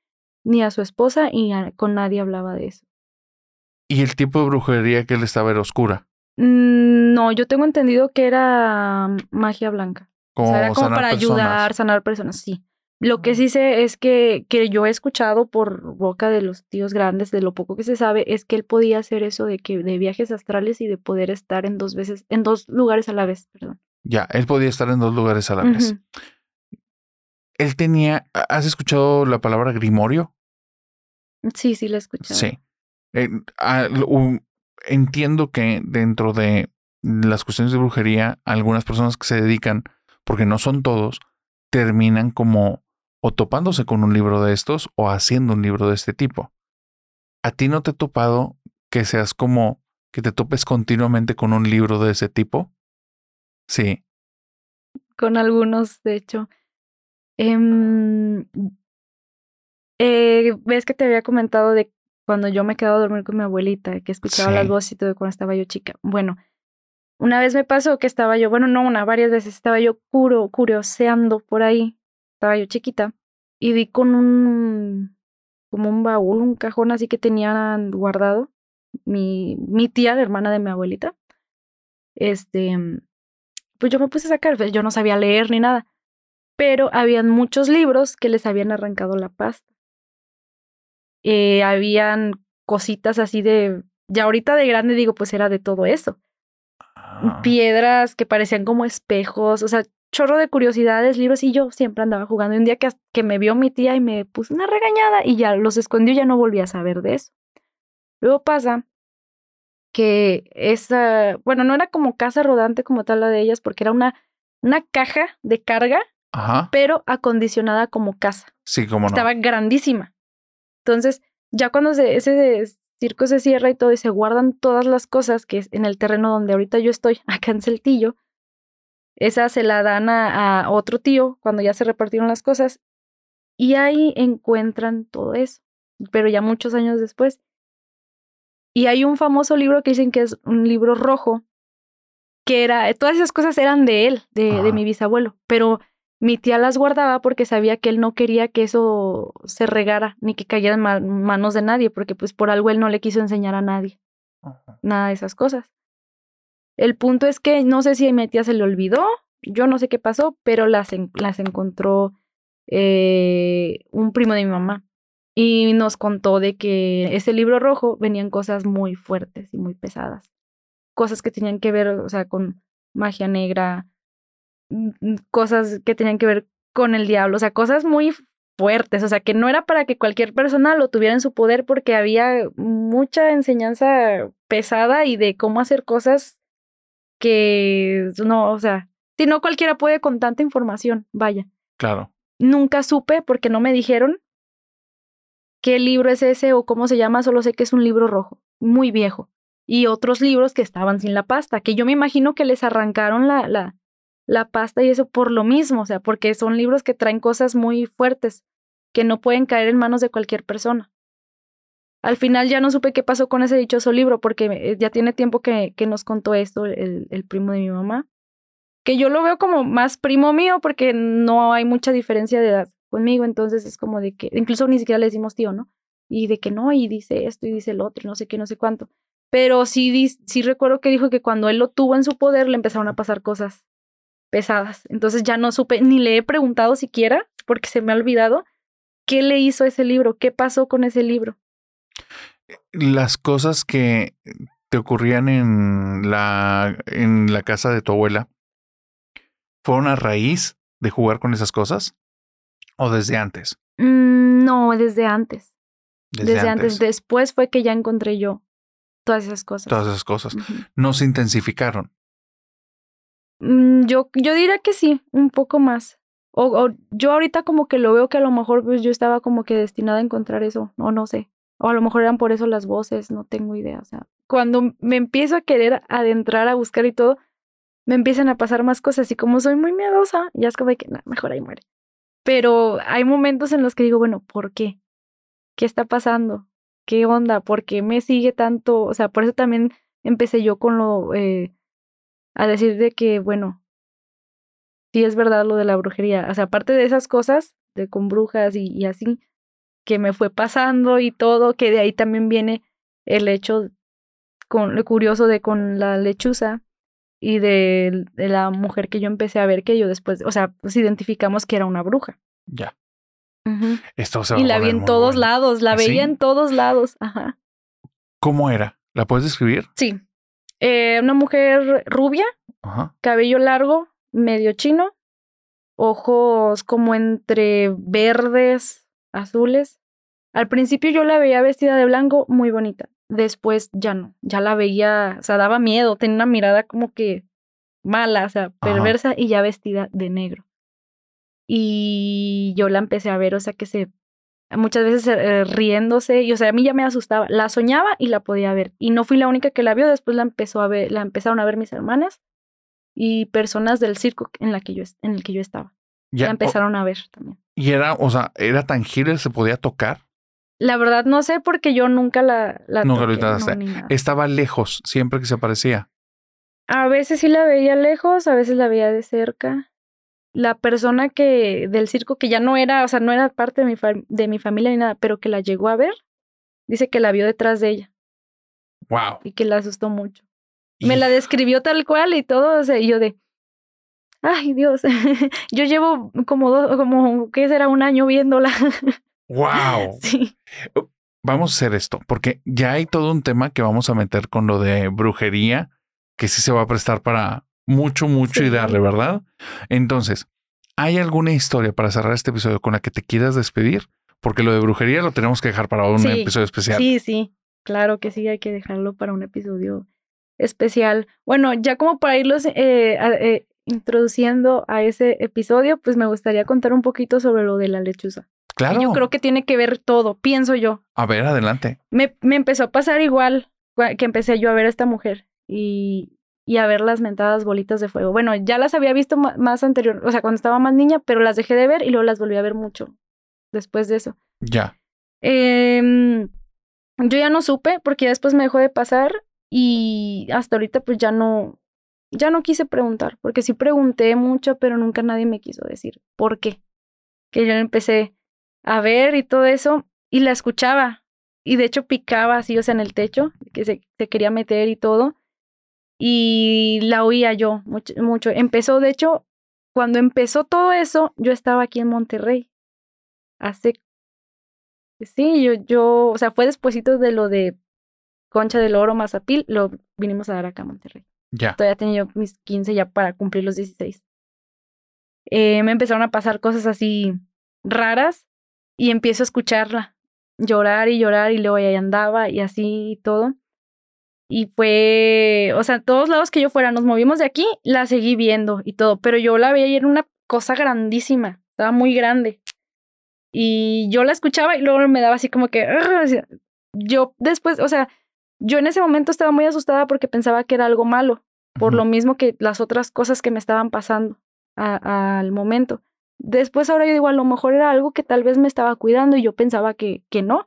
ni a su esposa, y a- con nadie hablaba de eso. Y el tipo de brujería que él estaba era oscura. Mm, No, yo tengo entendido que era mm, magia blanca. Como o sea, era como para personas. ayudar, sanar personas, sí. Lo que sí sé es que, que yo he escuchado por boca de los tíos grandes, de lo poco que se sabe, es que él podía hacer eso de que de viajes astrales y de poder estar en dos veces, en dos lugares a la vez, perdón. Ya, él podía estar en dos lugares a la vez. Él tenía, ¿has escuchado la palabra grimorio? Sí, sí, la he escuchado. Sí. Eh, ah, entiendo que dentro de las cuestiones de brujería, algunas personas que se dedican, porque no son todos, terminan como o topándose con un libro de estos o haciendo un libro de este tipo. ¿A ti no te ha topado que seas como que te topes continuamente con un libro de ese tipo? Sí. con algunos, de hecho. Em, eh, Ves que te había comentado de cuando yo me quedaba a dormir con mi abuelita, que escuchaba Sí. las voces y todo cuando estaba yo chica. Bueno, una vez me pasó que estaba yo, bueno, no una, varias veces estaba yo curo, curioseando por ahí. Estaba yo chiquita y vi con un, como un baúl, un cajón así que tenían guardado mi, mi tía, la hermana de mi abuelita. Este, pues yo me puse a sacar, pues, yo no sabía leer ni nada, pero habían muchos libros que les habían arrancado la pasta. Eh, habían cositas así de, ya ahorita de grande digo, pues era de todo eso. Piedras que parecían como espejos, o sea, chorro de curiosidades, libros, y yo siempre andaba jugando. Y un día que, que me vio mi tía y me puso una regañada y ya los escondió, ya no volví a saber de eso. Luego pasa que esa, bueno, no era como casa rodante como tal la de ellas, porque era una, una caja de carga, Ajá. pero acondicionada como casa. Sí, como no. Estaba grandísima. Entonces, ya cuando se- ese circo se cierra y todo y se guardan todas las cosas que es en el terreno donde ahorita yo estoy, acá en Celtillo, esa se la dan a, a otro tío cuando ya se repartieron las cosas y ahí encuentran todo eso, pero ya muchos años después. Y hay un famoso libro que dicen que es un libro rojo, que era, todas esas cosas eran de él, de, de mi bisabuelo, pero mi tía las guardaba porque sabía que él no quería que eso se regara ni que cayera en ma- manos de nadie, porque pues por algo él no le quiso enseñar a nadie. Nada de esas cosas. El punto es que no sé si a mi tía se le olvidó, yo no sé qué pasó, pero las, en- las encontró eh, un primo de mi mamá y nos contó de que ese libro rojo venían cosas muy fuertes y muy pesadas, cosas que tenían que ver, o sea, con magia negra, cosas que tenían que ver con el diablo, o sea, cosas muy fuertes, o sea, que no era para que cualquier persona lo tuviera en su poder porque había mucha enseñanza pesada y de cómo hacer cosas que no, o sea, si no cualquiera puede con tanta información, vaya. Claro. Nunca supe porque no me dijeron qué libro es ese o cómo se llama, solo sé que es un libro rojo, muy viejo. Y otros libros que estaban sin la pasta, que yo me imagino que les arrancaron la, la, la pasta y eso por lo mismo, o sea, porque son libros que traen cosas muy fuertes que no pueden caer en manos de cualquier persona. Al final ya no supe qué pasó con ese dichoso libro porque eh, ya tiene tiempo que, que nos contó esto el, el primo de mi mamá, que yo lo veo como más primo mío porque no hay mucha diferencia de edad conmigo, entonces es como de que, incluso ni siquiera le decimos tío, ¿no? Y de que no, y dice esto y dice el otro, no sé qué, no sé cuánto. Pero sí, sí recuerdo que dijo que cuando él lo tuvo en su poder le empezaron a pasar cosas pesadas. Entonces ya no supe, ni le he preguntado siquiera, porque se me ha olvidado, qué le hizo ese libro, qué pasó con ese libro. Las cosas que te ocurrían en la, en la casa de tu abuela, ¿fueron a raíz de jugar con esas cosas? ¿O desde antes? Mm, no, desde antes. Desde Desde, antes. antes. Después fue que ya encontré yo todas esas cosas. Todas esas cosas. No se intensificaron. Mm, yo, yo diría que sí, un poco más. O, o yo ahorita como que lo veo que a lo mejor pues yo estaba como que destinada a encontrar eso, o no sé. O a lo mejor eran por eso las voces, no tengo idea. O sea, cuando me empiezo a querer adentrar a buscar y todo, me empiezan a pasar más cosas y como soy muy miedosa, ya es como que "Nah, mejor ahí muere. Pero hay momentos en los que digo, bueno, ¿por qué? ¿Qué está pasando? ¿Qué onda? ¿Por qué me sigue tanto? O sea, por eso también empecé yo con lo, eh, a decir de que, bueno, sí es verdad lo de la brujería. O sea, aparte de esas cosas, de con brujas y, y así, que me fue pasando y todo, que de ahí también viene el hecho con lo curioso de con la lechuza y de, de la mujer que yo empecé a ver que yo después, o sea, pues identificamos que era una bruja. Ya. Ujú. Esto se va Y a la vi en todos bueno. lados, la ¿Sí? veía en todos lados, ajá. ¿Cómo era? ¿La puedes describir? Sí. Eh, una mujer rubia, Ajá. cabello largo, medio chino, ojos como entre verdes, azules. Al principio yo la veía vestida de blanco, muy bonita. después ya no, ya la veía, o sea, daba miedo, tenía una mirada como que mala, o sea, perversa y ya vestida de negro. Y yo la empecé a ver, o sea, que se, muchas veces eh, riéndose, y o sea, a mí ya me asustaba, la soñaba y la podía ver. Y no fui la única que la vio, después la empezó a ver, la empezaron a ver mis hermanas y personas del circo en, la que yo, en el que yo estaba. Ya, la o- empezaron a ver también. Y era, o sea, era tangible, se podía tocar. La verdad no sé porque yo nunca la, la Nunca lo no, intentaste. ni nada. Estaba lejos siempre que se aparecía. A veces sí la veía lejos, a veces la veía de cerca. La persona que del circo que ya no era, o sea, no era parte de mi, de mi familia ni nada, pero que la llegó a ver, dice que la vio detrás de ella Wow. y que la asustó mucho. Me la describió tal cual y todo, o sea, y yo de, ay Dios, yo llevo como, dos, como, ¿qué será? Un año viéndola. Wow. Sí. Vamos a hacer esto, porque ya hay todo un tema que vamos a meter con lo de brujería, que sí se va a prestar para mucho, mucho y Sí. darle, ¿verdad? Entonces, ¿hay alguna historia para cerrar este episodio con la que te quieras despedir? Porque lo de brujería lo tenemos que dejar para un Sí, episodio especial. Sí, sí, claro que sí, hay que dejarlo para un episodio especial. Bueno, ya como para irlos eh, eh, introduciendo a ese episodio, pues me gustaría contar un poquito sobre lo de la lechuza. Claro. Yo creo que tiene que ver todo, pienso yo. A ver, adelante. Me, me empezó a pasar igual que empecé yo a ver a esta mujer y, y a ver las mentadas bolitas de fuego. Bueno, ya las había visto más anterior, o sea, cuando estaba más niña, pero las dejé de ver y luego las volví a ver mucho después de eso. Ya. Em, yo ya no supe porque ya después me dejó de pasar y hasta ahorita pues ya no, ya no quise preguntar, porque sí pregunté mucho, pero nunca nadie me quiso decir por qué. Que yo empecé a ver y todo eso y la escuchaba y de hecho picaba así, o sea, en el techo, que se, se quería meter y todo y la oía yo mucho, mucho. Empezó, de hecho, cuando empezó todo eso, yo estaba aquí en Monterrey. Hace Sí, yo, yo, o sea, fue despuesito de lo de Concha del Oro, Mazapil, lo vinimos a dar acá a Monterrey. Ya. Todavía tenía yo mis 15 ya para cumplir los 16. Eh, me empezaron a pasar cosas así raras y empiezo a escucharla, llorar y llorar y luego ahí andaba y así y todo. Y fue, o sea, todos lados que yo fuera, nos movimos de aquí, la seguí viendo y todo, pero yo la veía y era una cosa grandísima, estaba muy grande. Y yo la escuchaba y luego me daba así como que... Yo después, o sea, yo en ese momento estaba muy asustada porque pensaba que era algo malo, por lo mismo que las otras cosas que me estaban pasando a- al momento. Después ahora yo digo, a lo mejor era algo que tal vez me estaba cuidando y yo pensaba que, que no.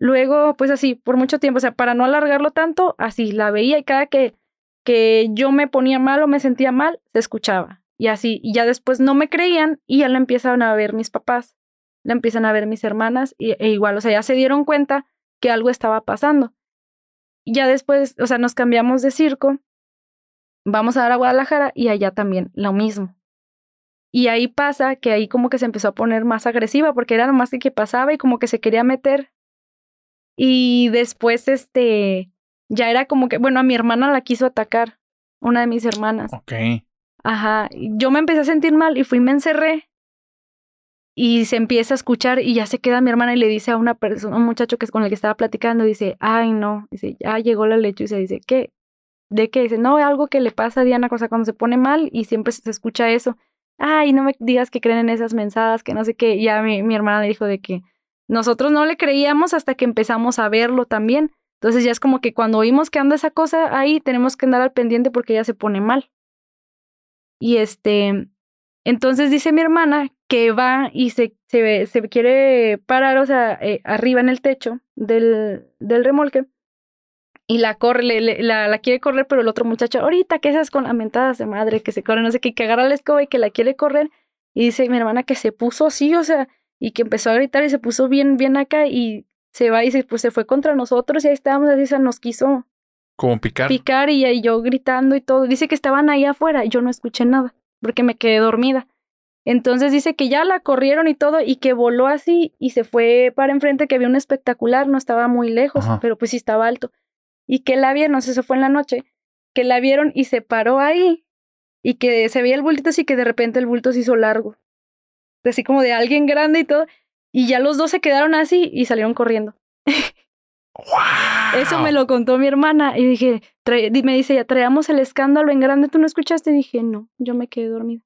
Luego, pues así, por mucho tiempo, o sea, para no alargarlo tanto, así la veía y cada que, que yo me ponía mal o me sentía mal, se escuchaba. Y así, y ya después no me creían y ya la empiezan a ver mis papás, la empiezan a ver mis hermanas y, e igual, o sea, ya se dieron cuenta que algo estaba pasando. Y ya después, o sea, nos cambiamos de circo, vamos a dar a Guadalajara y allá también lo mismo. Y ahí pasa que ahí como que se empezó a poner más agresiva porque era nomás que, que pasaba y como que se quería meter. Y después, este, ya era como que, bueno, a mi hermana la quiso atacar, una de mis hermanas. Ok. Ajá, yo me empecé a sentir mal y fui, y me encerré y se empieza a escuchar y ya se queda mi hermana y le dice a una persona, un muchacho que es con el que estaba platicando, dice, ay no, dice, ya llegó la leche y se dice, ¿qué? ¿De qué? Dice, no, algo que le pasa a Diana, cosa cuando se pone mal y siempre se escucha eso. Ay, no me digas que creen en esas mensadas, que no sé qué. Y Ya mi, mi hermana le dijo de que nosotros no le creíamos hasta que empezamos a verlo también. Entonces ya es como que cuando oímos que anda esa cosa ahí, tenemos que andar al pendiente porque ella se pone mal. Y este, entonces dice mi hermana que va y se, se, quiere parar, o sea, eh, arriba en el techo del, del remolque. Y la corre, le- la quiere correr, pero el otro muchacho, ahorita que esas con lamentadas de madre, que se corre, no sé qué, que agarra la escoba y que la quiere correr. Y dice mi hermana que se puso así, o sea, y que empezó a gritar y se puso bien, bien acá y se va y se, pues se fue contra nosotros y ahí estábamos así, o sea, nos quiso Como picar. picar y ahí yo gritando y todo. Dice que estaban ahí afuera y yo no escuché nada porque me quedé dormida. Entonces dice que ya la corrieron y todo y que voló así y se fue para enfrente que había un espectacular, no estaba muy lejos, Ajá. pero pues sí estaba alto. Y que la vieron, no sé, eso fue en la noche, que la vieron y se paró ahí y que se veía el bultito así que de repente el bulto se hizo largo. Así como de alguien grande y todo. Y ya los dos se quedaron así y salieron corriendo. Eso me lo contó mi hermana y dije, trae- me dice, ya traíamos el escándalo en grande, ¿tú no escuchaste? Y dije, no, yo me quedé dormida.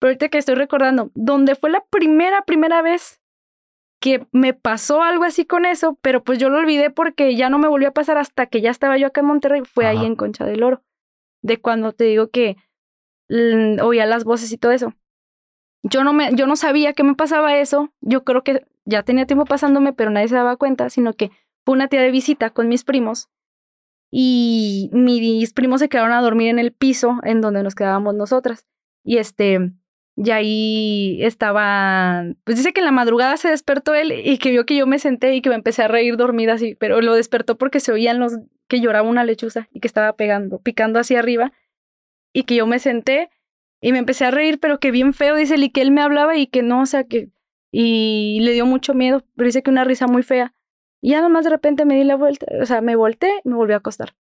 Pero ahorita que estoy recordando, donde fue la primera, primera vez que me pasó algo así con eso, pero pues yo lo olvidé porque ya no me volvió a pasar hasta que ya estaba yo acá en Monterrey, fue ahí en Concha del Oro, de cuando te digo que mm, oía las voces y todo eso. Yo no me, yo no sabía que me pasaba eso. Yo creo que ya tenía tiempo pasándome, pero nadie se daba cuenta, sino que fue una tía de visita con mis primos y mis primos se quedaron a dormir en el piso en donde nos quedábamos nosotras. Y este, y ahí estaba, pues dice que en la madrugada se despertó él y que vio que yo me senté y que me empecé a reír dormida así, pero lo despertó porque se oían los que lloraba una lechuza y que estaba pegando, picando hacia arriba y que yo me senté y me empecé a reír, pero que bien feo, dice él, y que él me hablaba y que no, o sea, que, y le dio mucho miedo, pero dice que una risa muy fea. Y ya nomás de repente me di la vuelta, o sea, me volteé y me volví a acostar.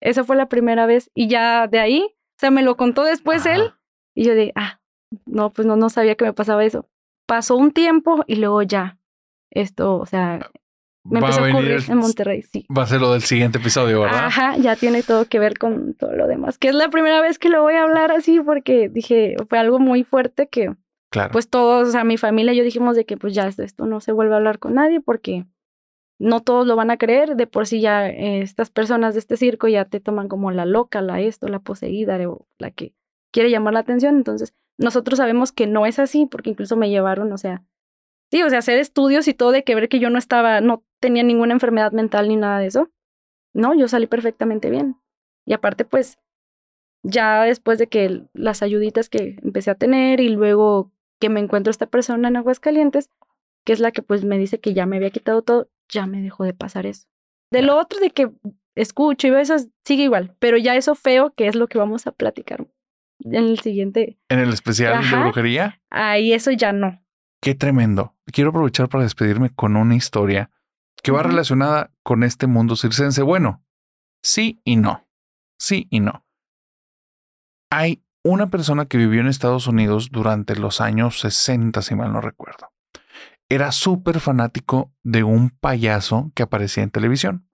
Esa fue la primera vez y ya de ahí, o sea, me lo contó después él y yo de, ah, no, pues no, no sabía que me pasaba eso. Pasó un tiempo y luego ya, esto, o sea, me Va a empezó a venir ocurrir en Monterrey, sí. Va a ser lo del siguiente episodio, ¿verdad? Ajá, ya tiene todo que ver con todo lo demás. Que es la primera vez que lo voy a hablar así porque dije, fue algo muy fuerte que Claro. pues todos, o sea, mi familia y yo dijimos de que pues ya esto, no se vuelve a hablar con nadie porque no todos lo van a creer. De por sí ya eh, estas personas de este circo ya te toman como la loca, la esto, la poseída la que quiere llamar la atención. Entonces, nosotros sabemos que no es así porque incluso me llevaron, o sea, sí, o sea, hacer estudios y todo de que ver que yo no estaba, no tenía ninguna enfermedad mental ni nada de eso. No, yo salí perfectamente bien. Y aparte, pues, ya después de que las ayuditas que empecé a tener y luego que me encuentro esta persona en Aguascalientes, que es la que pues me dice que ya me había quitado todo, ya me dejó de pasar eso. De lo otro de que escucho y veo eso sigue igual, pero ya eso feo que es lo que vamos a platicar en el siguiente, En el especial de brujería. ahí eso ya no. Qué tremendo. Quiero aprovechar para despedirme con una historia que va relacionada con este mundo circense. Bueno, sí y no. Sí y no. Hay una persona que vivió en Estados Unidos durante los años 60, si mal no recuerdo. Era súper fanático de un payaso que aparecía en televisión.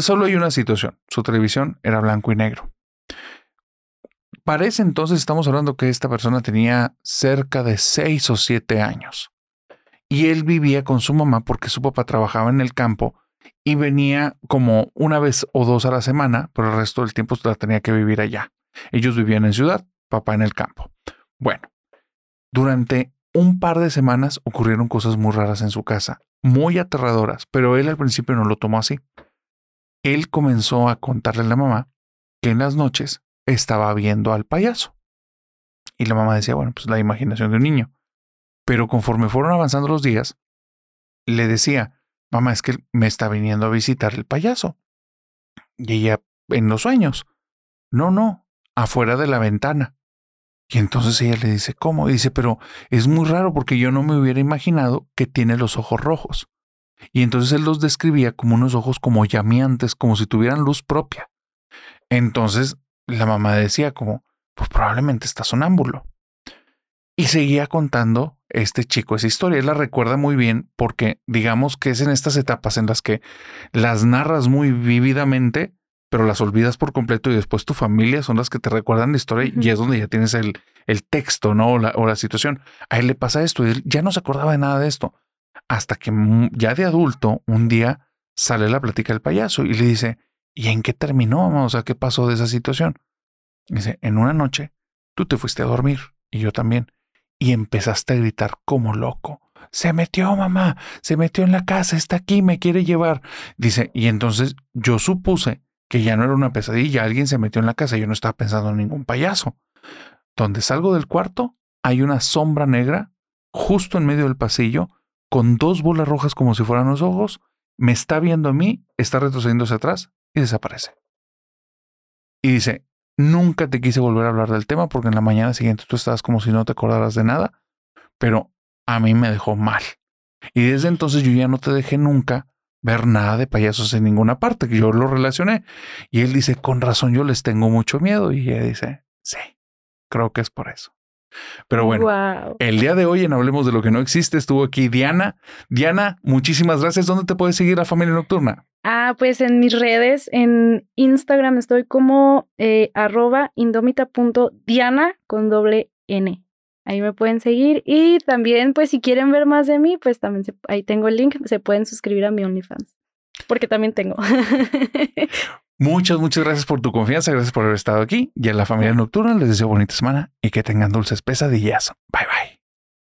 Solo hay una situación. Su televisión era blanco y negro. Para ese entonces estamos hablando que esta persona tenía cerca de 6 o 7 años. Y él vivía con su mamá porque su papá trabajaba en el campo y venía como una vez o dos a la semana, pero el resto del tiempo la tenía que vivir allá. Ellos vivían en ciudad, papá en el campo. Bueno, durante un par de semanas ocurrieron cosas muy raras en su casa, muy aterradoras, pero él al principio no lo tomó así. Él comenzó a contarle a la mamá que en las noches estaba viendo al payaso. Y la mamá decía, bueno, pues la imaginación de un niño. Pero conforme fueron avanzando los días, le decía, mamá, es que me está viniendo a visitar el payaso. Y ella, en los sueños, no, no, afuera de la ventana. Y entonces ella le dice, ¿cómo? Y dice, pero es muy raro porque yo no me hubiera imaginado que tiene los ojos rojos. Y entonces él los describía como unos ojos como llameantes, como si tuvieran luz propia. Entonces la mamá decía como, pues probablemente está sonámbulo. Y seguía contando este chico esa historia. Él la recuerda muy bien porque digamos que es en estas etapas en las que las narras muy vívidamente, pero las olvidas por completo y después tu familia son las que te recuerdan la historia y es donde ya tienes el, el texto, ¿no? O la, o la situación. A él le pasa esto y él ya no se acordaba de nada de esto. Hasta que mm, ya de adulto, un día sale la plática del payaso y le dice, ¿y en qué terminó? O sea, ¿qué pasó de esa situación? Dice, en una noche tú te fuiste a dormir y yo también y empezaste a gritar como loco. Se metió, mamá, se metió en la casa, está aquí, me quiere llevar. Dice, y entonces yo supuse que ya no era una pesadilla, alguien se metió en la casa, yo no estaba pensando en ningún payaso. Donde salgo del cuarto, hay una sombra negra justo en medio del pasillo, con dos bolas rojas como si fueran los ojos, me está viendo a mí, está retrocediendo hacia atrás y desaparece. Y dice, nunca te quise volver a hablar del tema porque en la mañana siguiente tú estabas como si no te acordaras de nada, pero a mí me dejó mal. Y desde entonces yo ya no te dejé nunca ver nada de payasos en ninguna parte, que yo lo relacioné. Y él dice, con razón yo les tengo mucho miedo. Y ella dice, sí, creo que es por eso. Pero bueno, Wow. el día de hoy en Hablemos de lo que no existe estuvo aquí Diana. Diana, muchísimas gracias. ¿Dónde te puede seguir la familia nocturna? Ah, pues en mis redes, en Instagram estoy como eh, arroba indómita.diana con doble N. Ahí me pueden seguir. Y también, pues si quieren ver más de mí, pues también se- ahí tengo el link. Se pueden suscribir a mi OnlyFans. Porque también tengo. Muchas, muchas gracias por tu confianza. Gracias por haber estado aquí. Y a la familia nocturna les deseo bonita semana y que tengan dulces pesadillas. Bye bye.